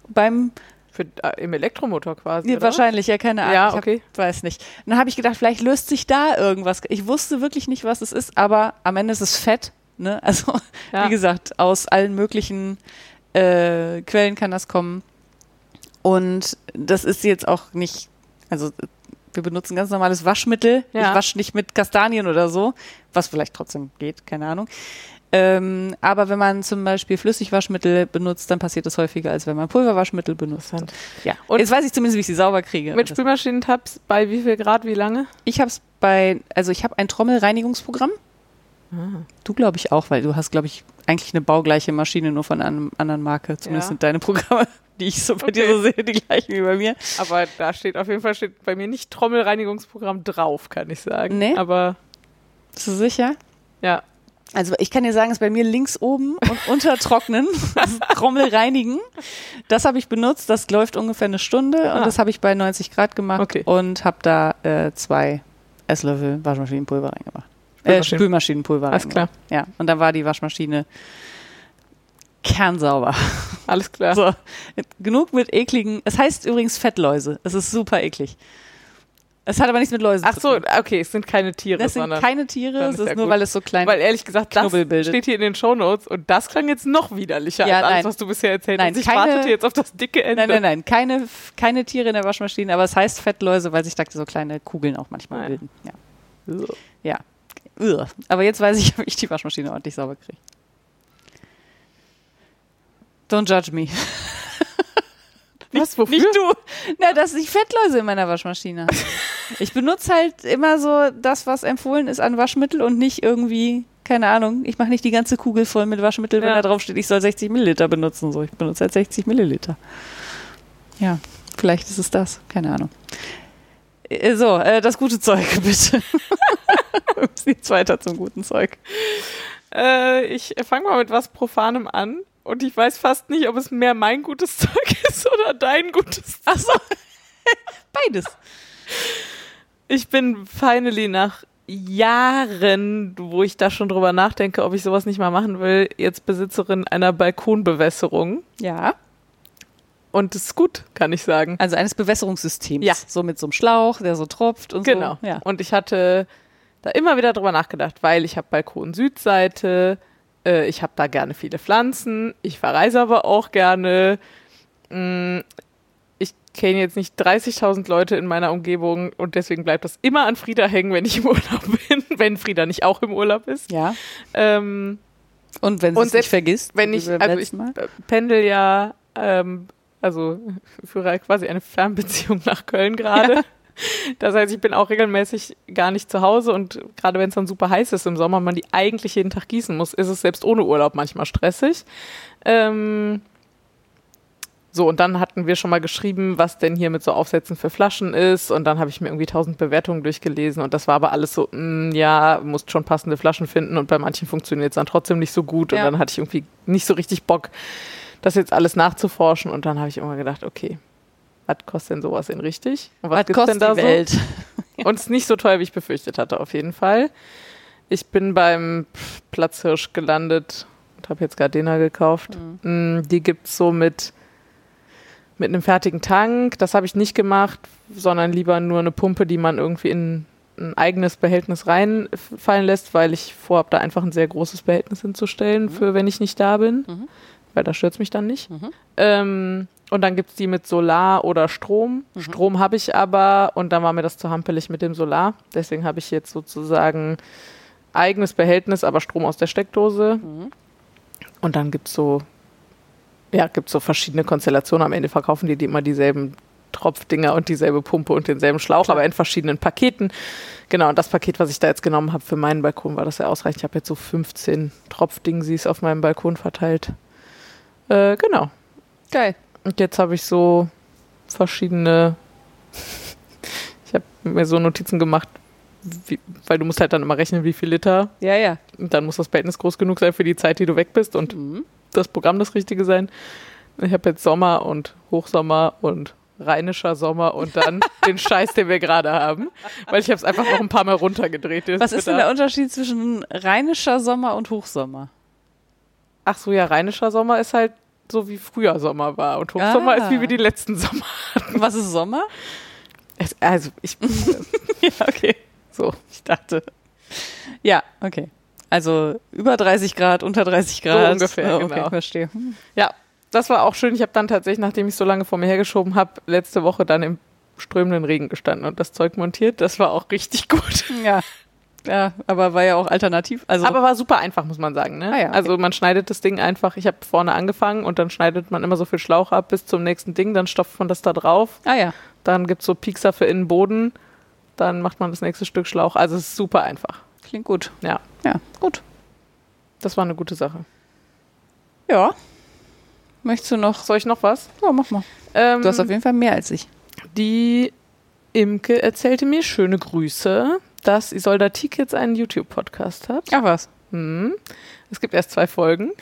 beim Für, äh, Im Elektromotor quasi. Oder? wahrscheinlich, ja, keine Ahnung. Ja, Ich hab, okay. weiß nicht. Und dann habe ich gedacht, vielleicht löst sich da irgendwas. Ich wusste wirklich nicht, was es ist, aber am Ende ist es Fett. Ne? [LAUGHS] Also, Ja. wie gesagt, aus allen möglichen äh, Quellen kann das kommen. Und das ist jetzt auch nicht, also wir benutzen ganz normales Waschmittel. Ja. Ich wasche nicht mit Kastanien oder so, was vielleicht trotzdem geht, keine Ahnung. Ähm, aber wenn man zum Beispiel Flüssigwaschmittel benutzt, dann passiert das häufiger, als wenn man Pulverwaschmittel benutzt. Ja. Und- jetzt weiß ich zumindest, wie ich sie sauber kriege. Mit Spülmaschinentabs bei wie viel Grad, wie lange? ich habe es bei, also ich habe ein Trommelreinigungsprogramm. Du glaube ich auch, weil du hast, glaube ich, eigentlich eine baugleiche Maschine, nur von einer anderen Marke. Zumindest Ja. sind deine Programme, [LAUGHS] die ich so bei dir Okay. so sehe, die gleichen wie bei mir. Aber da steht auf jeden Fall steht bei mir nicht Trommelreinigungsprogramm drauf, kann ich sagen. Nee? Aber Bist du sicher? ja. Also ich kann dir sagen, es ist bei mir links oben und [LAUGHS] unter Trocknen, das ist Trommel reinigen. Das habe ich benutzt, das läuft ungefähr eine Stunde Ah. und das habe ich bei 90 Grad gemacht Okay. und habe da äh, zwei Esslöffel Waschmaschinenpulver reingemacht. Äh, Spülmaschinen- Spülmaschinenpulver Alles reingemacht. Ja, und dann war die Waschmaschine kernsauber. [LAUGHS] Alles klar. So, genug mit ekligen. Es heißt übrigens Fettläuse. Es ist super eklig. Es hat aber nichts mit Läusen Ach so, okay, es sind keine Tiere, Das sind keine Tiere, es ist ist nur, gut. weil es so klein weil ehrlich gesagt, das bildet. steht hier in den Shownotes und das klang jetzt noch widerlicher Ja, als alles, nein. was du bisher erzählt Nein, hast. Ich keine- wartete jetzt auf das dicke Ende. Nein, nein, nein, keine, keine Tiere in der Waschmaschine, aber es heißt Fettläuse, weil sich da so kleine Kugeln auch manchmal Ah, ja. bilden. Ja. nein. ja. Ugh. Aber jetzt weiß ich, [LAUGHS] ob ich die Waschmaschine ordentlich sauber kriege. Don't judge me. [LAUGHS] Was, wofür? Nicht du. Na, dass ich Fettläuse in meiner Waschmaschine habe. [LAUGHS] Ich benutze halt immer so das, was empfohlen ist an Waschmittel und nicht irgendwie, keine Ahnung, ich mache nicht die ganze Kugel voll mit Waschmittel, wenn Ja. da drauf steht, ich soll 60 Milliliter benutzen. So, ich benutze halt 60 Milliliter. Ja, vielleicht ist es das. Keine Ahnung. Äh, So, äh, das gute Zeug, [LAUGHS] bitte. [LAUGHS] Jetzt weiter zum guten Zeug. Äh, ich fange mal mit was Profanem an und ich weiß fast nicht, ob es mehr mein gutes [LAUGHS] Zeug ist oder dein gutes Zeug. Ach so. Beides. Ich bin finally nach Jahren, wo ich da schon drüber nachdenke, ob ich sowas nicht mal machen will, jetzt Besitzerin einer Balkonbewässerung. Ja. Und es ist gut, kann ich sagen. Also eines Bewässerungssystems. Ja. So mit so einem Schlauch, der so tropft und Genau. so. Ja. Und ich hatte da immer wieder drüber nachgedacht, weil ich habe Balkon Südseite, äh, ich habe da gerne viele Pflanzen, ich verreise aber auch gerne. Mm, ich kenne jetzt nicht 30.000 Leute in meiner Umgebung und deswegen bleibt das immer an Frieda hängen, wenn ich im [LAUGHS] Urlaub bin, wenn Frieda nicht auch im Urlaub ist. Ja. Ähm, Und wenn sie es nicht vergisst, wenn ich, also ich pendel ja ähm, Also [LAUGHS] ich führe quasi eine Fernbeziehung nach Köln gerade. Ja. Das heißt, ich bin auch regelmäßig gar nicht zu Hause und gerade wenn es dann super heiß ist im Sommer und man die eigentlich jeden Tag gießen muss, ist es selbst ohne Urlaub manchmal stressig. Ähm, so, und dann hatten wir schon mal geschrieben, was denn hier mit so Aufsätzen für Flaschen ist. Und dann habe ich mir irgendwie tausend Bewertungen durchgelesen. Und das war aber alles so, mh, mm, ja, musst schon passende Flaschen finden. Und bei manchen funktioniert es dann trotzdem nicht so gut. Und ja. dann hatte ich irgendwie nicht so richtig Bock, das jetzt alles nachzuforschen. Und dann habe ich immer gedacht, okay, was kostet denn sowas denn richtig? Und was, was gibt's denn da die Welt? So? [LAUGHS] Und es ist nicht so teuer, wie ich befürchtet hatte, auf jeden Fall. Ich bin beim Platzhirsch gelandet und habe jetzt Gardena gekauft. Mhm. Mm, die gibt es so mit mit einem fertigen Tank. Das habe ich nicht gemacht, sondern lieber nur eine Pumpe, die man irgendwie in ein eigenes Behältnis reinfallen lässt, weil ich vorhabe, da einfach ein sehr großes Behältnis hinzustellen, mhm. für wenn ich nicht da bin. Mhm. Weil da stört mich dann nicht. Mhm. Ähm, und dann gibt es die mit Solar oder Strom. Mhm. Strom habe ich aber und dann war mir das zu hampelig mit dem Solar. Deswegen habe ich jetzt sozusagen eigenes Behältnis, aber Strom aus der Steckdose. Mhm. Und dann gibt es so ja, gibt so verschiedene Konstellationen. Am Ende verkaufen die, die immer dieselben Tropfdinger und dieselbe Pumpe und denselben Schlauch, Klar. aber in verschiedenen Paketen. Genau, und das Paket, was ich da jetzt genommen habe für meinen Balkon, war das ja ausreichend. Ich habe jetzt so 15 Tropfdingsies auf meinem Balkon verteilt. Äh, genau. Geil. Und jetzt habe ich so verschiedene. [LAUGHS] ich habe mir so Notizen gemacht, wie, weil du musst halt dann immer rechnen, wie viel Liter. Ja, ja. Und dann muss das Behältnis groß genug sein für die Zeit, die du weg bist. Und mhm das Programm das Richtige sein. Ich habe jetzt Sommer und Hochsommer und rheinischer Sommer und dann [LAUGHS] den Scheiß, den wir gerade haben, weil ich habe es einfach noch ein paar Mal runtergedreht. Was ist denn der Unterschied zwischen rheinischer Sommer und Hochsommer? Ach so, ja, rheinischer Sommer ist halt so wie früher Sommer war und Hochsommer ah. ist wie wir die letzten Sommer hatten. Was ist Sommer? Es, also ich [LAUGHS] ja, okay. So, ich dachte. Ja, okay. Also über 30 Grad, unter 30 Grad. So ungefähr, oh, okay, genau. verstehe. Ja, das war auch schön. Ich habe dann tatsächlich, nachdem ich so lange vor mir hergeschoben habe, letzte Woche dann im strömenden Regen gestanden und das Zeug montiert. Das war auch richtig gut. Ja. Ja, aber war ja auch alternativ. Also aber war super einfach, muss man sagen. Ne? Ah ja, okay. Also man schneidet das Ding einfach. Ich habe vorne angefangen und dann schneidet man immer so viel Schlauch ab bis zum nächsten Ding. Dann stopft man das da drauf. Ah ja. Dann gibt es so Piekser für Innenboden. Dann macht man das nächste Stück Schlauch. Also es ist super einfach. Klingt gut. Ja. Ja, gut. Das war eine gute Sache. Ja. Möchtest du noch? Soll ich noch was? Ja, mach mal. Ähm, du hast auf jeden Fall mehr als ich. Die Imke erzählte mir schöne Grüße, dass Isolda jetzt einen YouTube-Podcast hat. Ach was. Hm. Es gibt erst zwei Folgen.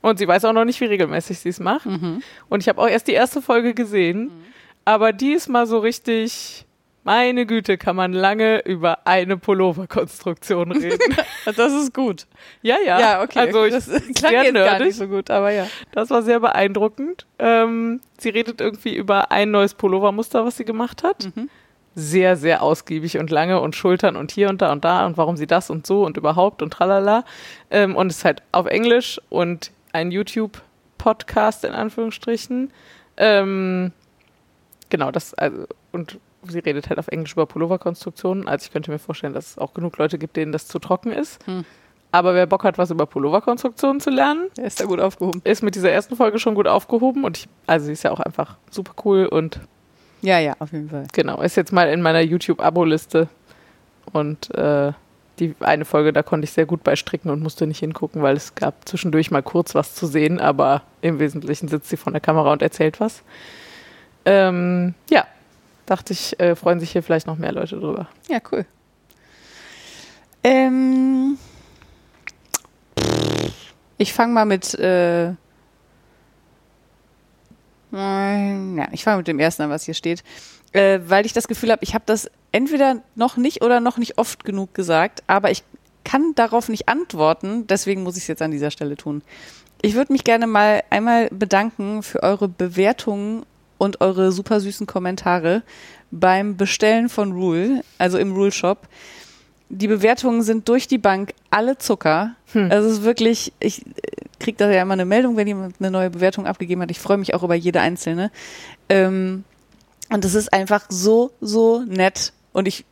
Und sie weiß auch noch nicht, wie regelmäßig sie es macht. Mhm. Und ich habe auch erst die erste Folge gesehen. Mhm. Aber die ist mal so richtig meine Güte, kann man lange über eine Pullover-Konstruktion reden. [LAUGHS] [LAUGHS] das ist gut. Ja, ja. Ja, okay. Also ich, das klang jetzt nerdig. gar nicht so gut, aber ja. Das war sehr beeindruckend. Ähm, sie redet irgendwie über ein neues Pullovermuster, was sie gemacht hat. Mhm. Sehr, sehr ausgiebig und lange und Schultern und hier und da und da und warum sie das und so und überhaupt und tralala. Ähm, und es ist halt auf Englisch und ein YouTube-Podcast in Anführungsstrichen. Ähm, genau, das, also, und sie redet halt auf Englisch über Pulloverkonstruktionen. Also ich könnte mir vorstellen, dass es auch genug Leute gibt, denen das zu trocken ist. Hm. Aber wer Bock hat, was über Pulloverkonstruktionen zu lernen, der ist da gut aufgehoben. Ist mit dieser ersten Folge schon gut aufgehoben und ich, also sie ist ja auch einfach super cool und ja, ja, auf jeden Fall. Genau, ist jetzt mal in meiner YouTube-Abo-Liste und äh, die eine Folge, da konnte ich sehr gut bei stricken und musste nicht hingucken, weil es gab zwischendurch mal kurz was zu sehen, aber im Wesentlichen sitzt sie vor der Kamera und erzählt was. Ähm, ja, dachte ich, äh, freuen sich hier vielleicht noch mehr Leute drüber. Ja, cool. Ähm, ich fange mal mit. Äh, ja, ich fange mit dem ersten an, was hier steht. Äh, weil ich das Gefühl habe, ich habe das entweder noch nicht oder noch nicht oft genug gesagt, aber ich kann darauf nicht antworten, deswegen muss ich es jetzt an dieser Stelle tun. Ich würde mich gerne mal einmal bedanken für eure Bewertungen und eure super süßen Kommentare beim Bestellen von Rule, also im Rule Shop. Die Bewertungen sind durch die Bank alle Zucker. Hm. Also es ist wirklich, ich kriege da ja immer eine Meldung, wenn jemand eine neue Bewertung abgegeben hat. Ich freue mich auch über jede einzelne. Ähm, und es ist einfach so, so nett. Und ich,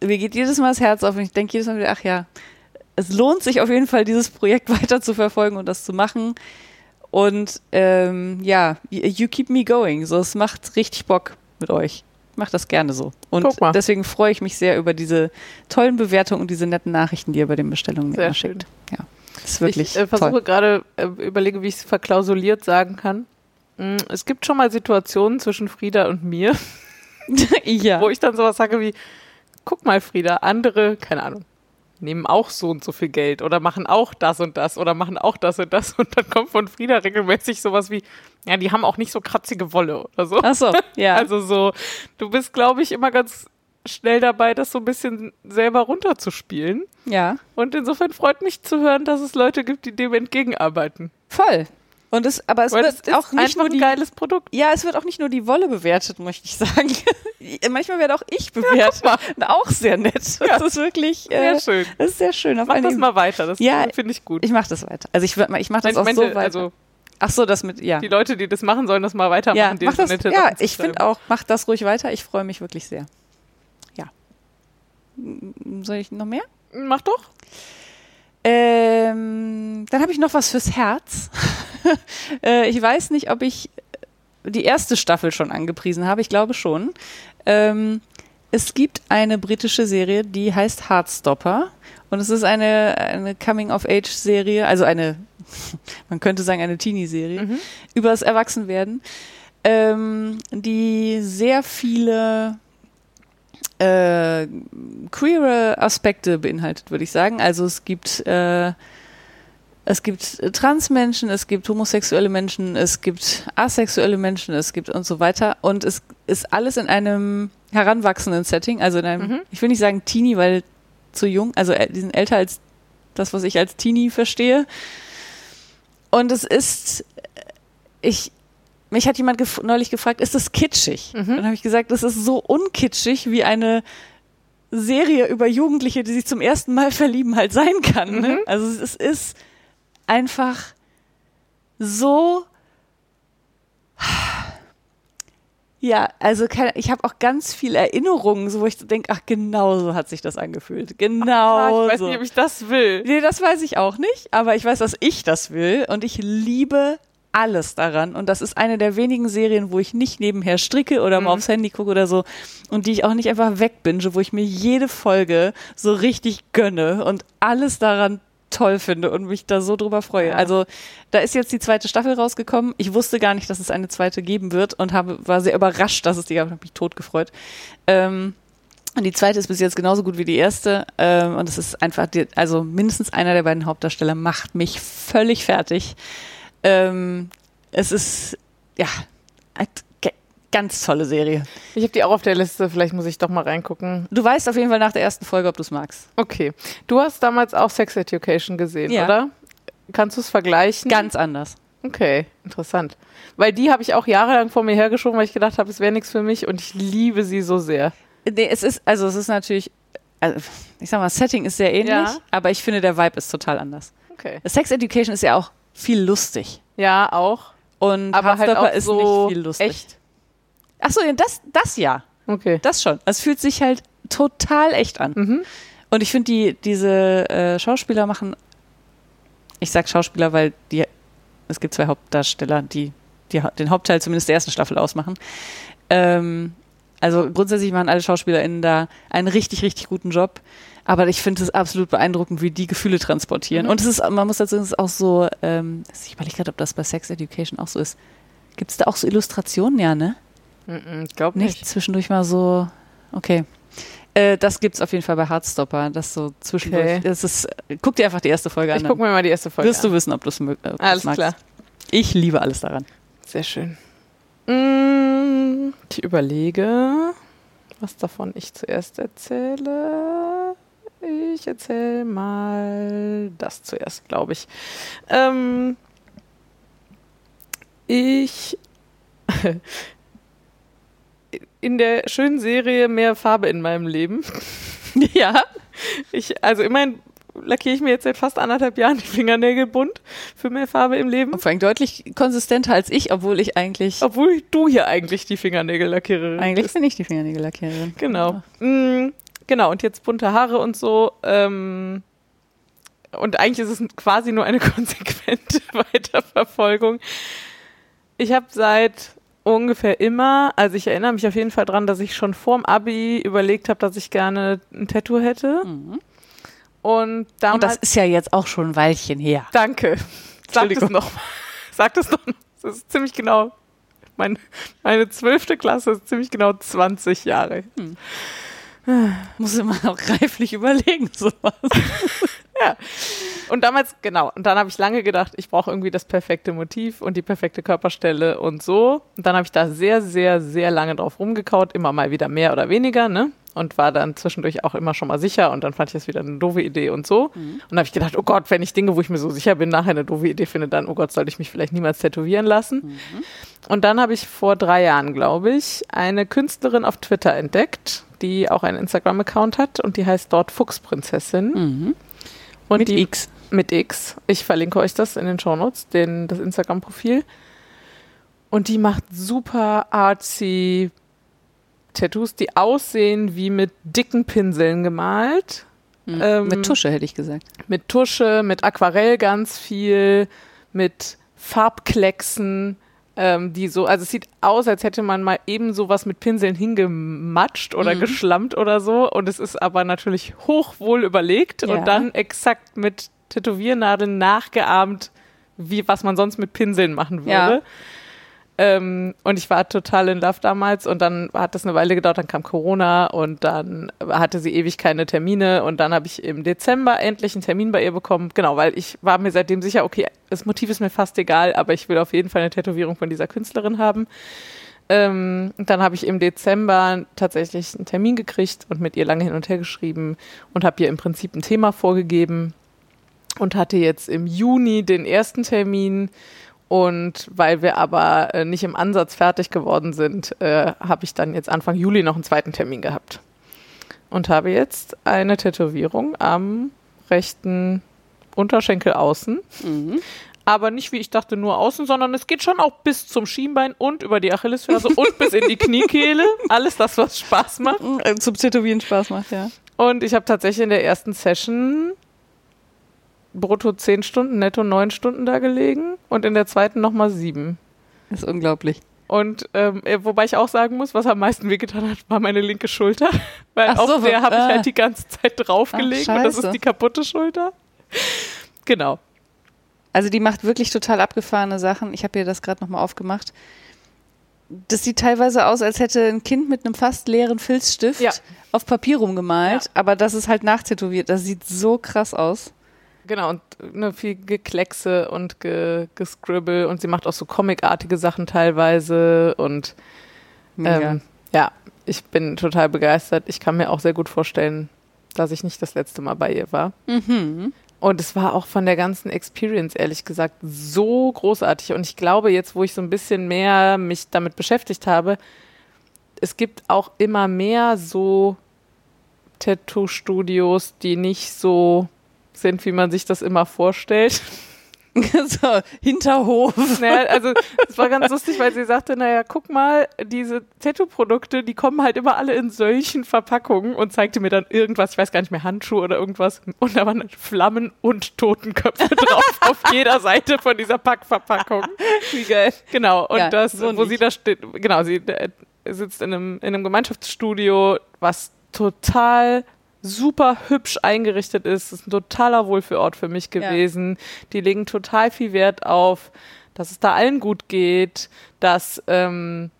mir geht jedes Mal das Herz auf und ich denke jedes Mal wieder, ach ja, es lohnt sich auf jeden Fall, dieses Projekt [LAUGHS] weiter zu verfolgen und das zu machen. Und ähm, ja, you keep me going. So, es macht richtig Bock mit euch. Ich mache das gerne so. Und deswegen freue ich mich sehr über diese tollen Bewertungen und diese netten Nachrichten, die ihr bei den Bestellungen Sehr immer schön. schickt. Ja, das ist wirklich ich äh, versuche gerade, äh, überlege, wie ich es verklausuliert sagen kann. Mm, Es gibt schon mal Situationen zwischen Frieda und mir, [LAUGHS] ja. wo ich dann sowas sage wie, guck mal Frieda, andere, keine Ahnung, nehmen auch so und so viel Geld oder machen auch das und das oder machen auch das und das [LAUGHS] und dann kommt von Frieda regelmäßig sowas wie, ja, die haben auch nicht so kratzige Wolle oder so. Ach so, ja. [LAUGHS] Also so, du bist, glaube ich, immer ganz schnell dabei, das so ein bisschen selber runterzuspielen. ja. Und insofern freut mich zu hören, dass es Leute gibt, die dem entgegenarbeiten. Voll. Und es, aber es Weil wird es ist auch nicht nur ein die, geiles Produkt. ja, es wird auch nicht nur die Wolle bewertet, möchte ich sagen. [LAUGHS] Manchmal werde auch ich bewertet. Und auch sehr nett. Das ist wirklich, Sehr äh, schön. das ist sehr schön. Auf Mach das mal weiter, das Ja, finde ich gut. Ich mache das weiter. Also ich, ich mache das auch so weiter. also Ach so, das mit, ja. die Leute, die das machen, sollen das mal weitermachen. Ja, mach das, ja ich finde auch, mach das ruhig weiter. Ich freue mich wirklich sehr. Soll ich noch mehr? Mach doch. Ähm, dann habe ich noch was fürs Herz. [LAUGHS] äh, ich weiß nicht, ob ich die erste Staffel schon angepriesen habe. Ich glaube schon. Ähm, es gibt eine britische Serie, die heißt Heartstopper. Und es ist eine, eine Coming-of-Age-Serie, also eine, [LAUGHS] man könnte sagen, eine Teenie-Serie, Mhm. über das Erwachsenwerden, ähm, die sehr viele äh, queere Aspekte beinhaltet, würde ich sagen. Also es gibt äh, es gibt Transmenschen, es gibt homosexuelle Menschen, es gibt asexuelle Menschen, es gibt und so weiter. Und es ist alles in einem heranwachsenden Setting, also in einem, Mhm. ich will nicht sagen Teenie, weil zu jung, also die sind älter als das, was ich als Teenie verstehe. Und es ist, ich, mich hat jemand gef neulich gefragt, ist das kitschig? Mhm. Und dann habe ich gesagt, das ist so unkitschig, wie eine Serie über Jugendliche, die sich zum ersten Mal verlieben, halt sein kann. Ne? Mhm. Also es ist einfach so. Ja, also keine, ich habe auch ganz viele Erinnerungen, so wo ich denke, ach genau so hat sich das angefühlt. Genau Ah, ich weiß nicht, ob ich das will. Nee, das weiß ich auch nicht, aber ich weiß, dass ich das will und ich liebe alles daran und das ist eine der wenigen Serien, wo ich nicht nebenher stricke oder mal Mhm. aufs Handy gucke oder so und die ich auch nicht einfach wegbinge, wo ich mir jede Folge so richtig gönne und alles daran toll finde und mich da so drüber freue. Ja. Also da ist jetzt die zweite Staffel rausgekommen. Ich wusste gar nicht, dass es eine zweite geben wird und habe, war sehr überrascht, dass es die gab. Ich habe mich tot gefreut. Ähm, und die zweite ist bis jetzt genauso gut wie die erste. Ähm, und es ist einfach, die, also mindestens einer der beiden Hauptdarsteller macht mich völlig fertig. Ähm, es ist, ja, ganz tolle Serie. Ich habe die auch auf der Liste, vielleicht muss ich doch mal reingucken. Du weißt auf jeden Fall nach der ersten Folge, ob du es magst. Okay. Du hast damals auch Sex Education gesehen, Ja. oder? Kannst du es vergleichen? Ganz anders. Okay, interessant. Weil die habe ich auch jahrelang vor mir hergeschoben, weil ich gedacht habe, es wäre nichts für mich und ich liebe sie so sehr. Nee, es ist, also es ist natürlich, also ich sag mal, Setting ist sehr ähnlich, Ja. aber ich finde, der Vibe ist total anders. Okay. Sex Education ist ja auch viel lustig. Ja, auch. Und Aber halt auch ist so nicht viel lustig. echt. Ach so, ja, das, das ja. Okay. Das schon. Es fühlt sich halt total echt an. Mhm. Und ich finde, die, diese äh, Schauspieler machen, ich sag Schauspieler, weil die, es gibt zwei Hauptdarsteller, die, die den Hauptteil zumindest der ersten Staffel ausmachen. Ähm, also grundsätzlich machen alle SchauspielerInnen da einen richtig, richtig guten Job. Aber ich finde es absolut beeindruckend, wie die Gefühle transportieren. Mhm. Und es ist, man muss dazu sagen, es ist auch so, ähm, ich überlege gerade, ob das bei Sex Education auch so ist. Gibt es da auch so Illustrationen, ja, ne? Mhm, Ich glaube Nicht nicht. zwischendurch mal so, okay. Äh, das gibt's auf jeden Fall bei Heartstopper, das so zwischendurch. Okay. Das ist, guck dir einfach die erste Folge Ich an. gucke mir mal die erste Folge wirst du an. wissen, ob du es äh, Alles magst. klar. Ich liebe alles daran. Sehr schön. Mm, Ich überlege, was davon ich zuerst erzähle. Ich erzähle mal das zuerst, glaube ich. Ähm, ich [LAUGHS] in der schönen Serie Mehr Farbe in meinem Leben. [LAUGHS] ja. Ich, also immerhin lackiere ich mir jetzt seit fast anderthalb Jahren die Fingernägel bunt für mehr Farbe im Leben. Und vor allem deutlich konsistenter als ich, obwohl ich eigentlich, Obwohl du hier eigentlich die Fingernägellackiererin eigentlich bist. bin ich die Fingernägellackiererin. Genau. Mm, genau, und jetzt bunte Haare und so. Ähm, und eigentlich ist es quasi nur eine [LAUGHS] konsequente Weiterverfolgung. Ich habe seit ungefähr immer, also ich erinnere mich auf jeden Fall dran, dass ich schon vorm Abi überlegt habe, dass ich gerne ein Tattoo hätte. Mhm. Und damals. Und das ist ja jetzt auch schon ein Weilchen her. Danke. Sag [LAUGHS] es noch. Sag das noch. Das ist ziemlich genau. Mein, meine zwölfte Klasse ist ziemlich genau 20 Jahre. Hm. Muss immer auch reiflich überlegen, sowas. ja. Und damals, genau, und dann habe ich lange gedacht, ich brauche irgendwie das perfekte Motiv und die perfekte Körperstelle und so. Und dann habe ich da sehr, sehr, sehr lange drauf rumgekaut, immer mal wieder mehr oder weniger, ne? Und war dann zwischendurch auch immer schon mal sicher und dann fand ich das wieder eine doofe Idee und so. Mhm. Und habe ich gedacht, oh Gott, wenn ich Dinge, wo ich mir so sicher bin, nachher eine doofe Idee finde, dann, oh Gott, sollte ich mich vielleicht niemals tätowieren lassen. Mhm. Und dann habe ich vor drei Jahren, glaube ich, eine Künstlerin auf Twitter entdeckt, die auch einen Instagram-Account hat und die heißt dort Fuchsprinzessin. Mhm. Und mit die, X. Mit X. Ich verlinke euch das in den Shownotes, den, das Instagram-Profil. Und die macht super artsy Tattoos, die aussehen wie mit dicken Pinseln gemalt. Mhm. Ähm, mit Tusche, hätte ich gesagt. Mit Tusche, mit Aquarell ganz viel, mit Farbklecksen ähm, die so, also es sieht aus, als hätte man mal eben sowas mit Pinseln hingematscht oder mhm. geschlammt oder so. Und es ist aber natürlich hochwohl überlegt ja. und dann exakt mit Tätowiernadeln nachgeahmt, wie was man sonst mit Pinseln machen würde. Ja. Ähm, und ich war total in Love damals und dann hat das eine Weile gedauert, dann kam Corona und dann hatte sie ewig keine Termine und dann habe ich im Dezember endlich einen Termin bei ihr bekommen. Genau, weil ich war mir seitdem sicher, okay, das Motiv ist mir fast egal, aber ich will auf jeden Fall eine Tätowierung von dieser Künstlerin haben. Ähm, dann habe ich im Dezember tatsächlich einen Termin gekriegt und mit ihr lange hin und her geschrieben und habe ihr im Prinzip ein Thema vorgegeben und hatte jetzt im Juni den ersten Termin und weil wir aber äh, nicht im Ansatz fertig geworden sind, äh, habe ich dann jetzt Anfang Juli noch einen zweiten Termin gehabt. Und habe jetzt eine Tätowierung am rechten Unterschenkel außen. Mhm. Aber nicht, wie ich dachte, nur außen, sondern es geht schon auch bis zum Schienbein und über die Achillesferse und bis in die [LAUGHS] Kniekehle. Alles das, was Spaß macht. Äh, zum Tätowieren Spaß macht, ja. Und ich habe tatsächlich in der ersten Session brutto zehn Stunden, netto neun Stunden da gelegen und in der zweiten nochmal sieben. Das ist unglaublich. Und ähm, äh, wobei ich auch sagen muss, was am meisten wehgetan hat, war meine linke Schulter. [LAUGHS] Weil Ach auf so, der habe ich halt die ganze Zeit draufgelegt Ach, und das ist die kaputte Schulter. genau. Also die macht wirklich total abgefahrene Sachen. Ich habe ihr das gerade nochmal aufgemacht. Das sieht teilweise aus, als hätte ein Kind mit einem fast leeren Filzstift ja. auf Papier rumgemalt, ja. aber das ist halt nachtätowiert. Das sieht so krass aus. Genau, und ne, viel Gekleckse und ge, Gescribble und sie macht auch so comicartige Sachen teilweise und ähm, ja, ich bin total begeistert. Ich kann mir auch sehr gut vorstellen, dass ich nicht das letzte Mal bei ihr war. Mhm. Und es war auch von der ganzen Experience, ehrlich gesagt, so großartig. Und ich glaube, jetzt, wo ich so ein bisschen mehr mich damit beschäftigt habe, es gibt auch immer mehr so Tattoo-Studios, die nicht so sind, wie man sich das immer vorstellt. [LAUGHS] so, Hinterhof. [LAUGHS] Naja, also es war ganz lustig, weil sie sagte, naja, guck mal, diese Tattoo-Produkte, die kommen halt immer alle in solchen Verpackungen und zeigte mir dann irgendwas, ich weiß gar nicht mehr, Handschuhe oder irgendwas. Und da waren Flammen und Totenköpfe [LAUGHS] drauf auf jeder Seite von dieser Packverpackung. Wie geil. Genau, und ja, das, so wo nicht. sie da steht, genau, sie äh, sitzt in einem, in einem Gemeinschaftsstudio, was total super hübsch eingerichtet ist. Das ist ein totaler Wohlfühlort für mich gewesen. Ja. Die legen total viel Wert auf, dass es da allen gut geht, dass ähm,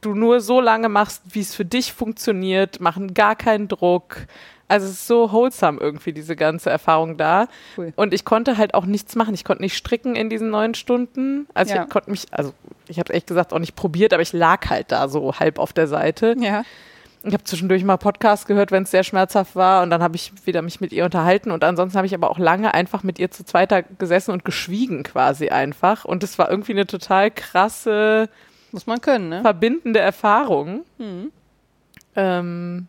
du nur so lange machst, wie es für dich funktioniert, machen gar keinen Druck. Also es ist so wholesome irgendwie, diese ganze Erfahrung da. Cool. Und ich konnte halt auch nichts machen. Ich konnte nicht stricken in diesen neun Stunden. Also ja. ich konnte mich, also ich habe echt gesagt auch nicht probiert, aber ich lag halt da so halb auf der Seite. Ja. Ich habe zwischendurch mal Podcast gehört, wenn es sehr schmerzhaft war und dann habe ich wieder mich mit ihr unterhalten und ansonsten habe ich aber auch lange einfach mit ihr zu zweiter gesessen und geschwiegen quasi einfach und es war irgendwie eine total krasse, muss man können, ne? verbindende Erfahrung. Mhm. Ähm,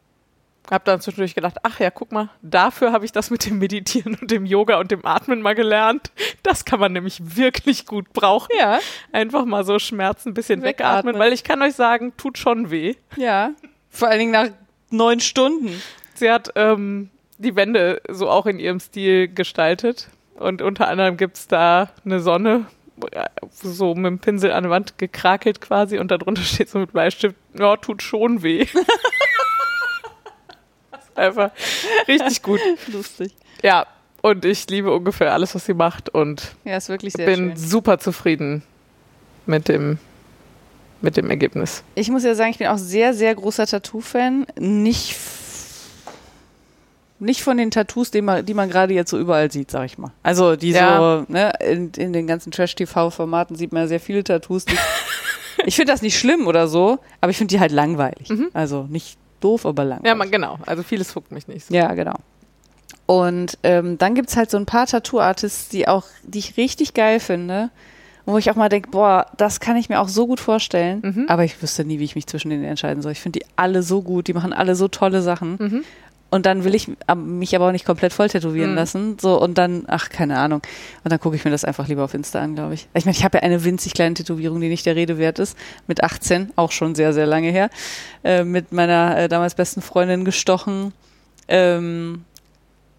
habe dann zwischendurch gedacht, ach ja, guck mal, dafür habe ich das mit dem Meditieren und dem Yoga und dem Atmen mal gelernt. Das kann man nämlich wirklich gut brauchen. Ja. Einfach mal so Schmerzen ein bisschen wegatmen, wegatmen weil ich kann euch sagen, tut schon weh. Ja. Vor allen Dingen nach neun Stunden. Sie hat, ähm, die Wände so auch in ihrem Stil gestaltet. Und unter anderem gibt's da eine Sonne, so mit dem Pinsel an der Wand gekrakelt quasi und darunter [LAUGHS] steht so mit Bleistift, ja, tut schon weh. [LAUGHS] Einfach richtig gut. Lustig. Ja, und ich liebe ungefähr alles, was sie macht und Ja, ist wirklich sehr bin schön. super zufrieden mit dem, mit dem Ergebnis. Ich muss ja sagen, ich bin auch sehr, sehr großer Tattoo-Fan. Nicht, nicht von den Tattoos, die man, die man gerade jetzt so überall sieht, sag ich mal. Also die Ja. so, ne, in, in den ganzen Trash-TV-Formaten sieht man ja sehr viele Tattoos. [LAUGHS] Ich finde das nicht schlimm oder so, aber ich finde die halt langweilig. Also nicht doof, aber langweilig. Ja, man, genau. Also vieles fuckt mich nicht so. Ja, genau. Und ähm, dann gibt's halt so ein paar Tattoo-Artists, die auch, die ich richtig geil finde, wo ich auch mal denke, boah, das kann ich mir auch so gut vorstellen, Mhm. aber ich wüsste nie, wie ich mich zwischen denen entscheiden soll. Ich finde die alle so gut, die machen alle so tolle Sachen. Mhm. Und dann will ich mich aber auch nicht komplett voll tätowieren Mhm. lassen. So, und dann, ach, keine Ahnung. Und dann gucke ich mir das einfach lieber auf Insta an, glaube ich. Ich meine, ich habe ja eine winzig kleine Tätowierung, die nicht der Rede wert ist. Mit 18, auch schon sehr, sehr lange her. Äh, mit meiner äh, damals besten Freundin gestochen. Ähm,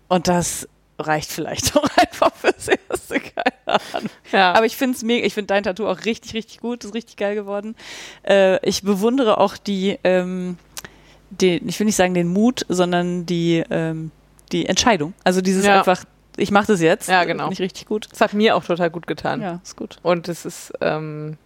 und das reicht vielleicht [LAUGHS] auch einfach fürs Erste, keine Ahnung. Ja. Aber ich finde es mega, ich finde dein Tattoo auch richtig, richtig gut, ist richtig geil geworden. Äh, ich bewundere auch die, ähm, den, ich will nicht sagen den Mut, sondern die, ähm, die Entscheidung. Also dieses Ja. einfach, ich mache das jetzt. Ja, genau. Finde ich richtig gut. das hat mir auch total gut getan. Ja, ist gut. Und es ist, ähm,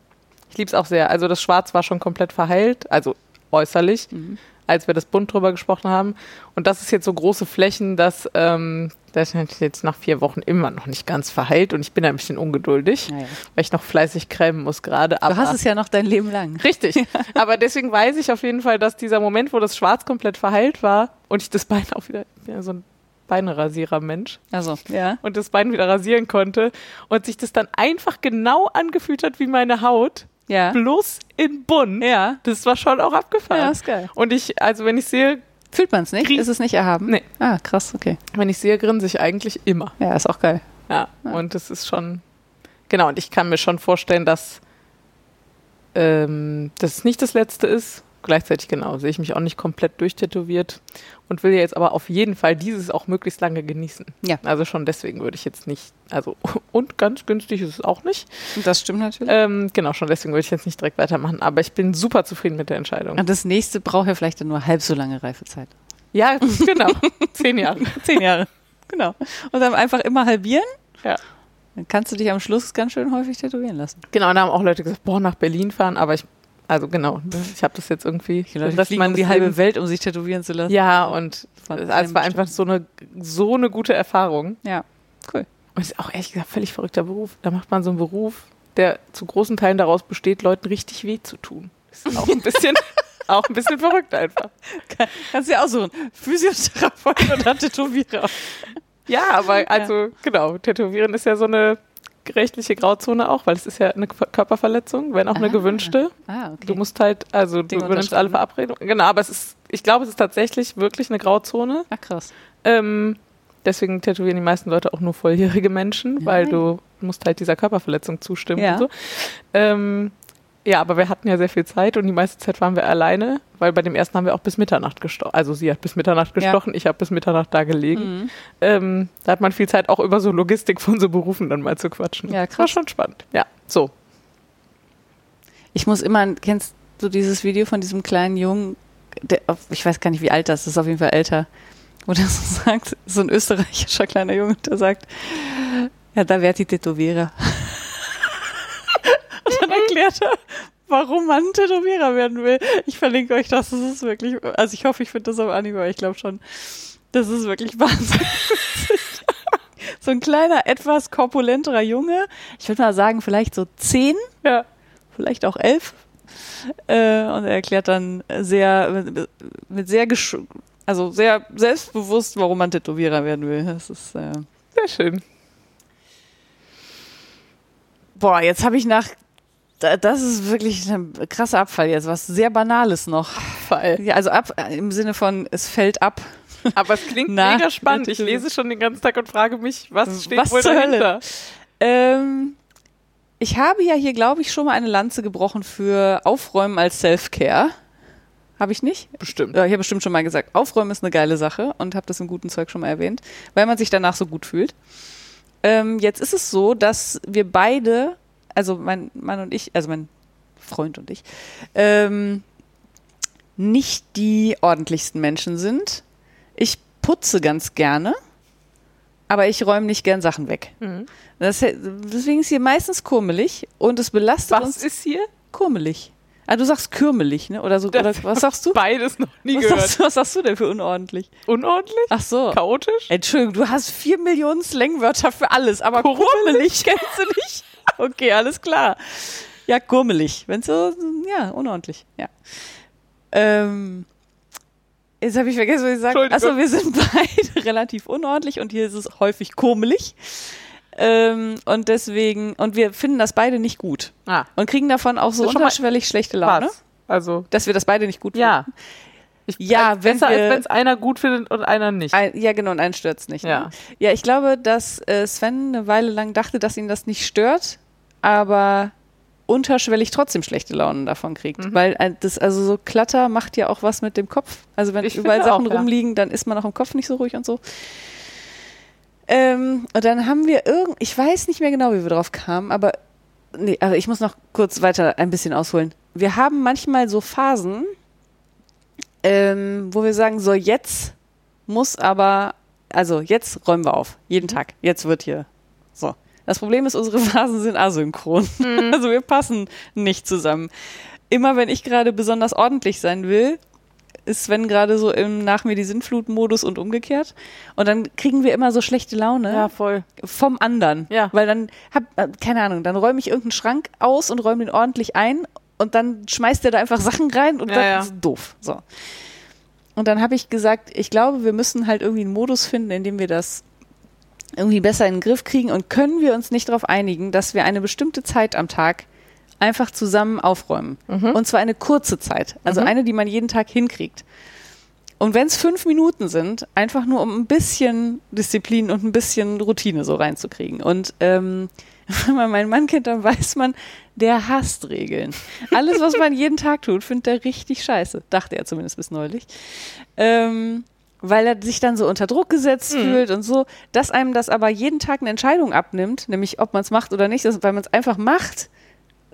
ich liebe es auch sehr. Also das Schwarz war schon komplett verheilt, also äußerlich, Mhm. Als wir das Bunt drüber gesprochen haben. Und das ist jetzt so große Flächen, dass ähm, das ist jetzt nach vier Wochen immer noch nicht ganz verheilt und ich bin ein bisschen ungeduldig, Naja. weil ich noch fleißig cremen muss gerade. Du aber- hast es ja noch dein Leben lang. Richtig. [LAUGHS] Aber deswegen weiß ich auf jeden Fall, dass dieser Moment, wo das Schwarz komplett verheilt war und ich das Bein auch wieder, ich bin ja so ein Beinrasierer-Mensch Also, ja. und das Bein wieder rasieren konnte und sich das dann einfach genau angefühlt hat wie meine Haut, Ja. bloß in bunt. Ja. Das war schon auch abgefahren. Ja, ist geil. Und ich, also wenn ich sehe, Fühlt man es nicht? Ist es nicht erhaben? Nee. Ah, krass, okay. wenn ich sehe, grinse ich eigentlich immer. Ja, ist auch geil. Ja. Und das ist schon, genau, und ich kann mir schon vorstellen, dass ähm, das nicht das letzte ist. Gleichzeitig genau, sehe ich mich auch nicht komplett durchtätowiert und will jetzt aber auf jeden Fall dieses auch möglichst lange genießen. Ja. Also schon deswegen würde ich jetzt nicht, also [LAUGHS] und ganz günstig ist es auch nicht. Das stimmt natürlich. Ähm, genau, schon deswegen würde ich jetzt nicht direkt weitermachen, aber ich bin super zufrieden mit der Entscheidung. Und das nächste braucht ja vielleicht dann nur halb so lange Reifezeit. Ja, [LAUGHS] genau, zehn Jahre. Zehn Jahre. Genau. Und dann einfach immer halbieren. Ja. Dann kannst du dich am Schluss ganz schön häufig tätowieren lassen. Genau, und da haben auch Leute gesagt, boah, nach Berlin fahren, aber ich, also genau, ich habe das jetzt irgendwie Leute den Rest fliegen um die halbe Welt, um sich tätowieren zu lassen. Ja, und Von es war einfach so eine, so eine gute Erfahrung. Ja, cool. Und es ist auch ehrlich gesagt völlig verrückter Beruf. Da macht man so einen Beruf, der zu großen Teilen daraus besteht, Leuten richtig weh zu tun. Ist auch ein bisschen, [LAUGHS] auch ein bisschen verrückt einfach. Kannst du ja aussuchen. Physiotherapeut oder Tätowierer. Ja, aber also, genau, Tätowieren ist ja so eine rechtliche Grauzone auch, weil es ist ja eine Körperverletzung, wenn auch eine Ah. gewünschte. Ah, okay. Du musst halt, also du Dinge übernimmst alle. Verabredungen. Genau, aber es ist, ich glaube, es ist tatsächlich wirklich eine Grauzone. Ach, krass. Ähm, deswegen tätowieren die meisten Leute auch nur volljährige Menschen, weil Nein. du musst halt dieser Körperverletzung zustimmen Ja. und so. Ähm, ja, aber wir hatten ja sehr viel Zeit und die meiste Zeit waren wir alleine, weil bei dem ersten haben wir auch bis Mitternacht gestochen. Also sie hat bis Mitternacht Ja. gestochen, ich habe bis Mitternacht da gelegen. Mhm. Ähm, da hat man viel Zeit, auch über so Logistik von so Berufen dann mal zu quatschen. Ja, War krass. schon spannend. Ja, so. Ich muss immer, kennst du dieses Video von diesem kleinen Jungen, der, ich weiß gar nicht, wie alt das ist, ist auf jeden Fall älter, wo der so [LAUGHS] sagt, so ein österreichischer kleiner Junge, der sagt, ja, da wäre die Tätowierer. Erklärt er, warum man Tätowierer werden will. Ich verlinke euch das, das ist wirklich, also ich hoffe, ich finde das am Anime, aber ich glaube schon, das ist wirklich [LAUGHS] Wahnsinn. so ein kleiner, etwas korpulenterer Junge, ich würde mal sagen, vielleicht so zehn, Ja. vielleicht auch elf. Äh, und er erklärt dann sehr, mit, sehr, also sehr selbstbewusst, warum man Tätowierer werden will. Das ist, äh Sehr schön. boah, jetzt habe ich nach, das ist wirklich ein krasser Abfall jetzt, was sehr Banales noch. Fall. Ja, also ab, im Sinne von, es fällt ab. Aber es klingt [LAUGHS] Na, mega spannend. Ich lese schon den ganzen Tag und frage mich, was steht Was wohl zur Hölle? dahinter? Ähm, ich habe ja hier, glaube ich, schon mal eine Lanze gebrochen für Aufräumen als Self-Care. Habe ich nicht? Bestimmt. Ja, ich habe bestimmt schon mal gesagt, aufräumen ist eine geile Sache und habe das im guten Zeug schon mal erwähnt, weil man sich danach so gut fühlt. Ähm, jetzt ist es so, dass wir beide, also mein Mann und ich, also mein Freund und ich, ähm, nicht die ordentlichsten Menschen sind. Ich putze ganz gerne, aber ich räume nicht gern Sachen weg. Mhm. Das, deswegen ist hier meistens kurmelig und es belastet Was uns ist hier? kurmelig. Ah, du sagst kürmelig, ne? Oder so, oder was sagst du? Beides noch nie Was gehört. sagst, was sagst du denn für unordentlich? Unordentlich? Ach so. Chaotisch? Entschuldigung, du hast vier Millionen Slangwörter für alles, aber kurmelig kennst du nicht? Okay, alles klar. Ja, kurmelig. Wenn so, ja, unordentlich, ja. Ähm, jetzt habe ich vergessen, was ich sagen Entschuldigung. Achso, wir sind [LAUGHS] beide relativ unordentlich und hier ist es häufig kurmelig. Ähm, und deswegen, und wir finden das beide nicht gut. Ah, Und kriegen davon auch so unterschwellig schlechte Laune, was? Also, dass wir das beide nicht gut ja. Ich, Ja, wenn besser, wir- als wenn es einer gut findet und einer nicht. Ein, ja, genau, und einen stört's nicht. Ja. Ne? Ja, ich glaube, dass äh, Sven eine Weile lang dachte, dass ihn das nicht stört, aber unterschwellig trotzdem schlechte Launen davon kriegt. Mhm. Weil äh, das, also so Klatter macht ja auch was mit dem Kopf. Also wenn Ich überall Sachen auch, ja. rumliegen, dann ist man auch im Kopf nicht so ruhig und so. Ähm, und dann haben wir irgend, ich weiß nicht mehr genau, wie wir drauf kamen, aber nee, also ich muss noch kurz weiter ein bisschen ausholen. Wir haben manchmal so Phasen, ähm, wo wir sagen, so jetzt muss aber, also jetzt räumen wir auf, jeden Tag. Jetzt wird hier so. Das Problem ist, unsere [LAUGHS] Phasen sind asynchron. Also wir passen nicht zusammen. Immer wenn ich gerade besonders ordentlich sein will, ist Sven gerade so im Nach mir die Sintflut-Modus und umgekehrt. Und dann kriegen wir immer so schlechte Laune ja, voll. vom anderen. Ja. Weil dann hab, äh, keine Ahnung, dann räume ich irgendeinen Schrank aus und räume den ordentlich ein und dann schmeißt er da einfach Sachen rein und Ja, das ja. ist doof. So. Und dann habe ich gesagt, ich glaube, wir müssen halt irgendwie einen Modus finden, in dem wir das irgendwie besser in den Griff kriegen und können wir uns nicht darauf einigen, dass wir eine bestimmte Zeit am Tag einfach zusammen aufräumen. Und zwar eine kurze Zeit, also Mhm. eine, die man jeden Tag hinkriegt. Und wenn es fünf Minuten sind, einfach nur um ein bisschen Disziplin und ein bisschen Routine so reinzukriegen. Und ähm, [LAUGHS] wenn man meinen Mann kennt, dann weiß man, der hasst Regeln. Alles, was man jeden Tag tut, findet er richtig scheiße. Dachte er zumindest bis neulich. Ähm, weil er sich dann so unter Druck gesetzt Mhm. fühlt und so, dass einem das aber jeden Tag eine Entscheidung abnimmt, nämlich ob man es macht oder nicht, weil man es einfach macht.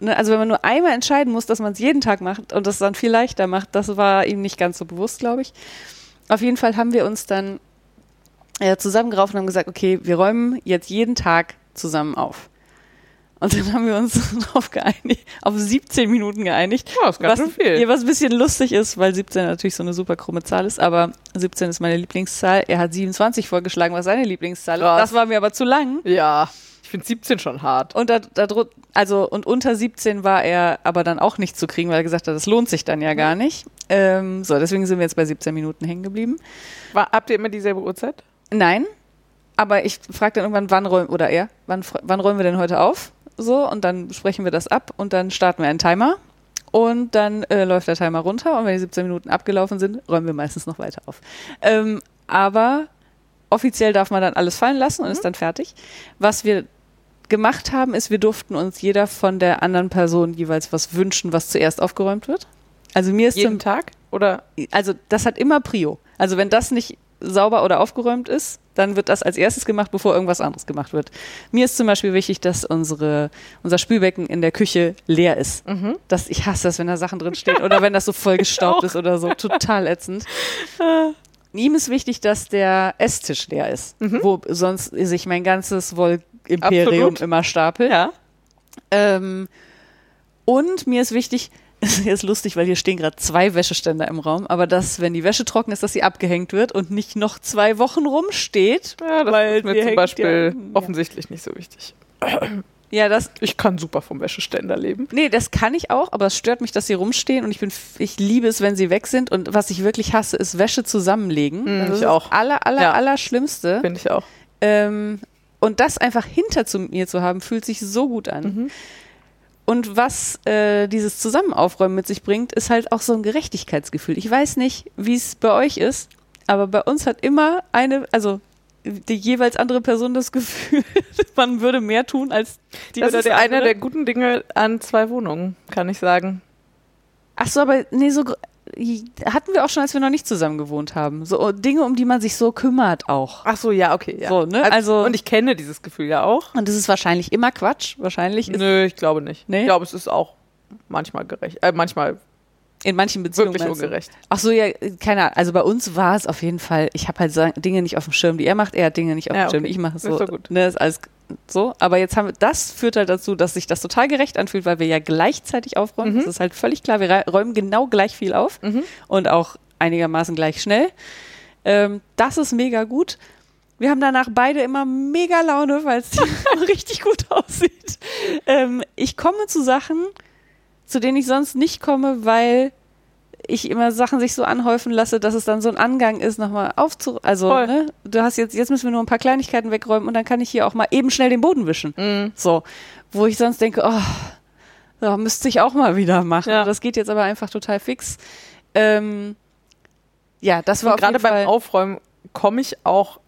Ne, Also wenn man nur einmal entscheiden muss, dass man es jeden Tag macht und das dann viel leichter macht, das war ihm nicht ganz so bewusst, glaube ich. Auf jeden Fall haben wir uns dann äh, zusammengeraufen und haben gesagt, okay, wir räumen jetzt jeden Tag zusammen auf. Und dann haben wir uns [LAUGHS] darauf geeinigt, auf 17 Minuten geeinigt. Ja, ist ganz was, schön viel. Ja, was ein bisschen lustig ist, weil 17 natürlich so eine super krumme Zahl ist, aber 17 ist meine Lieblingszahl. Er hat 27 vorgeschlagen, was seine Lieblingszahl ist. Das war mir aber zu lang. Ja, ich finde 17 schon hart. Und da, da also und unter 17 war er aber dann auch nicht zu kriegen, weil er gesagt hat, das lohnt sich dann ja gar nicht. Ähm, so, deswegen sind wir jetzt bei 17 Minuten hängen geblieben. War, habt ihr immer dieselbe Uhrzeit? Nein, aber ich frage dann irgendwann, wann räumen, oder er, wann, wann räumen wir denn heute auf? So, und dann sprechen wir das ab und dann starten wir einen Timer. Und dann äh, läuft der Timer runter und wenn die 17 Minuten abgelaufen sind, räumen wir meistens noch weiter auf. Ähm, aber offiziell darf man dann alles fallen lassen und ist dann fertig. Was wir gemacht haben, ist, wir durften uns jeder von der anderen Person jeweils was wünschen, was zuerst aufgeräumt wird. Also mir ist zum Jeden Tag? Oder? also das hat immer Prio. Also wenn das nicht sauber oder aufgeräumt ist, dann wird das als erstes gemacht, bevor irgendwas anderes gemacht wird. Mir ist zum Beispiel wichtig, dass unsere, unser Spülbecken in der Küche leer ist. Das, ich hasse das, wenn da Sachen drin stehen oder wenn das so vollgestaubt [LAUGHS] auch. ist oder so. Total ätzend. [LAUGHS] Ihm ist wichtig, dass der Esstisch leer ist, wo sonst sich mein ganzes Wollimperium immer stapelt. Ja. Ähm, und mir ist wichtig, [LAUGHS] ist lustig, weil hier stehen gerade zwei Wäscheständer im Raum, aber dass, wenn die Wäsche trocken ist, dass sie abgehängt wird und nicht noch zwei Wochen rumsteht. Ja, das Weil ist mir zum Beispiel ja- offensichtlich nicht so wichtig. Ja, das, Ich kann super vom Wäscheständer leben. nee, das kann ich auch, aber es stört mich, dass sie rumstehen und ich bin, ich liebe es, wenn sie weg sind und was ich wirklich hasse, ist Wäsche zusammenlegen. Mm, das ich ist auch. das aller, aller, Ja. aller Schlimmste. Finde ich auch. Ähm, und das einfach hinter zu mir zu haben, fühlt sich so gut an. Mhm. Und was äh, dieses Zusammenaufräumen mit sich bringt, ist halt auch so ein Gerechtigkeitsgefühl. Ich weiß nicht, wie es bei euch ist, aber bei uns hat immer eine, also die jeweils andere Person das Gefühl, [LAUGHS] man würde mehr tun als die das oder ist der einer andere. der guten Dinge an zwei Wohnungen, kann ich sagen. Ach so, aber nee, so hatten wir auch schon, als wir noch nicht zusammen gewohnt haben. So Dinge, um die man sich so kümmert auch. Ach so, ja, okay. Ja. So, ne? Also- und ich kenne dieses Gefühl ja auch. Und das ist wahrscheinlich immer Quatsch. Wahrscheinlich ist Nö, ich glaube nicht. Nee? Ich glaube, es ist auch manchmal gerecht. Äh, manchmal in manchen Beziehungen wirklich ungerecht. Ach so, ja, keine Ahnung. Also bei uns war es auf jeden Fall, ich habe halt Dinge nicht auf dem Schirm, die er macht, er hat Dinge nicht auf Ja, dem Schirm, okay. ich mache. Ist So, doch gut. Ne, ist alles so. Aber jetzt haben wir, das führt halt dazu, dass sich das total gerecht anfühlt, weil wir ja gleichzeitig aufräumen. Mhm. Das ist halt völlig klar, wir räumen genau gleich viel auf Mhm. und auch einigermaßen gleich schnell. Ähm, das ist mega gut. Wir haben danach beide immer mega Laune, weil es [LAUGHS] richtig gut aussieht. Ähm, ich komme zu Sachen, zu denen ich sonst nicht komme, weil ich immer Sachen sich so anhäufen lasse, dass es dann so ein Angang ist, nochmal aufzu... Also, Voll. ne, du hast jetzt, jetzt müssen wir nur ein paar Kleinigkeiten wegräumen und dann kann ich hier auch mal eben schnell den Boden wischen. Mhm. So, wo ich sonst denke, oh, ja, müsste ich auch mal wieder machen. Ja. Das geht jetzt aber einfach total fix. Ähm, ja, das war Und auf gerade beim Aufräumen komme ich auch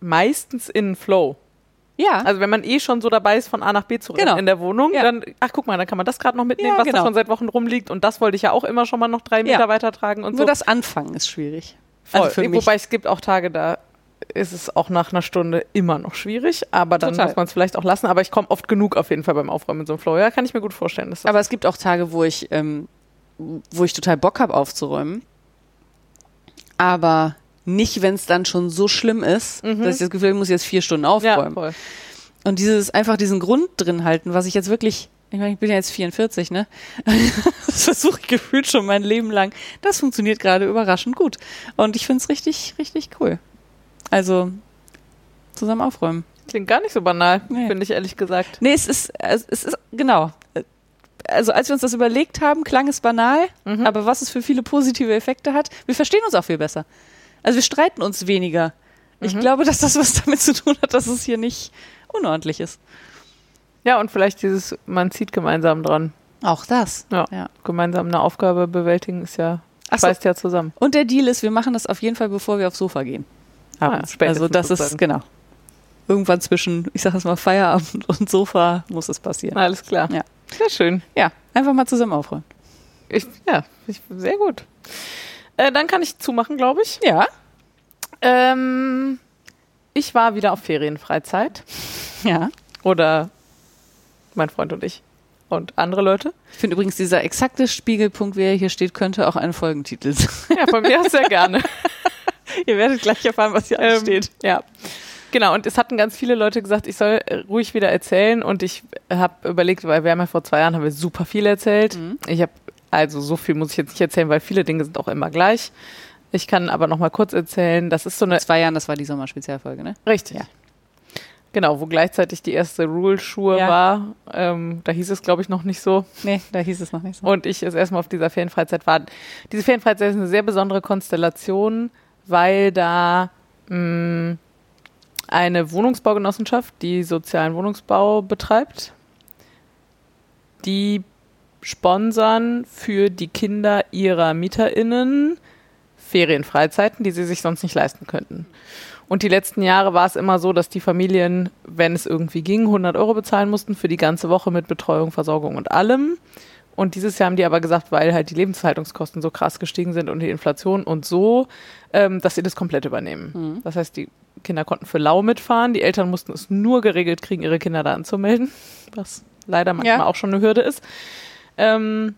meistens in Flow. Ja, Also wenn man eh schon so dabei ist, von A nach B zu rennen Genau. in der Wohnung, Ja. dann, ach guck mal, dann kann man das gerade noch mitnehmen, Ja, was genau. da schon seit Wochen rumliegt. Und das wollte ich ja auch immer schon mal noch drei Meter Ja. weitertragen und nur so. das Anfangen ist schwierig. Voll. Also für mich. Wobei es gibt auch Tage, da ist es auch nach einer Stunde immer noch schwierig, aber dann Total. muss man es vielleicht auch lassen. Aber ich komme oft genug auf jeden Fall beim Aufräumen in so einem Flow. Ja, kann ich mir gut vorstellen. Dass das Aber es gibt auch Tage, wo ich, ähm, wo ich total Bock habe aufzuräumen. Aber nicht, wenn es dann schon so schlimm ist, Mhm. dass ich das Gefühl habe, ich muss jetzt vier Stunden ja, aufräumen. voll. Und dieses einfach diesen Grund drin halten, was ich jetzt wirklich, ich meine, ich bin ja jetzt 44, ne? [LAUGHS] Das versuche ich gefühlt schon mein Leben lang. Das funktioniert gerade überraschend gut. Und ich finde es richtig, richtig cool. Also zusammen aufräumen. Klingt gar nicht so banal, Nee. finde ich ehrlich gesagt. Nee, es ist, es es ist, genau. Also als wir uns das überlegt haben, klang es banal, Mhm. aber was es für viele positive Effekte hat, wir verstehen uns auch viel besser. Also wir streiten uns weniger. Ich Mhm. glaube, dass das was damit zu tun hat, dass es hier nicht unordentlich ist. Ja, und vielleicht dieses, man zieht gemeinsam dran. Auch das. Ja. Ja. Gemeinsam eine Aufgabe bewältigen ist ja, Ach so. ja zusammen. Und der Deal ist, wir machen das auf jeden Fall, bevor wir aufs Sofa gehen. Ah, spätestens also das ist, sozusagen. genau. Irgendwann zwischen, ich sag es mal, Feierabend und Sofa muss es passieren. Alles klar. Ja. Sehr schön. Ja, einfach mal zusammen aufräumen. Ich, ja, ich, sehr gut. Äh, dann kann ich zumachen, glaube ich. Ja. Ähm, ich war wieder auf Ferienfreizeit. Ja. Oder mein Freund und ich. Und andere Leute. Ich finde übrigens, dieser exakte Spiegelpunkt, wie er hier steht, könnte auch ein Folgentitel sein. Ja, von mir aus sehr gerne. [LAUGHS] Ihr werdet gleich erfahren, was hier alles Ähm, steht. Ja. Genau, und es hatten ganz viele Leute gesagt, ich soll äh, ruhig wieder erzählen. Und ich habe überlegt, weil wir haben ja vor zwei Jahren haben wir super viel erzählt. Mhm. Ich habe, also so viel muss ich jetzt nicht erzählen, weil viele Dinge sind auch immer gleich. Ich kann aber noch mal kurz erzählen, das ist so eine Vor zwei Jahren, das war die Sommerspezialfolge, ne? Richtig. Ja. Genau, wo gleichzeitig die erste Rule-Schuhe Ja. war. Ähm, da hieß es, glaube ich, noch nicht so. Nee, da hieß es noch nicht so. Und ich es erstmal auf dieser Ferienfreizeit war. Diese Ferienfreizeit ist eine sehr besondere Konstellation, weil da mh, eine Wohnungsbaugenossenschaft, die sozialen Wohnungsbau betreibt, die sponsern für die Kinder ihrer MieterInnen Ferienfreizeiten, die sie sich sonst nicht leisten könnten. Und die letzten Jahre war es immer so, dass die Familien, wenn es irgendwie ging, 100 Euro bezahlen mussten für die ganze Woche mit Betreuung, Versorgung und allem. Und dieses Jahr haben die aber gesagt, weil halt die Lebenshaltungskosten so krass gestiegen sind und die Inflation und so, ähm, dass sie das komplett übernehmen. Das heißt, die Kinder konnten für lau mitfahren, die Eltern mussten es nur geregelt kriegen, ihre Kinder da anzumelden, was leider manchmal Ja. auch schon eine Hürde ist. Ähm,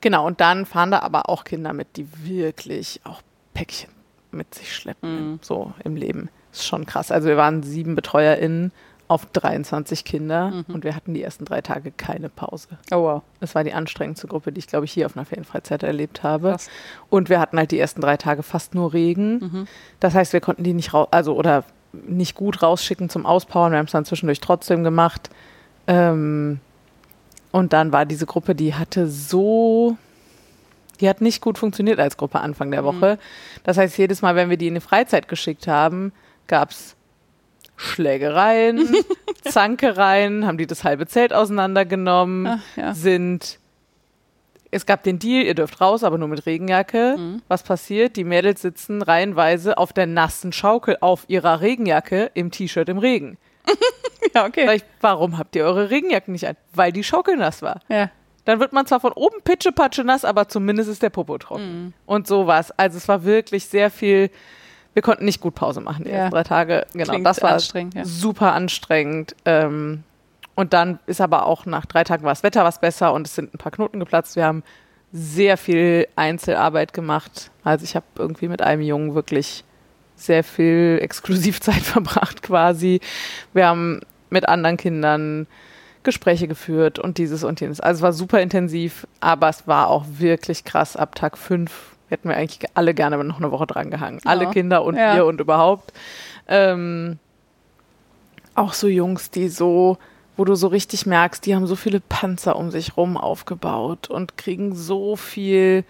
genau, und dann fahren da aber auch Kinder mit, die wirklich auch Päckchen mit sich schleppen, Mhm. so im Leben. Das ist schon krass. Also wir waren sieben BetreuerInnen auf 23 Kinder Mhm. und wir hatten die ersten drei Tage keine Pause. Oh wow. Das war die anstrengendste Gruppe, die ich, glaube ich, hier auf einer Ferienfreizeit erlebt habe. Krass. Und wir hatten halt die ersten drei Tage fast nur Regen. Das heißt, wir konnten die nicht raus, also oder nicht gut rausschicken zum Auspowern. Wir haben es dann zwischendurch trotzdem gemacht. Ähm, und dann war diese Gruppe, die hatte so, die hat nicht gut funktioniert als Gruppe Anfang der Woche. Das heißt, jedes Mal, wenn wir die in die Freizeit geschickt haben, gab es Schlägereien, [LAUGHS] Zankereien, haben die das halbe Zelt auseinandergenommen, Ach, ja. sind es gab den Deal, ihr dürft raus, aber nur mit Regenjacke. Was passiert? Die Mädels sitzen reihenweise auf der nassen Schaukel auf ihrer Regenjacke im T-Shirt im Regen. [LAUGHS] Ja, okay. Ich, warum habt ihr eure Regenjacken nicht an? Weil die Schaukel nass war. Ja. Dann wird man zwar von oben pitschepatsche nass, aber zumindest ist der Popo trocken. Und sowas. Also es war wirklich sehr viel. Wir konnten nicht gut Pause machen die Ja. ersten drei Tage. Genau, Klingt das war anstrengend, ja. super anstrengend. Ähm, und dann ist aber auch nach drei Tagen war das Wetter was besser und es sind ein paar Knoten geplatzt. Wir haben sehr viel Einzelarbeit gemacht. Also ich habe irgendwie mit einem Jungen wirklich sehr viel [LAUGHS] Exklusivzeit verbracht quasi. Wir haben mit anderen Kindern Gespräche geführt und dieses und jenes. Also es war super intensiv, aber es war auch wirklich krass. Ab Tag fünf hätten wir eigentlich alle gerne noch eine Woche dran gehangen. Ja. Alle Kinder und Ja. wir und überhaupt. Ähm, auch so Jungs, die so, wo du so richtig merkst, die haben so viele Panzer um sich rum aufgebaut und kriegen so viel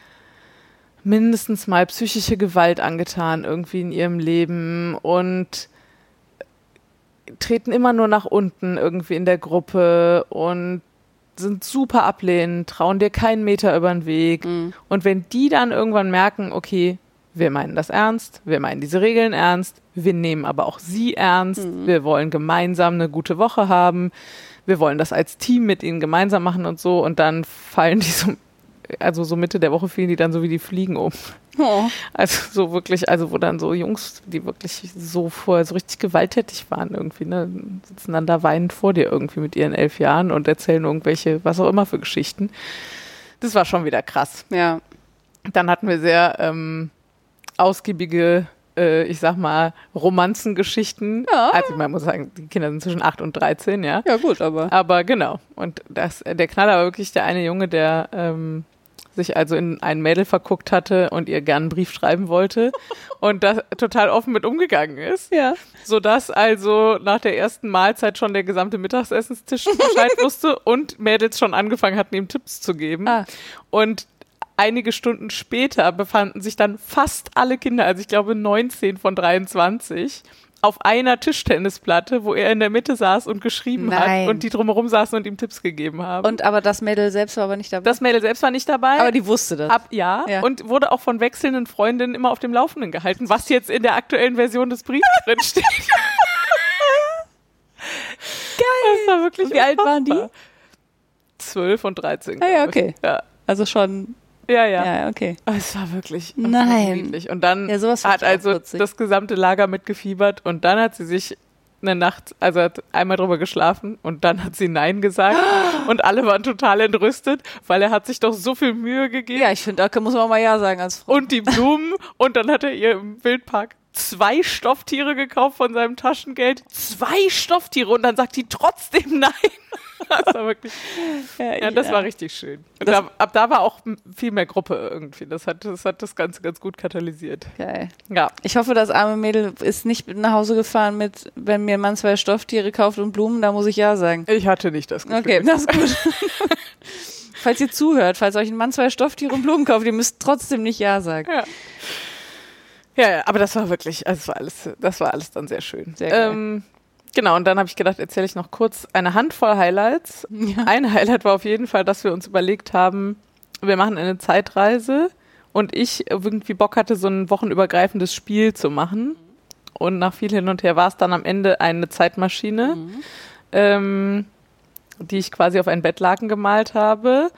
mindestens mal psychische Gewalt angetan irgendwie in ihrem Leben und treten immer nur nach unten irgendwie in der Gruppe und sind super ablehnend, trauen dir keinen Meter über den Weg. Und wenn die dann irgendwann merken, okay, wir meinen das ernst, wir meinen diese Regeln ernst, wir nehmen aber auch sie ernst, wir wollen gemeinsam eine gute Woche haben, wir wollen das als Team mit ihnen gemeinsam machen und so und dann fallen die so, also so Mitte der Woche fielen die dann so wie die Fliegen um. Oh. Also so wirklich, also wo dann so Jungs, die wirklich so vorher so richtig gewalttätig waren irgendwie, ne, sitzen dann da weinend vor dir irgendwie mit ihren elf Jahren und erzählen irgendwelche, was auch immer für Geschichten. Das war schon wieder krass. Ja. Dann hatten wir sehr ähm, ausgiebige, äh, ich sag mal, Romanzengeschichten. Ja. Also man muss sagen, die Kinder sind zwischen 8 und 13, ja. Ja, gut, aber. Aber genau. Und das, der Knaller war wirklich der eine Junge, der ähm, sich also in ein Mädel verguckt hatte und ihr gern einen Brief schreiben wollte [LAUGHS] und da total offen mit umgegangen ist. Ja. Sodass also nach der ersten Mahlzeit schon der gesamte Mittagsessenstisch [LAUGHS] Bescheid wusste und Mädels schon angefangen hatten, ihm Tipps zu geben. Ah. Und einige Stunden später befanden sich dann fast alle Kinder, also ich glaube 19 von 23, auf einer Tischtennisplatte, wo er in der Mitte saß und geschrieben Nein. hat und die drumherum saßen und ihm Tipps gegeben haben. Und aber das Mädel selbst war aber nicht dabei. das Mädel selbst war nicht dabei. aber die wusste das. Ab, ja, Ja. und wurde auch von wechselnden Freundinnen immer auf dem Laufenden gehalten, was jetzt in der aktuellen Version des Briefs [LAUGHS] drin steht. Geil. Das war wirklich Wie alt waren die? unfassbar. 12 und 13. Ah ja, okay. Ja, Also schon. Ja. ja. Ja, okay. Oh, Es war wirklich Nein. Niedlich. Und dann Ja, hat auch also putzig. das gesamte Lager mitgefiebert und dann hat sie sich eine Nacht, also hat einmal drüber geschlafen und dann hat sie Nein gesagt [GASPS] und alle waren total entrüstet, weil er hat sich doch so viel Mühe gegeben Ja, ich finde, da muss man mal Ja sagen als Frau. und die Blumen [LAUGHS] und dann hat er ihr im Wildpark zwei Stofftiere gekauft von seinem Taschengeld. Zwei Stofftiere und dann sagt die trotzdem Nein. [LAUGHS] Das war wirklich, ja, das war richtig schön. Und da, ab da war auch viel mehr Gruppe irgendwie. Das hat, das hat das Ganze ganz gut katalysiert. Geil. Ja. Ich hoffe, das arme Mädel ist nicht nach Hause gefahren mit, wenn mir ein Mann zwei Stofftiere kauft und Blumen, da muss ich Ja sagen. Ich hatte nicht das Gefühl. Okay, das ist gut. [LAUGHS] falls ihr zuhört, falls euch ein Mann zwei Stofftiere und Blumen kauft, ihr müsst trotzdem nicht Ja sagen. Ja. Ja, ja, aber das war wirklich, also das war alles, das war alles dann sehr schön. Sehr. Ähm, genau, und dann habe ich gedacht, erzähle ich noch kurz eine Handvoll Highlights. Ja. Ein Highlight war auf jeden Fall, dass wir uns überlegt haben, wir machen eine Zeitreise und ich irgendwie Bock hatte, so ein wochenübergreifendes Spiel zu machen. Und nach viel hin und her war es dann am Ende eine Zeitmaschine, ähm, die ich quasi auf ein Bettlaken gemalt habe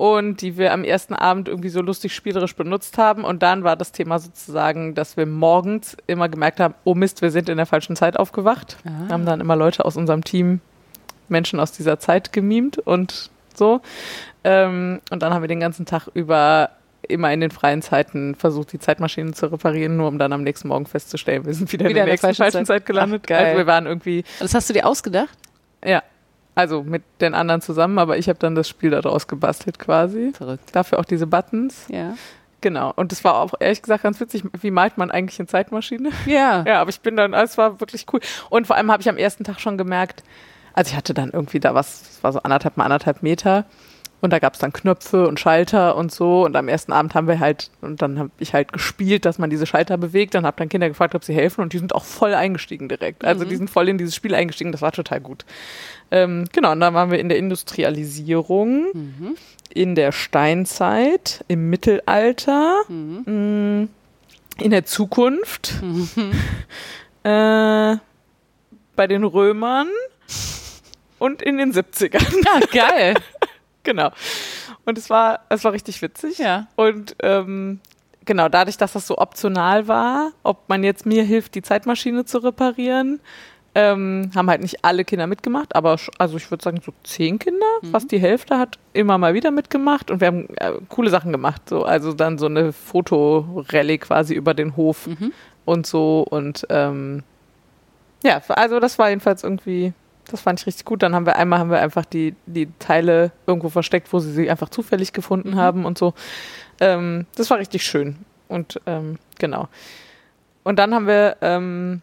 und die wir am ersten Abend irgendwie so lustig spielerisch benutzt haben. Und dann war das Thema sozusagen, dass wir morgens immer gemerkt haben, oh Mist, wir sind in der falschen Zeit aufgewacht. Ah. Haben dann immer Leute aus unserem Team, Menschen aus dieser Zeit gemimt und so. Ähm, und dann haben wir den ganzen Tag über immer in den freien Zeiten versucht, die Zeitmaschine zu reparieren, nur um dann am nächsten Morgen festzustellen, wir sind wieder, Wieder in der in der nächsten falschen falschen Zeit. Zeit, gelandet. Ach, geil. also wir waren irgendwie, Das hast du dir ausgedacht? ja, also mit den anderen zusammen, aber ich habe dann das Spiel daraus gebastelt quasi. Verrückt. Dafür auch diese Buttons. Ja. Genau. Und es war auch ehrlich gesagt ganz witzig, wie malt man eigentlich eine Zeitmaschine? Ja. [LAUGHS] Ja, aber ich bin dann, es war wirklich cool. Und vor allem habe ich am ersten Tag schon gemerkt, also ich hatte dann irgendwie da was, es war so anderthalb mal anderthalb Meter. Und da gab es dann Knöpfe und Schalter und so. Und am ersten Abend haben wir halt, und dann habe ich halt gespielt, dass man diese Schalter bewegt. Dann habe dann Kinder gefragt, ob sie helfen. Und die sind auch voll eingestiegen direkt. Also die sind voll in dieses Spiel eingestiegen. Das war total gut. Ähm, genau, und dann waren wir in der Industrialisierung, in der Steinzeit, im Mittelalter, mh, in der Zukunft, [LAUGHS] äh, bei den Römern und in den 70ern. Ah, geil. [LAUGHS] genau. Und es war, es war richtig witzig. Ja. Und ähm, genau, dadurch, dass das so optional war, ob man jetzt mir hilft, die Zeitmaschine zu reparieren, ähm, haben halt nicht alle Kinder mitgemacht, aber also ich würde sagen so zehn Kinder, fast die Hälfte hat immer mal wieder mitgemacht und wir haben äh, coole Sachen gemacht, so also dann so eine Fotorallye quasi über den Hof und so und ähm, ja, also das war jedenfalls irgendwie, das fand ich richtig gut. Dann haben wir einmal haben wir einfach die die Teile irgendwo versteckt, wo sie sie einfach zufällig gefunden haben und so. Ähm, das war richtig schön und ähm, genau. Und dann haben wir ähm,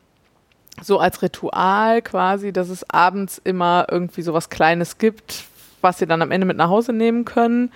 so als Ritual quasi, dass es abends immer irgendwie so was Kleines gibt, was sie dann am Ende mit nach Hause nehmen können.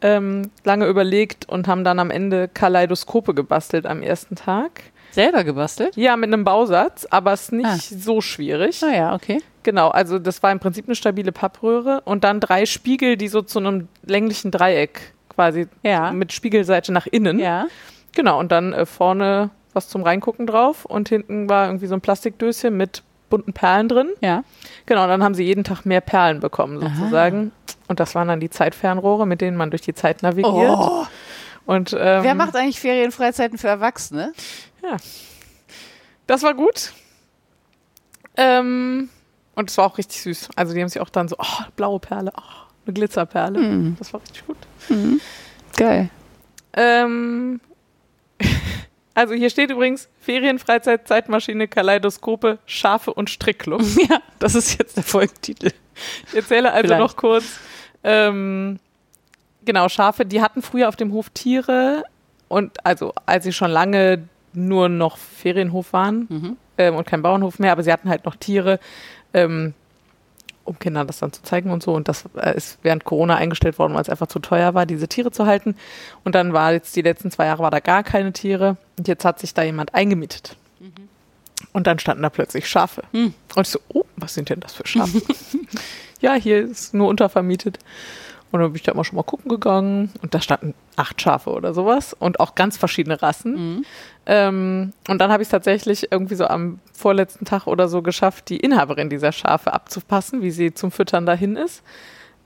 Ähm, lange überlegt und haben dann am Ende Kaleidoskope gebastelt am ersten Tag. Selber gebastelt? Ja, mit einem Bausatz, aber es ist nicht Ah. so schwierig. Ah ja, okay. Genau, also das war im Prinzip eine stabile Pappröhre und dann drei Spiegel, die so zu einem länglichen Dreieck quasi Ja. mit Spiegelseite nach innen. Ja. Genau, und dann äh, vorne was zum Reingucken drauf und hinten war irgendwie so ein Plastikdöschen mit bunten Perlen drin. Ja. Genau, und dann haben sie jeden Tag mehr Perlen bekommen sozusagen. Und das waren dann die Zeitfernrohre, mit denen man durch die Zeit navigiert. Oh. Und ähm, Wer macht eigentlich Ferienfreizeiten für Erwachsene? Das war gut. Ähm, und es war auch richtig süß. Also die haben sich auch dann so, oh, blaue Perle, oh, eine Glitzerperle. Hm. Das war richtig gut. Geil. Ähm, [LAUGHS] also hier steht übrigens Ferienfreizeit, Zeitmaschine, Kaleidoskope, Schafe und Strickclub. [LAUGHS] Ja, das ist jetzt der Folgentitel. Ich erzähle also Vielleicht. noch kurz. Ähm, genau, Schafe, die hatten früher auf dem Hof Tiere und also als sie schon lange nur noch Ferienhof waren ähm, und kein Bauernhof mehr, aber sie hatten halt noch Tiere, ähm, um Kindern das dann zu zeigen und so. Und das äh, ist während Corona eingestellt worden, weil es einfach zu teuer war, diese Tiere zu halten. Und dann war jetzt die letzten zwei Jahre war da gar keine Tiere und jetzt hat sich da jemand eingemietet. Und dann standen da plötzlich Schafe. Und ich so, oh, was sind denn das für Schafe? [LAUGHS] ja, hier ist nur untervermietet. Und dann bin ich da immer schon mal gucken gegangen und da standen acht Schafe oder sowas und auch ganz verschiedene Rassen. Ähm, und dann habe ich es tatsächlich irgendwie so am vorletzten Tag oder so geschafft, die Inhaberin dieser Schafe abzupassen, wie sie zum Füttern dahin ist.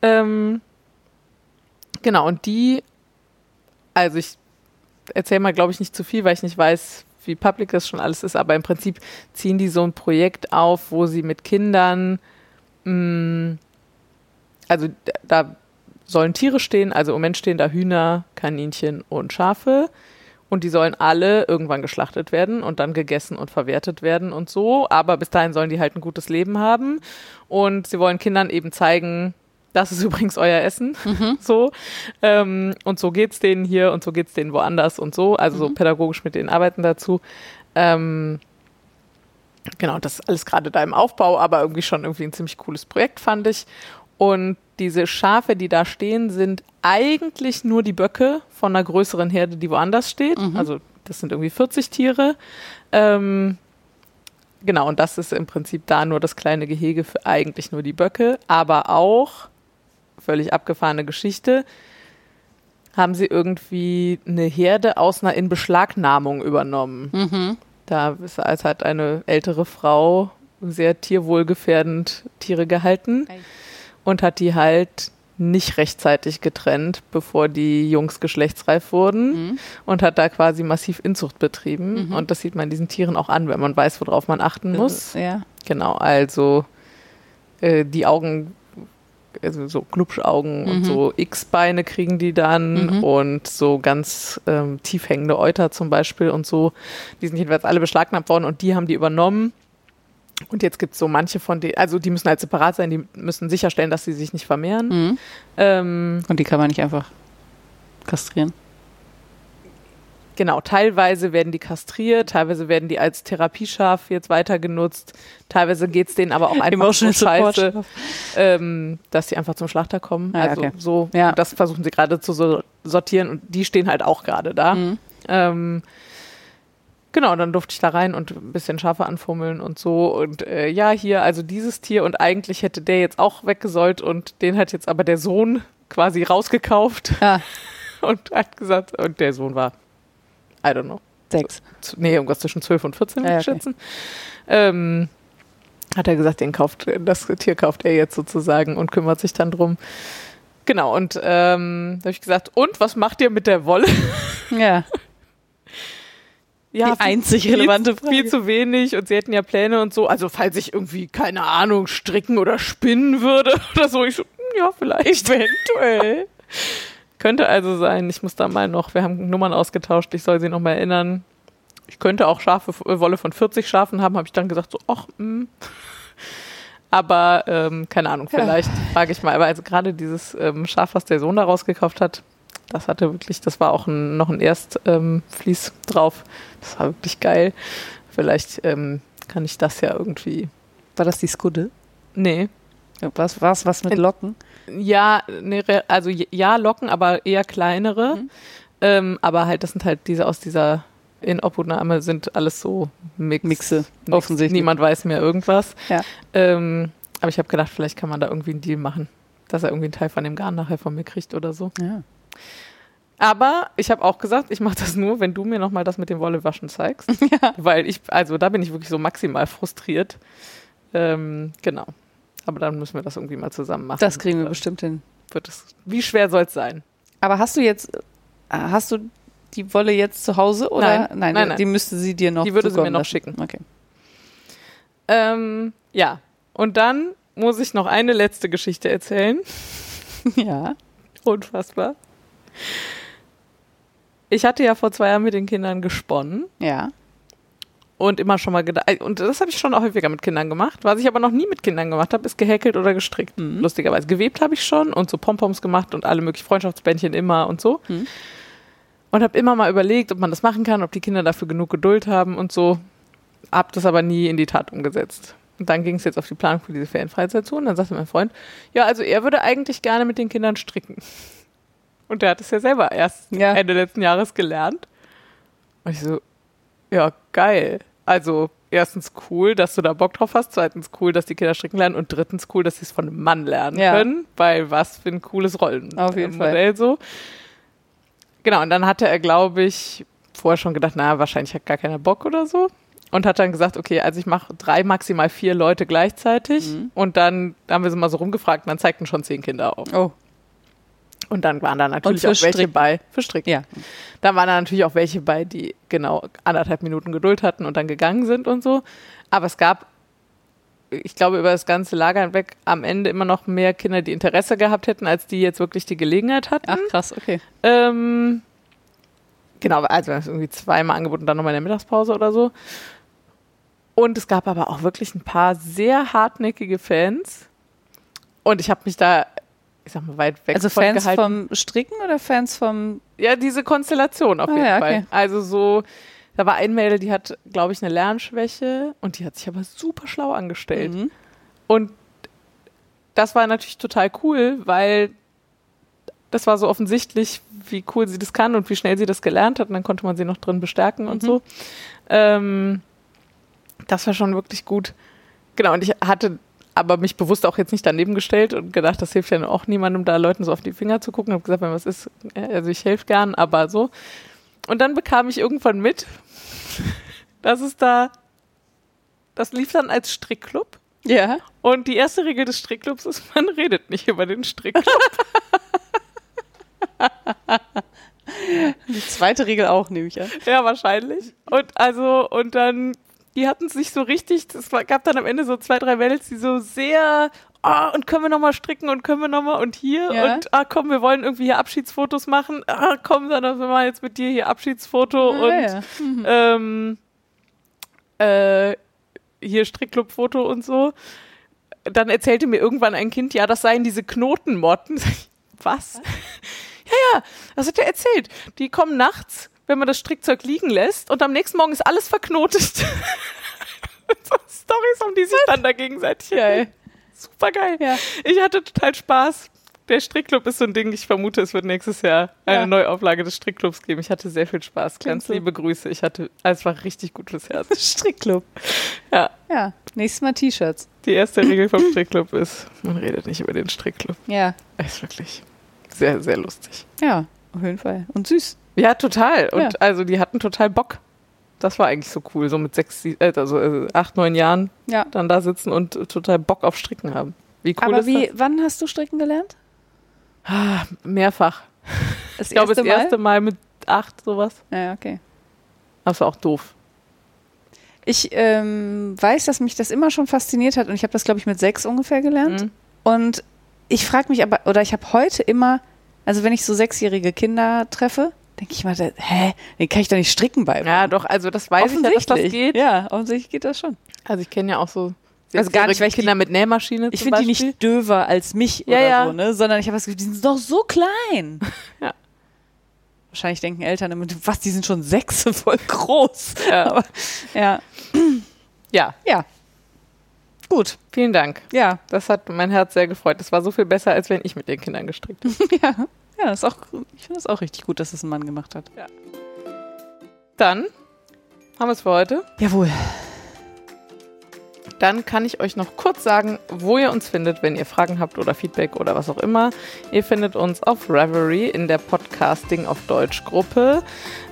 Ähm, genau, und die, also ich erzähle mal, glaube ich, nicht zu viel, weil ich nicht weiß, wie public das schon alles ist, aber im Prinzip ziehen die so ein Projekt auf, wo sie mit Kindern, mh, also d- da sollen Tiere stehen, also im Moment stehen da Hühner, Kaninchen und Schafe. Und die sollen alle irgendwann geschlachtet werden und dann gegessen und verwertet werden und so. Aber bis dahin sollen die halt ein gutes Leben haben. Und sie wollen Kindern eben zeigen, das ist [LAUGHS] übrigens euer Essen. So. Ähm, und so geht's denen hier und so geht's denen woanders und so. Also so pädagogisch mit denen arbeiten dazu. Ähm, genau, das ist alles gerade da im Aufbau, aber irgendwie schon irgendwie ein ziemlich cooles Projekt, fand ich. Und diese Schafe, die da stehen, sind eigentlich nur die Böcke von einer größeren Herde, die woanders steht. Also das sind irgendwie 40 Tiere. Ähm, genau, und das ist im Prinzip da nur das kleine Gehege für eigentlich nur die Böcke, aber auch völlig abgefahrene Geschichte. Haben sie irgendwie eine Herde aus einer Inbeschlagnahmung übernommen. Da ist als hat eine ältere Frau sehr tierwohlgefährdend Tiere gehalten Ei. Und hat die halt nicht rechtzeitig getrennt, bevor die Jungs geschlechtsreif wurden und hat da quasi massiv Inzucht betrieben. Und das sieht man diesen Tieren auch an, wenn man weiß, worauf man achten muss. Ja. Genau, also äh, die Augen, also so Glubschaugen und so X-Beine kriegen die dann und so ganz ähm, tief hängende Euter zum Beispiel und so. Die sind jedenfalls alle beschlagnahmt worden und die haben die übernommen. Und jetzt gibt es so manche von denen, also die müssen halt separat sein, die müssen sicherstellen, dass sie sich nicht vermehren. Ähm, Und die kann man nicht einfach kastrieren. Genau, teilweise werden die kastriert, teilweise werden die als Therapieschaf jetzt weiter genutzt, teilweise geht's denen aber auch einfach so scheiße, ähm, dass sie einfach zum Schlachter kommen. Ah, also okay. so, Ja. das versuchen sie gerade zu so sortieren und die stehen halt auch gerade da. Mhm. Ähm, genau, dann durfte ich da rein und ein bisschen Schafe anfummeln und so. Und äh, ja, hier, also dieses Tier und eigentlich hätte der jetzt auch weggesollt und den hat jetzt aber der Sohn quasi rausgekauft Ah, [LAUGHS] und hat gesagt, und der Sohn war, I don't know, sechs. z- nee, irgendwas zwischen 12 und 14 würde Ja, ich okay. schätzen. Ähm, hat er gesagt, den kauft, das Tier kauft er jetzt sozusagen und kümmert sich dann drum. Genau, und ähm, da habe ich gesagt, und was macht ihr mit der Wolle? Ja. [LAUGHS] Ja, Die einzig relevante viel, viel Frage. zu wenig und sie hätten ja Pläne und so. Also falls ich irgendwie, keine Ahnung, stricken oder spinnen würde [LAUGHS] oder so. Ich so, hm, ja, vielleicht. [LAUGHS] Eventuell. Könnte also sein. Ich muss da mal noch, wir haben Nummern ausgetauscht, ich soll sie noch mal erinnern. Ich könnte auch Schafe, äh, Wolle von 40 Schafen haben, habe ich dann gesagt, so, ach, hm. Aber ähm, keine Ahnung, Ja. vielleicht frage ich mal. Aber also gerade dieses ähm, Schaf, was der Sohn da rausgekauft hat, das hatte wirklich, das war auch ein, noch ein Erstflies ähm, drauf. Das war wirklich geil. Vielleicht ähm, kann ich das ja irgendwie. War das die Skudde? Nee. Was was was mit In- Locken? Ja, nee, also ja, Locken, aber eher kleinere. Mhm. Ähm, aber halt, das sind halt diese aus dieser Inobhutnahme sind alles so Mix. Mixe, Mix. offensichtlich. Niemand weiß mehr irgendwas. Ja. Ähm, aber ich habe gedacht, vielleicht kann man da irgendwie einen Deal machen, dass er irgendwie einen Teil von dem Garn nachher von mir kriegt oder so. Ja. Aber ich habe auch gesagt, ich mache das nur, wenn du mir nochmal das mit dem Wollewaschen zeigst. [LAUGHS] Weil ich, also da bin ich wirklich so maximal frustriert. Ähm, genau. Aber dann müssen wir das irgendwie mal zusammen machen. Das kriegen wir Dann bestimmt hin. Wird es, wie schwer soll es sein? Aber hast du jetzt äh, hast du die Wolle jetzt zu Hause oder Nein, nein, die, nein. die müsste sie dir noch Die würde sie mir noch lassen. schicken. Okay. Ähm, ja. Und dann muss ich noch eine letzte Geschichte erzählen. [LAUGHS] Ja. Unfassbar. Ich hatte ja vor zwei Jahren mit den Kindern gesponnen Ja. und immer schon mal gedacht, und das habe ich schon auch häufiger mit Kindern gemacht. Was ich aber noch nie mit Kindern gemacht habe, ist gehäkelt oder gestrickt. Mhm. Lustigerweise. Gewebt habe ich schon und so Pompoms gemacht und alle möglichen Freundschaftsbändchen immer und so. Mhm. Und habe immer mal überlegt, ob man das machen kann, ob die Kinder dafür genug Geduld haben und so. Hab das aber nie in die Tat umgesetzt. Und dann ging es jetzt auf die Planung für diese Ferienfreizeit zu und dann sagte mein Freund, ja, also er würde eigentlich gerne mit den Kindern stricken. Und der hat es ja selber erst Ja. Ende letzten Jahres gelernt. Und ich so, ja, geil. Also erstens cool, dass du da Bock drauf hast. Zweitens cool, dass die Kinder stricken lernen. Und drittens cool, dass sie es von einem Mann lernen Ja. können. Weil was für ein cooles Rollen Auf jeden äh, Fall. Modell so. Genau, und dann hatte er, glaube ich, vorher schon gedacht, na, wahrscheinlich hat gar keiner Bock oder so. Und hat dann gesagt, okay, also ich mache drei, maximal vier Leute gleichzeitig. Mhm. Und dann haben wir sie mal so rumgefragt und dann zeigten schon zehn Kinder auf. Oh. Und dann waren da natürlich auch welche bei. Für Stricken. Ja. Da waren da natürlich auch welche bei, die genau anderthalb Minuten Geduld hatten und dann gegangen sind und so. Aber es gab, ich glaube, über das ganze Lager hinweg am Ende immer noch mehr Kinder, die Interesse gehabt hätten, als die jetzt wirklich die Gelegenheit hatten. Ach krass, okay. Ähm, genau, also wir haben es irgendwie zweimal angeboten, dann nochmal in der Mittagspause oder so. Und es gab aber auch wirklich ein paar sehr hartnäckige Fans. Und ich habe mich da, ich sag mal, weit weg Also Fans vom Stricken oder Fans vom Ja, diese Konstellation auf Ah, jeden ja, Fall. okay. Also so, da war ein Mädel, die hat, glaube ich, eine Lernschwäche und die hat sich aber super schlau angestellt. Mhm. Und das war natürlich total cool, weil das war so offensichtlich, wie cool sie das kann und wie schnell sie das gelernt hat. Und dann konnte man sie noch drin bestärken und Mhm. so. Ähm, das war schon wirklich gut. Genau, und ich hatte aber mich bewusst auch jetzt nicht daneben gestellt und gedacht, das hilft ja auch niemandem, da Leuten so auf die Finger zu gucken. Ich habe gesagt, wenn was ist, äh, also ich helfe gern, aber so. Und dann bekam ich irgendwann mit, [LAUGHS] dass es da, das lief dann als Strickclub. Ja. Und die erste Regel des Strickclubs ist, man redet nicht über den Strickclub. [LAUGHS] [LAUGHS] Die zweite Regel auch, nehme ich an. ja, wahrscheinlich. Und also, und dann, die hatten sich so richtig, es gab dann am Ende so zwei, drei Mädels, die so sehr, ah, und können wir nochmal stricken und können wir nochmal und hier Ja. und ah, komm, wir wollen irgendwie hier Abschiedsfotos machen. Ah, komm, dann wir machen jetzt mit dir hier Abschiedsfoto und Ah, ja. ähm, äh, hier Strickclub-Foto und so. Dann erzählte mir irgendwann ein Kind, ja, das seien diese Knotenmotten. [LAUGHS] Ich, Was? ja, ja, das hat er erzählt. Die kommen nachts, wenn man das Strickzeug liegen lässt und am nächsten Morgen ist alles verknotet. so [LAUGHS] Stories um die sich dann da gegenseitig Geil. Super geil. Ja. Ich hatte total Spaß. Der Strickclub ist so ein Ding, ich vermute, es wird nächstes Jahr eine Ja. Neuauflage des Strickclubs geben. Ich hatte sehr viel Spaß. Klingt Ganz so. liebe Grüße. Ich hatte, es war richtig gut fürs Herz. [LAUGHS] Strickclub. Ja. Ja. Nächstes Mal T-Shirts. Die erste Regel vom [LAUGHS] Strickclub ist, man redet nicht über den Strickclub. Ja. Ist wirklich sehr, sehr lustig. Ja, auf jeden Fall. Und süß. Ja, total. Und Ja. also die hatten total Bock. Das war eigentlich so cool, so mit sechs, äh, also äh, acht, neun Jahren Ja. dann da sitzen und total Bock auf Stricken haben. Wie cool Aber ist wie, das? wann hast du stricken gelernt? Ah, mehrfach. [LAUGHS] Das Ich glaube, das erste Mal? erste Mal mit acht, sowas. Ja, okay. Das war auch doof. Ich ähm, weiß, dass mich das immer schon fasziniert hat und ich habe das, glaube ich, mit sechs ungefähr gelernt. Mhm. Und ich frage mich aber, oder ich habe heute immer, also wenn ich so sechsjährige Kinder treffe, denke ich mal, hä, den kann ich doch nicht stricken bei. Ja, doch, also das weiß ich ja, dass das geht. Ja, offensichtlich geht das schon. Also ich kenne ja auch so Also gar nicht, weil ich Kinder mit Nähmaschine Ich finde die nicht döver als mich Ja, oder ja. so, ne? Sondern ich habe das Gefühl, die sind doch so klein. [LAUGHS] Ja. Wahrscheinlich denken Eltern immer, was, die sind schon sechs, [LAUGHS] voll groß. Ja. [LAUGHS] Aber, ja. ja, Ja. Gut. vielen Dank. Ja. Das hat mein Herz sehr gefreut. Das war so viel besser, als wenn ich mit den Kindern gestrickt hätte. Ja. Ja, ist auch, ich finde es auch richtig gut, dass es ein Mann gemacht hat. Dann haben wir es für heute. Jawohl. Dann kann ich euch noch kurz sagen, wo ihr uns findet, wenn ihr Fragen habt oder Feedback oder was auch immer. Ihr findet uns auf Reverie in der Podcasting auf Deutsch Gruppe.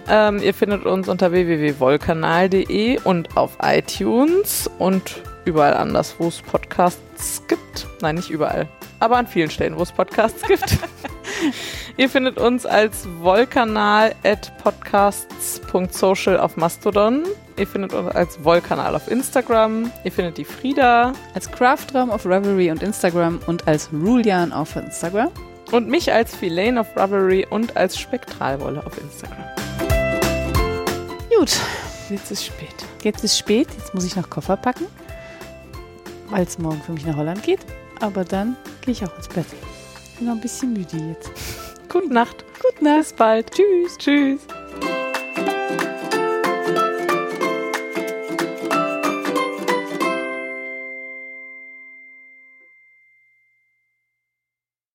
Ähm, ihr findet uns unter www.wollkanal.de und auf iTunes und überall anders, wo es Podcasts gibt. Nein, nicht überall, aber an vielen Stellen, wo es Podcasts gibt. [LAUGHS] [LAUGHS] Ihr findet uns als Wollkanal at podcasts.social auf Mastodon. Ihr findet uns als Wollkanal auf Instagram. Ihr findet die Frieda Als Craftraum auf Reverie und Instagram und als Rulian auf Instagram. und mich als Filane auf Rubbery und als Spektralwolle auf Instagram. Gut. Jetzt ist spät. Jetzt ist spät, jetzt muss ich noch Koffer packen, weil es morgen für mich nach Holland geht. Aber dann gehe ich auch ins Bett. Bin noch ein bisschen müde jetzt. Gute Nacht. Gute Nacht. Bis bald. Tschüss. Tschüss.